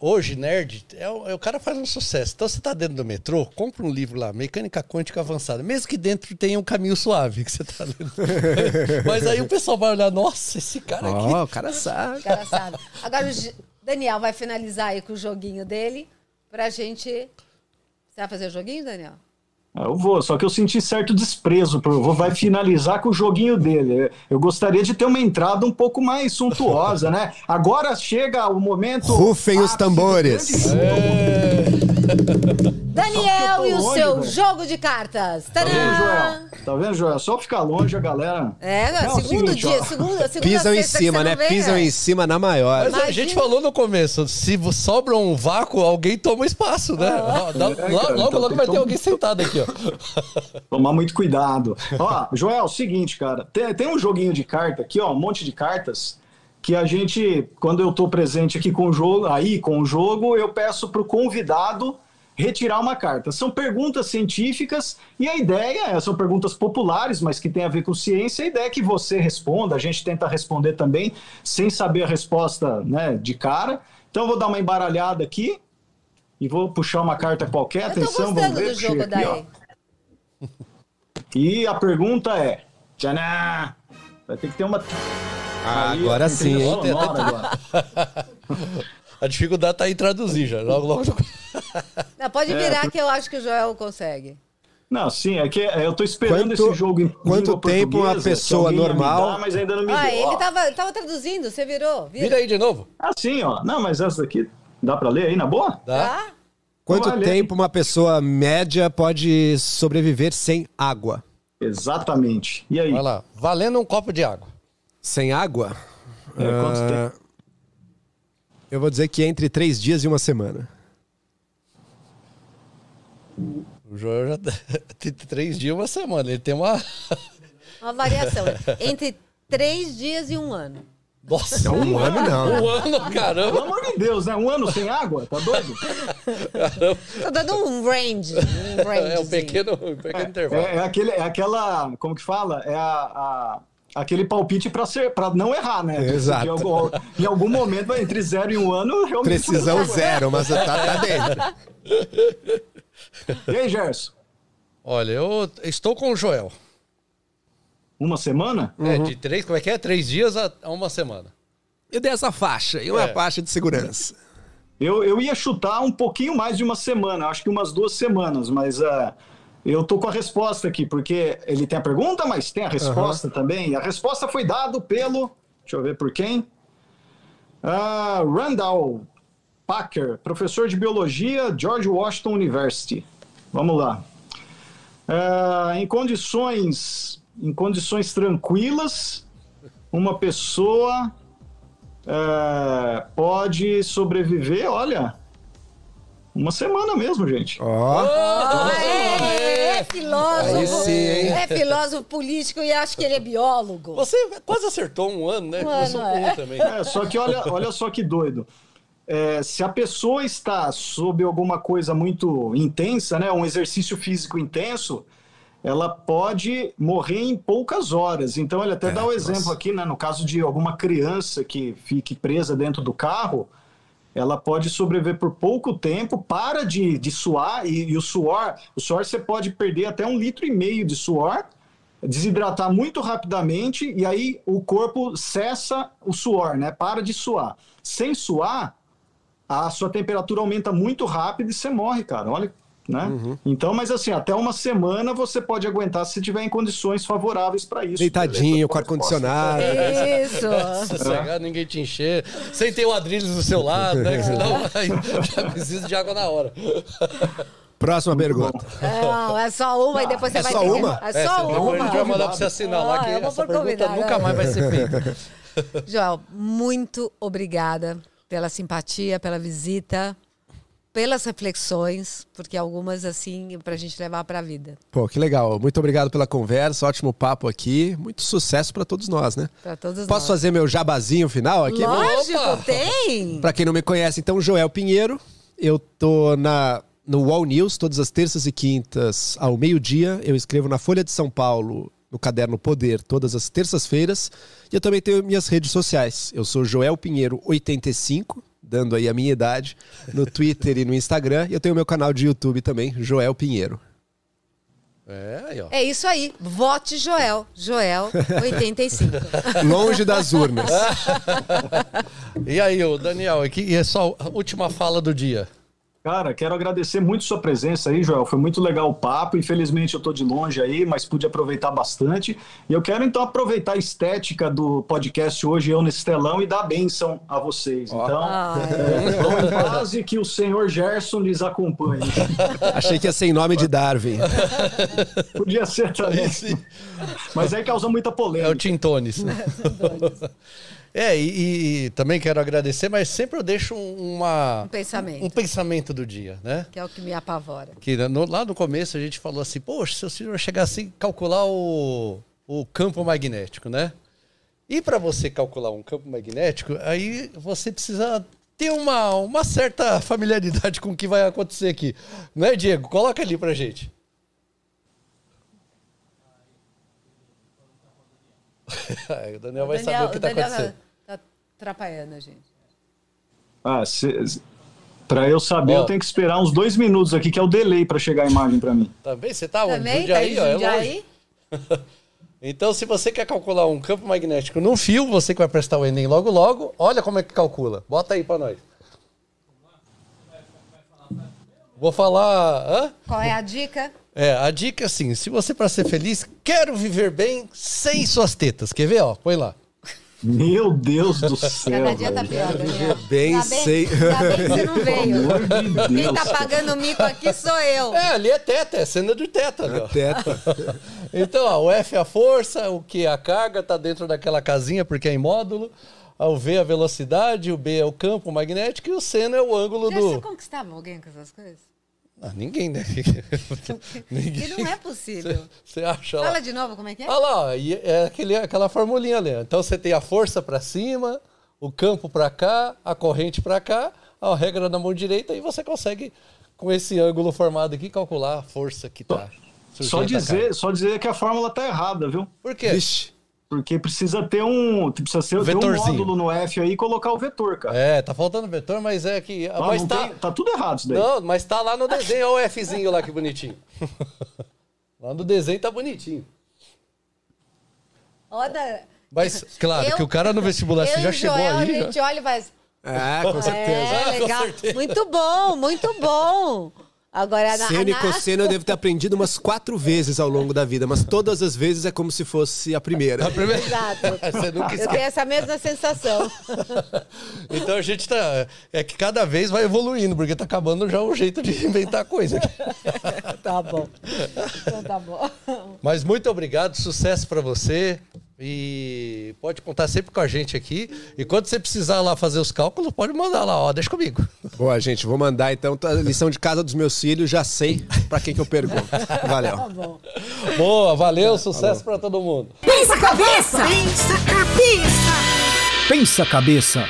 Hoje, nerd, é o, é o cara faz um sucesso. Então, você tá dentro do metrô, compra um livro lá, Mecânica Quântica Avançada. Mesmo que dentro tenha um caminho suave que você tá lendo. Mas aí o pessoal vai olhar, nossa, esse cara aqui. Ó, o cara sabe. O cara sabe. Agora o Daniel vai finalizar aí com o joguinho dele pra gente. Você vai fazer o joguinho, Daniel? Ah, Eu vou, só que eu senti certo desprezo. Por, vou, vai finalizar com o joguinho dele. Eu gostaria de ter uma entrada um pouco mais suntuosa, né? Agora chega o momento. Rufem os tambores. jogo. Daniel e o longe, seu velho. jogo de cartas. Tá vendo, Tadã! Joel? Tá vendo, Joel? Só ficar longe a galera. É, Não, é segundo seguinte, dia, segunda, segunda Pisam em cima, né? vem, Pisam é. em cima na maior. Mas a Imagina. gente falou no começo, se sobra um vácuo, alguém toma espaço, né? Ó, dá- É, cara, logo, então logo vai ter alguém sentado aqui, ó. Tomar muito cuidado. Ó, Joel, seguinte, cara. Tem, tem um joguinho de carta aqui, ó, um monte de cartas. Que a gente, quando eu tô presente aqui com o jogo, aí com o jogo, eu peço pro convidado retirar uma carta. São perguntas científicas e a ideia é, são perguntas populares, mas que tem a ver com ciência. A ideia é que você responda, a gente tenta responder também sem saber a resposta, né, de cara. Então vou dar uma embaralhada aqui e vou puxar uma carta qualquer. Atenção, vamos ver. do jogo aqui, ó. E a pergunta é: Tchaná! Vai ter que ter uma. Ah, Aí, agora sim, hein? agora. A dificuldade tá em traduzir já. Logo, logo. Não, pode É, virar por- que eu acho que o Joel consegue. Não, sim, é que é, eu tô esperando Quanto- esse jogo em quanto tempo uma pessoa normal- dar, mas ainda não me Ah, deu. ele tava, tava traduzindo, você virou. Vira. Vira aí de novo. Ah, sim, ó. Não, mas essa daqui dá pra ler aí na boa? Tá? Tá? Quanto aí. tempo uma pessoa média pode sobreviver sem água? Exatamente. E aí? Vai lá. Valendo um copo de água. Sem água? É, quanto Ah, Eu vou dizer que entre três dias e uma semana. O Joel já tem três dias, uma semana. Ele tem uma. Uma variação. Entre três dias e um ano. Nossa, Um ano não. um ano, Pelo caramba. amor de Deus, né? Um ano sem água? Tá doido? Tô dando um range. Um range É um pequeno, um pequeno intervalo. É, é aquele, é aquela. Como que fala? É a. a- Aquele palpite para ser para não errar, né? Exato. Em algum, em algum momento, vai entre zero e um ano, realmente. Precisão zero, mas tá, tá dentro. E aí, Gerson? Olha, eu estou com o Joel. Uma semana? É, de três, como é que é? Três dias a, a uma semana. Eu dei essa faixa, e uma É. faixa de segurança. Eu, eu ia chutar um pouquinho mais de uma semana, acho que umas duas semanas, mas ah, eu tô com a resposta aqui, porque ele tem a pergunta, mas tem a resposta também. A resposta foi dada pelo. Deixa eu ver por quem. Ah, Randall Packer, professor de biologia, George Washington University. Vamos lá. Ah, em condições em condições tranquilas, uma pessoa é, pode sobreviver, olha, uma semana mesmo, gente. Ó, Ah, é, é filósofo. Sim, hein? É filósofo político e acho que ele é biólogo. Você quase acertou um ano, né? Um Começou ano, com um é. também. É, só que olha, olha só que doido. É, se a pessoa está sob alguma coisa muito intensa, né, um exercício físico intenso, ela pode morrer em poucas horas. Então, ele até dá o exemplo aqui, né, no caso de alguma criança que fique presa dentro do carro, ela pode sobreviver por pouco tempo, para de, de suar, e, e o suor, o suor você pode perder até um litro e meio de suor, desidratar muito rapidamente, e aí o corpo cessa o suor, né? Para de suar. Sem suar, a sua temperatura aumenta muito rápido e você morre, cara. Olha, né? Uhum. Então, mas assim, até uma semana você pode aguentar se tiver em condições favoráveis para isso. deitadinho, com ar-condicionado. Isso. Sossegado, ninguém te encher. Sem ter o Adrilles do seu lado, né? Que senão já precisa de água na hora. Próxima pergunta. Não, é só uma e depois você É vai só ter que- uma? É só senão uma. a gente vai mandar pra você assinar lá Ah, que eu vou essa por pergunta convidado, nunca é. mais vai ser feita. Joel, muito obrigada pela simpatia, pela visita, pelas reflexões, porque algumas, assim, pra gente levar pra vida. Pô, que legal. Muito obrigado pela conversa, ótimo papo aqui. Muito sucesso pra todos nós, né? Pra todos Posso nós. fazer meu jabazinho final aqui? Lógico, Opa! tem! Pra quem não me conhece, então, Joel Pinheiro. Eu tô na, no Wall News todas as terças e quintas ao meio-dia. Eu escrevo na Folha de São Paulo, no Caderno Poder, todas as terças-feiras. E eu também tenho minhas redes sociais. Eu sou Joel Pinheiro 85, dando aí a minha idade, no Twitter e no Instagram. E eu tenho meu canal de YouTube também, Joel Pinheiro. É, aí, ó. É isso aí. Vote Joel. Joel 85. Longe das urnas. E aí, ô Daniel, aqui e é só a última fala do dia. Cara, quero agradecer muito sua presença aí, Joel. Foi muito legal o papo. Infelizmente eu tô de longe aí, mas pude aproveitar bastante. E eu quero então aproveitar a estética do podcast hoje, eu nesse telão, e dar bênção a vocês. Então, Ah, é, vão em paz e que o senhor Gerson lhes acompanhe. Achei que ia ser em nome de Darwin. Podia ser também. Esse Mas aí causa muita é o polêmica. Tintones. É, e, e também quero agradecer, mas sempre eu deixo uma, Um pensamento. um pensamento do dia, né? Que é o que me apavora. Que no- lá no começo a gente falou assim, poxa, se o senhor chegar assim, calcular o, o campo magnético, né? E para você calcular um campo magnético, aí você precisa ter uma, uma certa familiaridade com o que vai acontecer aqui. Não é, Diego? Coloca ali pra gente. o Daniel vai saber o que tá acontecendo. tá, tá atrapalhando a gente. Ah, para eu saber, Ó. eu tenho que esperar uns dois minutos aqui, que é o delay para chegar a imagem para mim. Também? Você tá onde? Também? Jundiaí, tá ó, em é longe. Então, se você quer calcular um campo magnético num fio, você que vai prestar o Enem logo logo, olha como é que calcula. Bota aí pra nós. Vou falar. Hã? Qual é a dica? É, a dica é assim: se você, para ser feliz, quero viver bem sem suas tetas. Quer ver? Ó, põe lá. Meu Deus do céu. Cada dia tá pior, Daniel. bem Ainda bem- sei. Ainda bem que você não veio. De Quem Deus. tá pagando o mico aqui sou eu. É, ali é teta, é cena de teta. ó. Teta. Então, ó, o F é a força, o Q é a carga, tá dentro daquela casinha porque é em módulo. O V é a velocidade, o B é o campo magnético e o C é o ângulo Já você do. conquistava alguém com essas coisas? Ah, ninguém, né? Que não é possível. Você acha lá? Fala de novo como é que é? Olha lá, ó, e é aquele, aquela formulinha ali. Então você tem a força para cima, o campo para cá, a corrente para cá, a regra na mão direita e você consegue, com esse ângulo formado aqui, calcular a força que tá. Só dizer, só dizer que a fórmula tá errada, viu? Por quê? Vixe. Porque precisa ter um, precisa ser, ter um módulo no F aí e colocar o vetor, cara. É, tá faltando vetor, mas é que. Ah, mas não tá. tem- tá tudo errado isso daí. Não, mas tá lá no desenho, olha o Fzinho lá que bonitinho. lá no desenho tá bonitinho. Roda. Mas, claro, Eu- que o cara no vestibular, você já chegou Joel, aí. A já. gente olha e faz. É, com certeza. É, Com legal. certeza. Muito bom, muito bom. Agora, na, Seno e na- cosseno eu devo ter aprendido umas quatro vezes ao longo da vida, mas todas as vezes é como se fosse a primeira. A primeira- Exato. Você nunca Eu tenho essa mesma sensação. Então a gente tá. É que cada vez vai evoluindo, porque tá acabando já o jeito de inventar coisa. aqui. tá bom. Então tá bom. Mas muito obrigado, sucesso pra você. E pode contar sempre com a gente aqui. E quando você precisar lá fazer os cálculos, pode mandar lá, ó, deixa comigo. Boa, gente, vou mandar então a lição de casa dos meus filhos, já sei pra quem que eu pergunto. Valeu. Tá bom. Boa, valeu, sucesso pra todo mundo. Pensa cabeça! Pensa cabeça! Pensa cabeça.